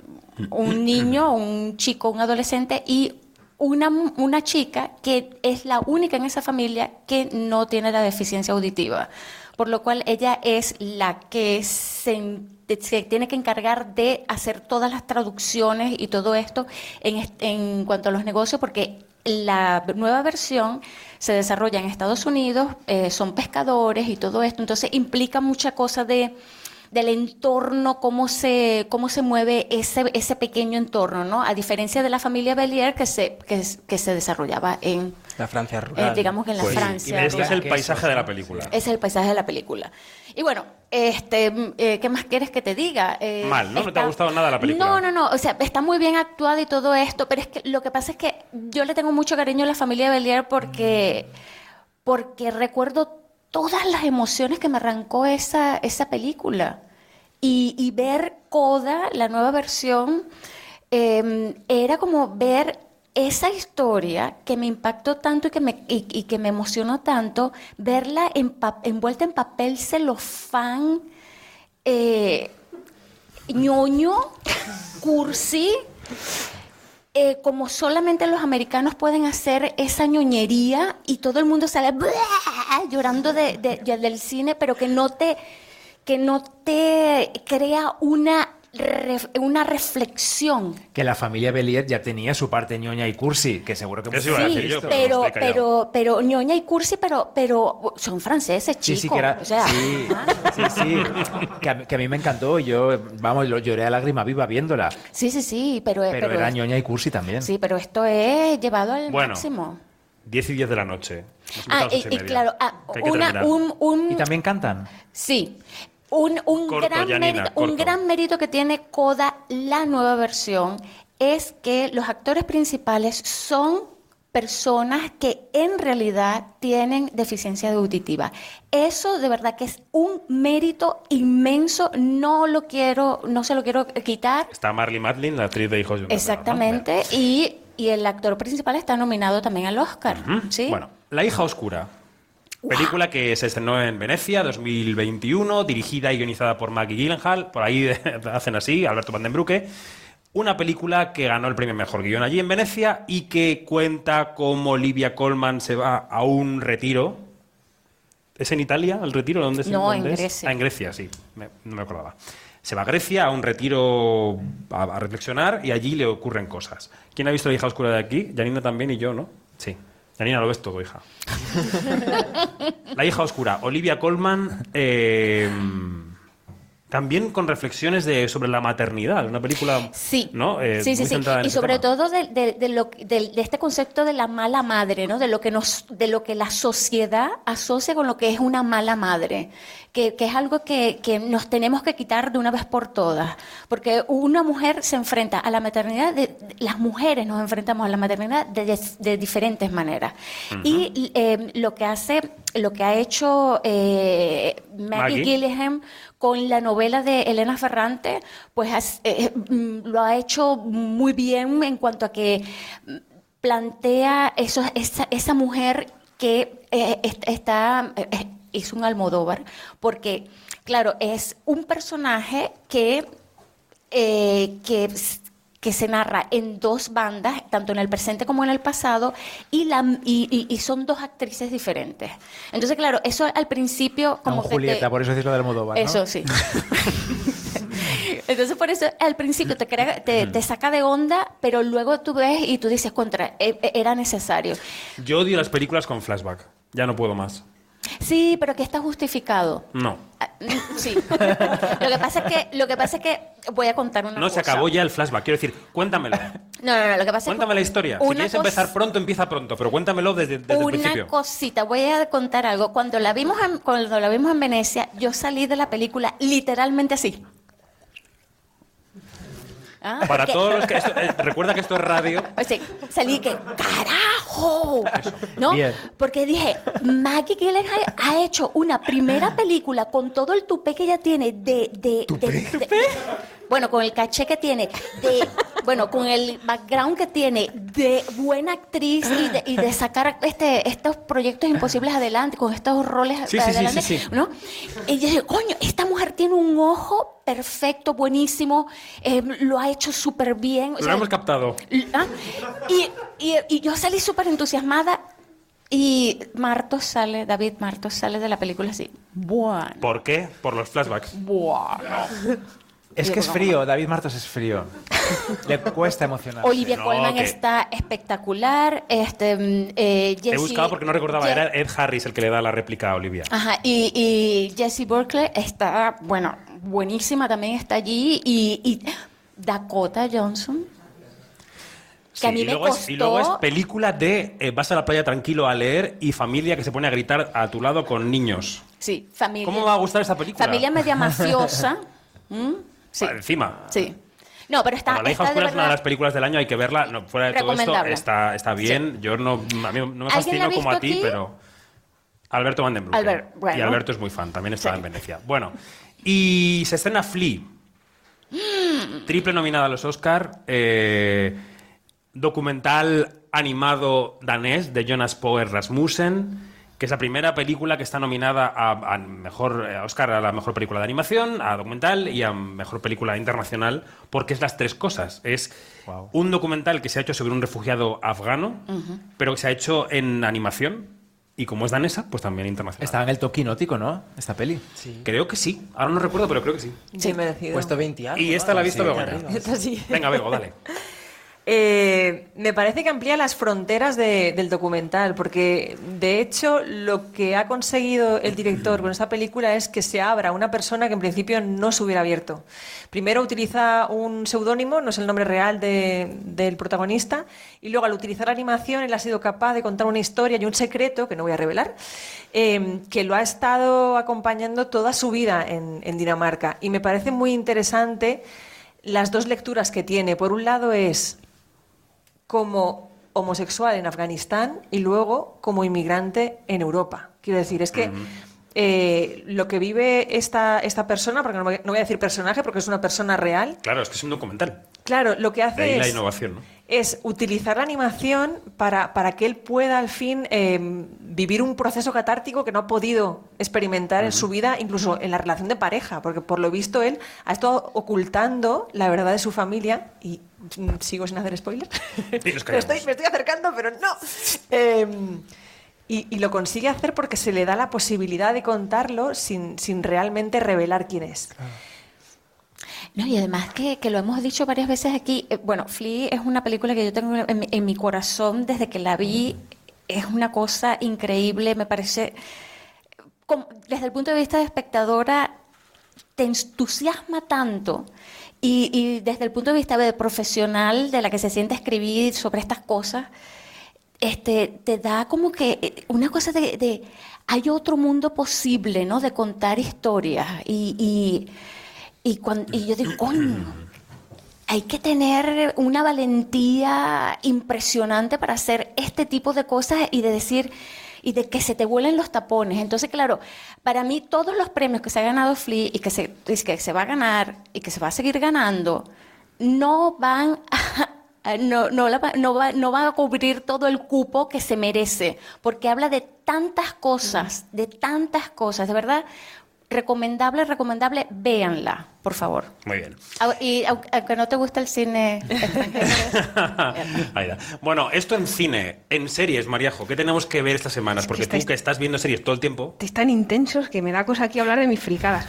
un *clears throat* niño, un chico, un adolescente y una, una chica que es la única en esa familia que no tiene la deficiencia auditiva. Por lo cual ella es la que se, en- se tiene que encargar de hacer todas las traducciones y todo esto en, en cuanto a los negocios, porque la nueva versión se desarrolla en Estados Unidos, eh, son pescadores y todo esto, entonces implica mucha cosa de del entorno, cómo se, cómo se mueve ese, ese pequeño entorno, ¿no? A diferencia de la familia Belier que se, que, se desarrollaba en, La Francia eh, rural. digamos que en la Pues, Francia. Este es el paisaje de la película. Es el paisaje de la película. Y bueno, este, mm, eh, ¿qué más quieres que te diga? Eh, Mal, ¿no? ¿No te ha gustado nada la película? No, no, no. O sea, está muy bien actuada y todo esto, pero es que lo que pasa es que yo le tengo mucho cariño a la familia Belier porque, porque recuerdo todas las emociones que me arrancó esa, esa película. Y, y ver Coda, la nueva versión, eh, era como ver esa historia que me impactó tanto y que me, y, que me emocionó tanto, verla envuelta en papel celofán, eh, ñoño, cursi, eh, como solamente los americanos pueden hacer esa ñoñería y todo el mundo sale "Buah", llorando de- de- de- del cine, pero que no te, que no te crea una, una reflexión. Que la familia Belier ya tenía su parte ñoña y cursi, que seguro que decir yo, pero Pero, pero, pero ñoña y cursi, pero, pero son franceses, Sí, chicos. sí, que era. o sea, sí, sí, sí. Que a, que a mí me encantó. Yo, vamos, lo lloré a lágrima viva viéndola. sí, sí, sí, pero, Pero, era ñoña y cursi también. Sí, pero esto es llevado al Bueno. máximo. 10 y 10 de la noche. Ah, y, claro, ah, una, un, un- Y también cantan. sí, un, un Corto, gran Janina, mérito, un gran mérito que tiene Coda, la nueva versión, es que los actores principales son personas que en realidad tienen deficiencia auditiva. Eso de verdad que es un mérito inmenso, no lo quiero, no se lo quiero quitar. Está Marley Matlin, la actriz de Hijos de un Rapero, ¿no? Exactamente, y, y el actor principal está nominado también al Oscar. ¿sí? Bueno, La hija oscura. Película que se estrenó en Venecia 2021, dirigida y guionizada por Maggie Gyllenhaal, por ahí *laughs* hacen así, Alberto Van den Broeke. Una película que ganó el premio Mejor Guión allí en Venecia y que cuenta cómo Olivia Colman se va a un retiro. ¿Es en Italia el retiro? ¿Dónde? No, dónde en es? Grecia. Ah, en Grecia, sí. Me- no me acordaba. Se va a Grecia a un retiro a, a reflexionar y allí le ocurren cosas. ¿Quién ha visto la hija oscura de aquí? Janina también y yo, ¿no? Sí. Janina, lo ves todo, hija. *laughs* La hija oscura, Olivia Colman, eh, también con reflexiones de, sobre la maternidad, una película Sí, ¿no? Eh, sí, muy sí, sí. centrada en Y sobre tema. todo de, de- de lo, de, este concepto de la mala madre, ¿no? De lo que nos, de lo que la sociedad asocia con lo que es una mala madre, que, que es algo que, que nos tenemos que quitar de una vez por todas, porque una mujer se enfrenta a la maternidad, las mujeres nos enfrentamos a la maternidad de, diferentes maneras. Y eh, lo que hace, lo que ha hecho eh, Maggie, Maggie. Gilliam con la novela de Elena Ferrante, pues eh, mm, lo ha hecho muy bien en cuanto a que mm, plantea esa, mujer que eh, est- está, eh, hizo un Almodóvar, porque, claro, es un personaje que, que, que se narra en dos bandas, tanto en el presente como en el pasado, y, la, y, y- y son dos actrices diferentes. Entonces, claro, eso al principio como Como que te- Julieta, por eso decís lo del Almodóvar, ¿no? eso sí. *laughs* Entonces, por eso al principio te, crea- te, te saca de onda, pero luego tú ves y tú dices, contra, e- e- era necesario. Yo odio las películas con flashback. Ya no puedo más. Sí, pero que está justificado. No. Ah, mm, Sí. Lo que pasa es que, lo que pasa es que voy a contar una No cosa. se acabó ya el flashback. Quiero decir, cuéntamelo. No, no, no, lo que pasa es Cuéntame que la historia. Si una quieres empezar pronto, empieza pronto, pero cuéntamelo desde, desde el Una principio. cosita, voy a contar algo. Cuando la vimos en, cuando la vimos en Venecia, yo salí de la película literalmente así. Ah, Para porque- todos los que... esto- eh, recuerda que esto es radio. O sea, salí que, ¡carajo! ¿No? Bien. Porque dije, Maggie Gyllenhaal ha hecho una primera película con todo el tupé que ella tiene de... de, de- de- bueno, con el caché que tiene, de, bueno, con el background que tiene de buena actriz y de, y de sacar este, estos proyectos imposibles adelante, con estos roles Sí, sí, sí, adelante, sí, sí. ¿no? Y yo dije, coño, esta mujer tiene un ojo perfecto, buenísimo, eh, lo ha hecho súper bien. o Lo sea, hemos captado. ¿Ah? Y, y- y yo salí súper entusiasmada y Martos sale, David Martos sale de la película así. Bueno, ¿Por qué? Por los flashbacks. bueno. Es que es frío, David Martos es frío. Le cuesta emocionar. Olivia No, Colman que- está espectacular. Este, mm, eh, He buscado porque no recordaba. Je- Era Ed Harris el que le da la réplica a Olivia. Ajá, y, y Jessie Berkeley está, bueno, buenísima también está allí. Y, y Dakota Johnson, que Sí, a mí y, me luego es, y luego es costó... película de eh, vas a la playa tranquilo a leer y familia que se pone a gritar a tu lado con niños. Sí, familia. ¿Cómo me va a gustar esta película? Familia media *laughs* mafiosa. ¿Mm? Sí, Encima. sí. No, pero está, Bueno, la hija está oscura es una de las películas del año, hay que verla. No, fuera de todo esto, está, está bien. Yo no, a mí no me ¿Alguien la fascina ha como a ti, aquí? pero. Alberto Van den. Albert, bueno. Y Alberto es muy fan, también estaba en Venecia. Bueno, Y se estrena Flea. *gasps* Triple nominada a los Oscar. eh, documental animado danés de Jonas Poer Rasmussen, que es la primera película que está nominada a, a mejor a Oscar a la mejor película de animación, a documental y a mejor película internacional, porque es las tres cosas. Es un documental que se ha hecho sobre un refugiado afgano, pero que se ha hecho en animación. Y como es danesa, pues también internacional. Estaba en el toquinótico, ¿no? Esta peli. Creo que sí. Ahora no recuerdo, pero creo que sí. Sí, merecido. Puesto 20 y algo, Y esta la ha visto Sí, Begoña. arriba. Esta sí. Venga, Bego, dale. *laughs* Eh, me parece que amplía las fronteras de- del documental, porque de hecho lo que ha conseguido el director con esta película es que se abra una persona que en principio no se hubiera abierto. Primero utiliza un seudónimo, no es el nombre real de- del protagonista, y luego al utilizar la animación él ha sido capaz de contar una historia y un secreto, que no voy a revelar, eh, que lo ha estado acompañando toda su vida en, en Dinamarca. Y me parece muy interesante las dos lecturas que tiene. Por un lado es como homosexual en Afganistán y luego como inmigrante en Europa. Quiero decir, es que eh, lo que vive esta, esta persona, porque no voy, no voy a decir personaje porque es una persona real, Claro, es que es un documental. claro, lo que De ahí hace la es, innovación, ¿no? es utilizar la animación para, para que él pueda al fin eh, vivir un proceso catártico que no ha podido experimentar en su vida, incluso en la relación de pareja, porque por lo visto él ha estado ocultando la verdad de su familia y sigo sin hacer spoiler. *laughs* *laughs* Me, estoy, me estoy acercando, pero no. Eh, y, y lo consigue hacer porque se le da la posibilidad de contarlo sin, sin realmente revelar quién es. No, y además que, que lo hemos dicho varias veces aquí, eh, bueno, Flea es una película que yo tengo en mi, en mi corazón desde que la vi, es una cosa increíble, me parece, como- desde el punto de vista de espectadora, te entusiasma tanto. Y, desde el punto de vista de profesional de la que se siente escribir sobre estas cosas, este, te da como que eh, una cosa de, de- hay otro mundo posible, ¿no? De contar historias. Y, y, y, cuan- y yo digo, coño, hay que tener una valentía impresionante para hacer este tipo de cosas y de decir, y de que se te vuelen los tapones. Entonces, claro, para mí todos los premios que se ha ganado Flea y que se, y que se va a ganar y que se va a seguir ganando, no van a, no, no, no, va, no va a cubrir todo el cupo que se merece, porque habla de tantas cosas, de tantas cosas, de verdad, recomendable, recomendable, véanla, por favor. Muy bien. Y au- aunque no te gusta el cine *laughs* Ahí da. Bueno, esto en cine, en series, Mariajo, ¿qué tenemos que ver estas semanas? Porque tú estáis- que estás viendo series todo el tiempo. Estáis tan intensos que me da cosa aquí hablar de mis fricadas.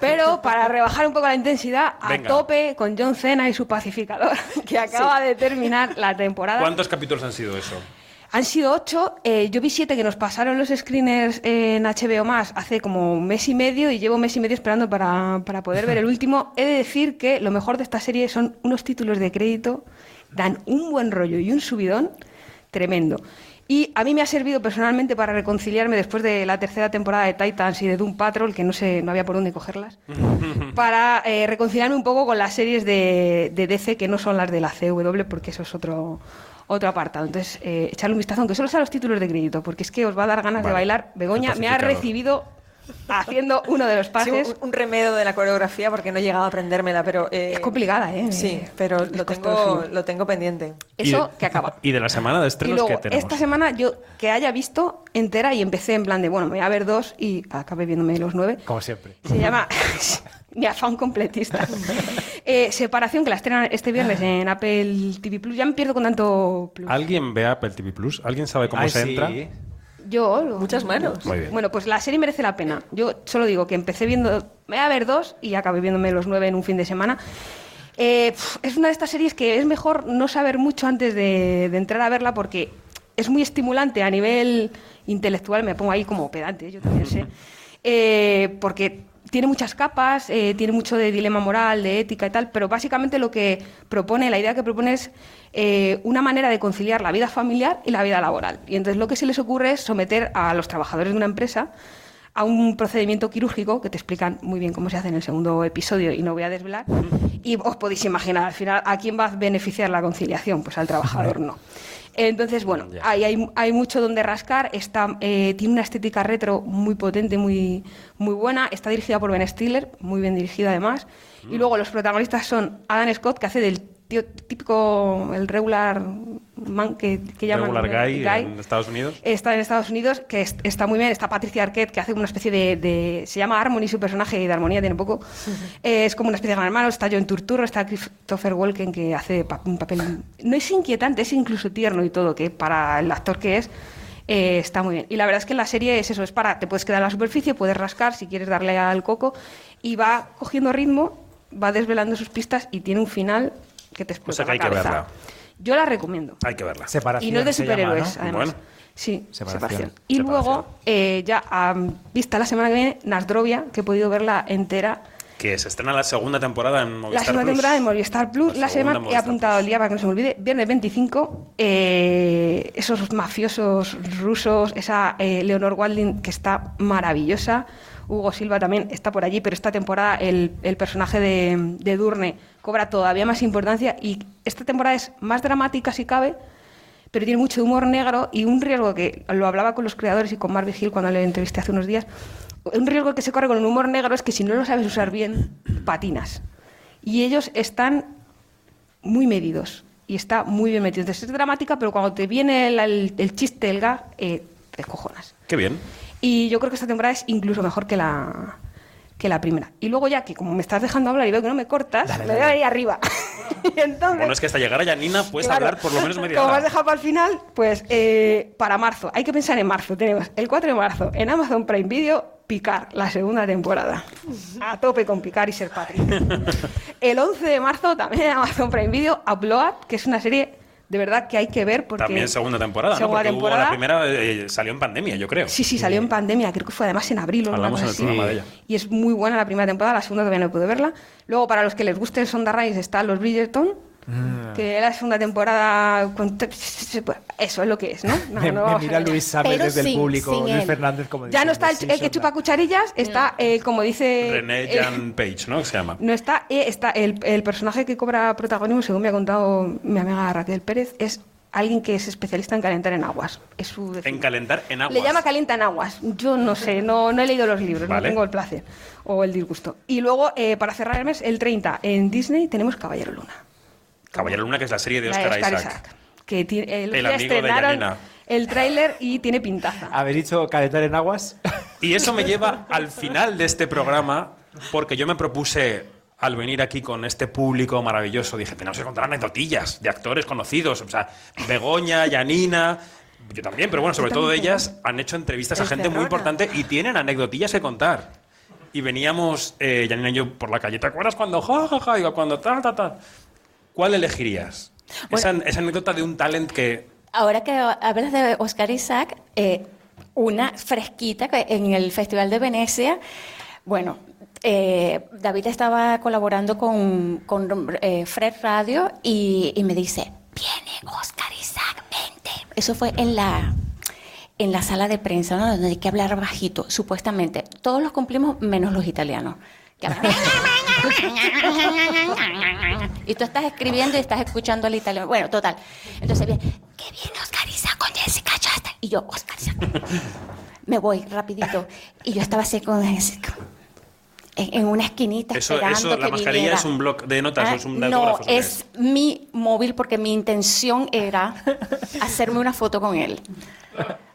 Pero para rebajar un poco la intensidad, a Venga. tope con John Cena y su pacificador, *laughs* que acaba de terminar la temporada. ¿Cuántos capítulos han sido eso? Han sido ocho. eh, yo vi siete que nos pasaron los screeners en HBO más hace como un mes y medio y llevo un mes y medio esperando para, para poder ver el *laughs* último. He de decir que lo mejor de esta serie son unos títulos de crédito, dan un buen rollo y un subidón tremendo. Y a mí me ha servido personalmente para reconciliarme después de la tercera temporada de Titans y de Doom Patrol, que no sé, no había por dónde cogerlas, *laughs* para eh, reconciliarme un poco con las series de, de DC que no son las de la CW, porque eso es otro, otro apartado. Entonces, eh, echarle un vistazo, aunque solo sea los títulos de crédito, porque es que os va a dar ganas de bailar. Begoña me ha recibido haciendo uno de los Sí, pases. un, un remedio de la coreografía porque no he llegado a aprendérmela, pero... es complicada, ¿eh? Sí, pero lo tengo, lo tengo pendiente. Eso que acaba. Y de la semana de Y estrenos luego, que tenemos. esta semana yo que haya visto entera y empecé en plan de, bueno, me voy a ver dos y acabé viéndome los nueve. Como siempre. Se llama *laughs* mi afán completista. *laughs* Eh, separación, que la estrenan este viernes en Apple TV Plus. Ya me pierdo con tanto Plus. ¿Alguien ve Apple TV Plus? ¿Alguien sabe cómo Ay, se sí. entra? Yo. Muchas manos. Muy bien. Bueno, pues la serie merece la pena. Yo solo digo que empecé viendo. Me voy a ver dos y acabé viéndome los nueve en un fin de semana. Eh, es una de estas series que es mejor no saber mucho antes de, de entrar a verla porque es muy estimulante a nivel intelectual. Me pongo ahí como pedante, yo también sé. *laughs* Eh, porque tiene muchas capas, eh, tiene mucho de dilema moral, de ética y tal, pero básicamente lo que propone, la idea que propone es eh, una manera de conciliar la vida familiar y la vida laboral. Y entonces lo que se les ocurre es someter a los trabajadores de una empresa a un procedimiento quirúrgico que te explican muy bien cómo se hace en el segundo episodio y no voy a desvelar. Y os podéis imaginar, al final, ¿a quién va a beneficiar la conciliación? Pues al trabajador no. Entonces, bueno, ahí hay, hay mucho donde rascar. Está, eh, tiene una estética retro muy potente, muy, muy buena. Está dirigida por Ben Stiller, muy bien dirigida además. Y luego los protagonistas son Adam Scott, que hace del típico, el regular man que, que llaman Regular Guy, en Estados Unidos. Está en Estados Unidos, que es- está muy bien. Está Patricia Arquette, que hace una especie de, de- Se llama Harmony, su personaje, y de armonía tiene poco. Eh, es como una especie de gran hermano. Está John Turturro, está Christopher Walken, que hace pa- un papel. No es inquietante, es incluso tierno y todo, que para el actor que es. eh, está muy bien. Y la verdad es que la serie es eso: es para. Te puedes quedar en la superficie, puedes rascar si quieres darle al coco, y va cogiendo ritmo, va desvelando sus pistas y tiene un final que te O explota sea que hay la que cabeza. verla. Yo la recomiendo. Hay que verla. Separación. Y no es de llama, superhéroes, ¿no? además. Bueno. Sí, Separación. separación. Y luego, eh, ya a vista la semana que viene, Nasdrovia, que he podido verla entera. Que se estrena la segunda temporada en Movistar la segunda Plus. temporada de Movistar Plus. La, segunda semana he Movistar apuntado el día para que no se me olvide. Viernes 25. eh, esos mafiosos rusos. Esa eh, Leonor Walding que está maravillosa. Hugo Silva también está por allí, pero esta temporada el, el personaje de, de Durne cobra todavía más importancia y esta temporada es más dramática si cabe, pero tiene mucho humor negro y un riesgo que lo hablaba con los creadores y con Marvin Hill cuando le entrevisté hace unos días. Un riesgo que se corre con el humor negro es que si no lo sabes usar bien, patinas. Y ellos están muy medidos y está muy bien metido. Entonces es dramática, pero cuando te viene el, el- el chiste, el gag, eh, te cojonas. Qué bien. Y yo creo que esta temporada es incluso mejor que la, que la primera. Y luego ya que como me estás dejando hablar y veo que no me cortas, me voy a ir arriba. *laughs* entonces, Bueno, es que hasta llegar a Yanina puedes Claro. hablar por lo menos media como me has hora. dejado para el final, pues eh, para marzo, hay que pensar en marzo. Tenemos el 4 de marzo en Amazon Prime Video, Picar, la segunda temporada. A tope con Picar y ser Patrick. *laughs* el 11 de marzo también en Amazon Prime Video, Upload, que es una serie de verdad que hay que ver porque... También segunda temporada, ¿no? Segunda Porque hubo temporada. la primera eh, salió en pandemia, yo creo. Sí, sí, salió en pandemia, creo que fue además en abril o Hablamos en el así. programa de ella. Y es muy buena la primera temporada, la segunda todavía no pude verla. Luego, para los que les guste Sonda Rise, está Los Bridgerton, Mm. que la segunda temporada... con- Eso es lo que es, ¿no? *laughs* No, me, no me vamos a mira. Luis Pero desde el sin- público, Luis él. Fernández como Ya no está el, que "Sí, chupa cucharillas, está, eh, como dice... René eh, Jan Page, ¿no? Se llama. no está, eh, está el, el personaje que cobra protagonismo, según me ha contado mi amiga Raquel Pérez, es alguien que es especialista en calentar en aguas. Es su En calentar en agua. le llama calienta en aguas. Yo no sé, no, no he leído los libros, Vale. no tengo el placer o el disgusto. Y luego, eh, para cerrar el mes, el 30, en Disney tenemos Caballero Luna. Caballero Luna, que es la serie de de Oscar, Oscar Isaac. Isaac, que tiene, el, El amigo de estrenaron Yanina. el tráiler y tiene pintaza. ¿Habéis dicho calentar en aguas? Y eso me lleva al final de este programa, porque yo me propuse, al venir aquí con este público maravilloso, dije, tenemos que contar anecdotillas de actores conocidos. O sea, Begoña, Yanina, yo también, pero bueno, sobre todo ellas han hecho entrevistas a gente muy importante y tienen anecdotillas que contar. Y veníamos, eh, Yanina y yo, por la calle, ¿te acuerdas cuando ja, ja, ja, Digo, cuando tal, tal, tal? ¿Cuál elegirías? esa, esa anécdota de un talent que Ahora que hablas de Oscar Isaac, eh, una fresquita que en el Festival de Venecia, bueno, eh, David estaba colaborando con, con, eh, Fred Radio y, y me dice, viene Oscar Isaac, vente. Eso fue en la, en la sala de prensa, ¿no? donde hay que hablar bajito, supuestamente. Todos los cumplimos menos los italianos. *laughs* *laughs* que y tú estás escribiendo y estás escuchando al italiano. Bueno, total. Entonces, bien, qué bien Oscar Isaac con Jessica Chastain. Y yo, Oscar Isaac. Me voy rapidito. Y yo estaba así con Jessica. En, una esquinita eso, esperando eso la que mascarilla viniera. es un blog de notas Ah, o es un no, autógrafos, ¿o qué es mi móvil porque mi intención era hacerme una foto con él.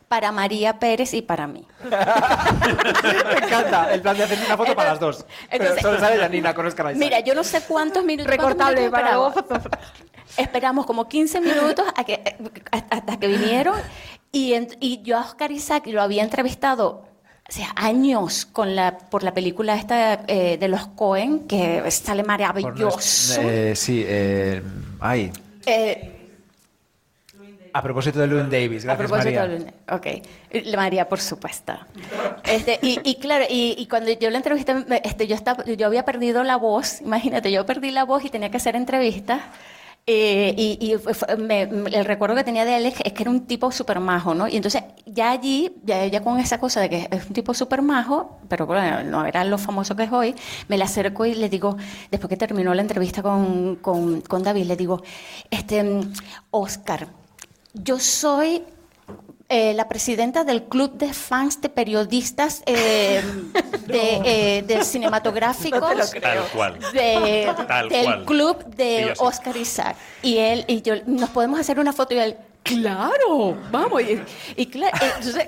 Para María Pérez y para mí. *laughs* Me encanta el plan de hacer una foto para las dos. Pero entonces- solo sale Janina con Oscar Isaac. Mira, yo no sé cuántos minutos. Recortable cuántos minutos para esperamos. *laughs* Esperamos como 15 minutos a que, eh, hasta que vinieron. Y, en- y yo a Oscar Isaac lo había entrevistado o sea, años con la, por la película esta eh, de los Cohen, que sale maravilloso. eh, sí, eh, ay. A propósito de Llewyn Davis, A gracias propósito María. del- Ok, Eh, María, por supuesto. Este, y, y claro, y, y cuando yo la entrevisté, este, yo, estaba, yo había perdido la voz, imagínate, yo perdí la voz y tenía que hacer entrevistas. Eh, y y fue- fue- me- me- el recuerdo que tenía de él es que, es que era un tipo súper majo, ¿no? Y entonces ya allí, ya, ya con esa cosa de que es un tipo súper majo, pero bueno, no era lo famoso que es hoy, me le acerco y le digo, después que terminó la entrevista con, con, con David, le digo, este, mm, Oscar, yo soy eh, la presidenta del club de fans de periodistas eh, *laughs* de, eh, de cinematográficos No te lo creo. Tal cual. de- Tal del cual. club de sí. Oscar Isaac y él y yo nos podemos hacer una foto y él claro vamos y, y cla- eh, entonces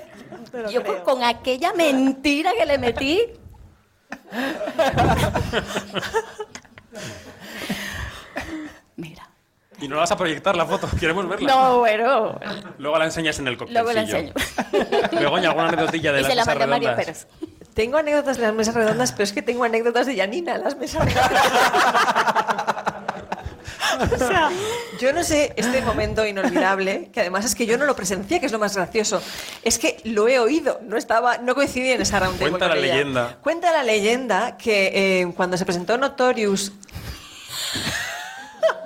yo con, con aquella mentira que le metí *laughs* Y no la vas a proyectar la foto, *laughs* queremos verla. no bueno Luego la enseñas en el cóctel. luego la enseño *laughs* Begoña, ¿alguna anécdotilla de y las se la mesas redondas? Pérez Tengo anécdotas de las mesas redondas, pero es que tengo anécdotas de Janina en las mesas redondas. *laughs* O sea, yo no sé este momento inolvidable, que además es que yo no lo presencié, que es lo más gracioso. Es que lo he oído, no estaba, no coincidí en esa round table Cuenta la ella. leyenda. Cuenta la leyenda que eh, cuando se presentó Notorious.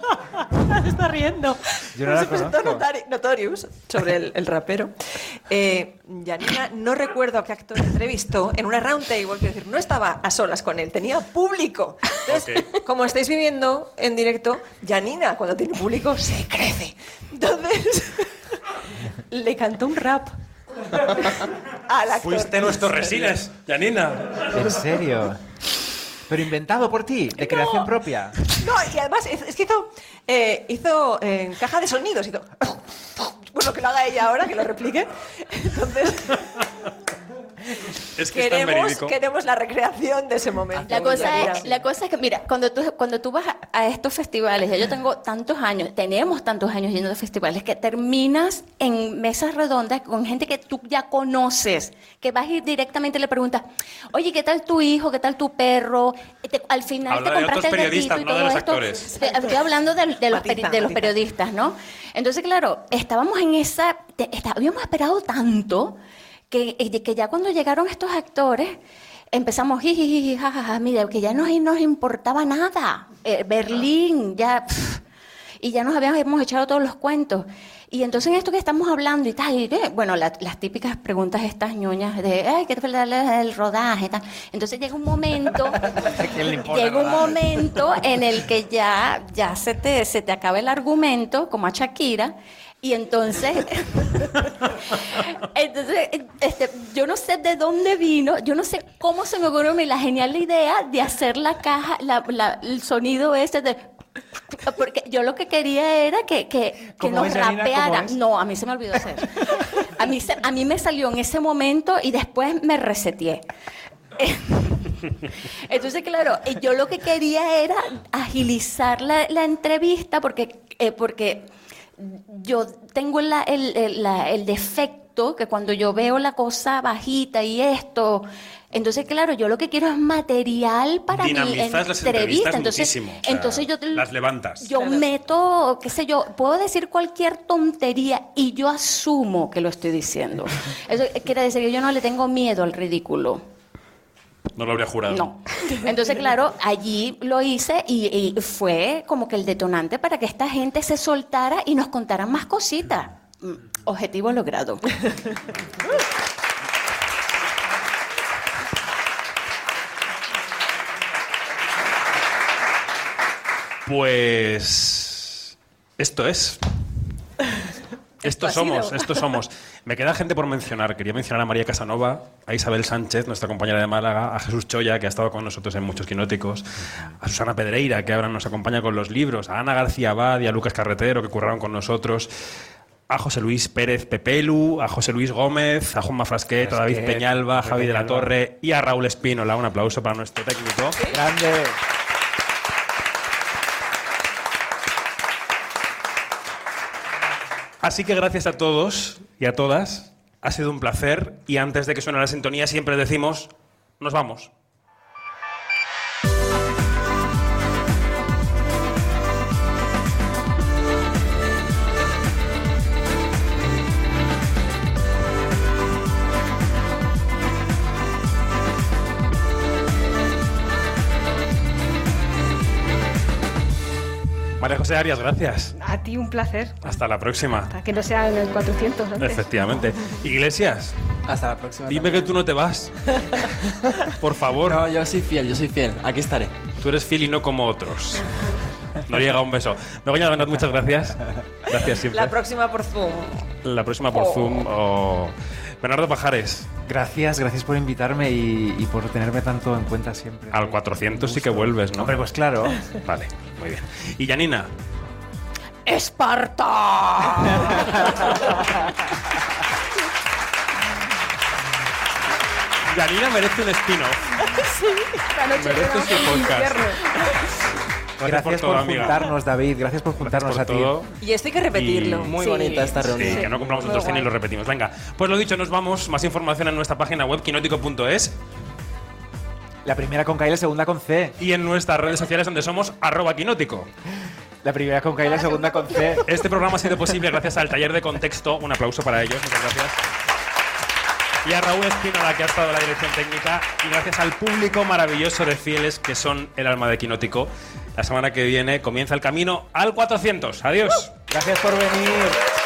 *laughs* se está riendo. Yo no la se presentó conozco. Notari- Notorious sobre el, el rapero. Eh, Janina, no recuerdo a qué actor entrevistó en una round table, quiero decir, no estaba a solas con él, tenía público. Entonces, como estáis viviendo en directo, Janina, cuando tiene público, se crece. Entonces, *laughs* le cantó un rap al actor. Fuiste nuestros resines, Janina. ¿En serio? ¿Pero inventado por ti? ¿De creación propia? No, y además es, es que hizo, eh, hizo eh, caja de sonidos. Hizo, *laughs* bueno, que lo haga ella ahora, que lo replique. Entonces, *laughs* Es que es tan queremos, queremos la recreación de ese momento. La cosa, es, la cosa es que, mira, cuando tú, cuando tú vas a, estos festivales, ya yo tengo tantos años, tenemos tantos años yendo a festivales, que terminas en mesas redondas con gente que tú ya conoces, que vas y directamente le preguntas, oye, ¿qué tal tu hijo? ¿Qué tal tu perro? Te- al final Habla te de compraste otros el periodistas, gatito y no de todo los esto. actores. Estoy hablando de, de los, de los periodistas, ¿no? Entonces, claro, estábamos en esa, te- está- habíamos esperado tanto que, eh, que ya cuando llegaron estos actores, empezamos, jiji, jajaja, mira, que ya no nos importaba nada. Eh, Berlín, ya, pff, y ya nos habíamos echado todos los cuentos. Y entonces en esto que estamos hablando y tal, y, eh, bueno, la- las típicas preguntas estas ñoñas de, ay, ¿qué te el rodaje? y tal. Entonces llega un momento, *laughs* llega un momento en el que ya, ya se, te, se te acaba el argumento, como a Shakira, y entonces, entonces este, yo no sé de dónde vino, yo no sé cómo se me ocurrió a mí la genial idea de hacer la caja, la- la- el sonido ese de... Porque yo lo que quería era que, que, que ¿Cómo nos rapeara. No, a mí se me olvidó hacer. A mí, se- a mí me salió en ese momento y después me reseteé. Entonces, claro, yo lo que quería era agilizar la, la entrevista porque, eh, porque yo tengo la- el, el- la- el defecto que cuando yo veo la cosa bajita y esto, entonces, claro, yo lo que quiero es material para mi Dinamizas las entrevista. entrevistas Entonces, muchísimo. o sea, entonces yo las levantas. yo meto, qué sé yo, puedo decir cualquier tontería y yo asumo que lo estoy diciendo. *laughs* Eso quiere decir que yo no le tengo miedo al ridículo. No lo habría jurado. No. Entonces, claro, allí lo hice y, y fue como que el detonante para que esta gente se soltara y nos contaran más cositas. Mm, Objetivo logrado. Pues esto es. Esto somos, esto somos. Me queda gente por mencionar. Quería mencionar a María Casanova, a Isabel Sánchez, nuestra compañera de Málaga, a Jesús Choya, que ha estado con nosotros en muchos quinóticos, a Susana Pedreira, que ahora nos acompaña con los libros, a Ana García Abad y a Lucas Carretero, que curraron con nosotros, a José Luis Pérez Pepelu, a José Luis Gómez, a Juanma Frasquet, a David Peñalba, a Javi de la. Torre y a Raúl Espínola. Un aplauso para nuestro técnico. Grande. Así que gracias a todos y a todas. Ha sido un placer. Y antes de que suene la sintonía, siempre decimos: nos vamos. María José Arias, gracias. A ti un placer. Hasta la próxima. Hasta que no sea en el 400 antes. Efectivamente. Iglesias, Hasta la próxima. dime que tú no te vas. *laughs* Por favor. No, yo soy fiel, yo soy fiel. Aquí estaré. Tú eres fiel y no como otros. No llega un beso. Begoña Bernat, muchas gracias. Gracias siempre. La próxima por Zoom. La próxima por Zoom o... Bernardo Pajares, Gracias, gracias por invitarme y, y por tenerme tanto en cuenta siempre. al 400 sí que vuelves, ¿no? Hombre, pues claro. Vale, muy bien. Y Janina, ¡Esparta! Janina merece un spin-off. sí, la noche Merece su podcast. Gracias, por todo, amiga. juntarnos, David. Gracias por juntarnos Gracias a ti. todo. Y esto hay que repetirlo. Y- Muy Sí. bonita esta reunión. Sí, que no compramos otros cine y guay. lo repetimos. Venga, pues lo dicho, nos vamos. Más información en nuestra página web, quinótico.es La primera con K y la segunda con C. y en nuestras redes sociales donde somos arroba quinótico. La primera con K y la segunda con C. Este programa ha sido posible gracias al taller de contexto. Un aplauso para ellos, muchas gracias. Y a Raúl Espínola, que ha estado en la dirección técnica. Y gracias al público maravilloso de fieles que son el alma de Quinótico. La semana que viene comienza el camino al 400. Adiós. Gracias por venir.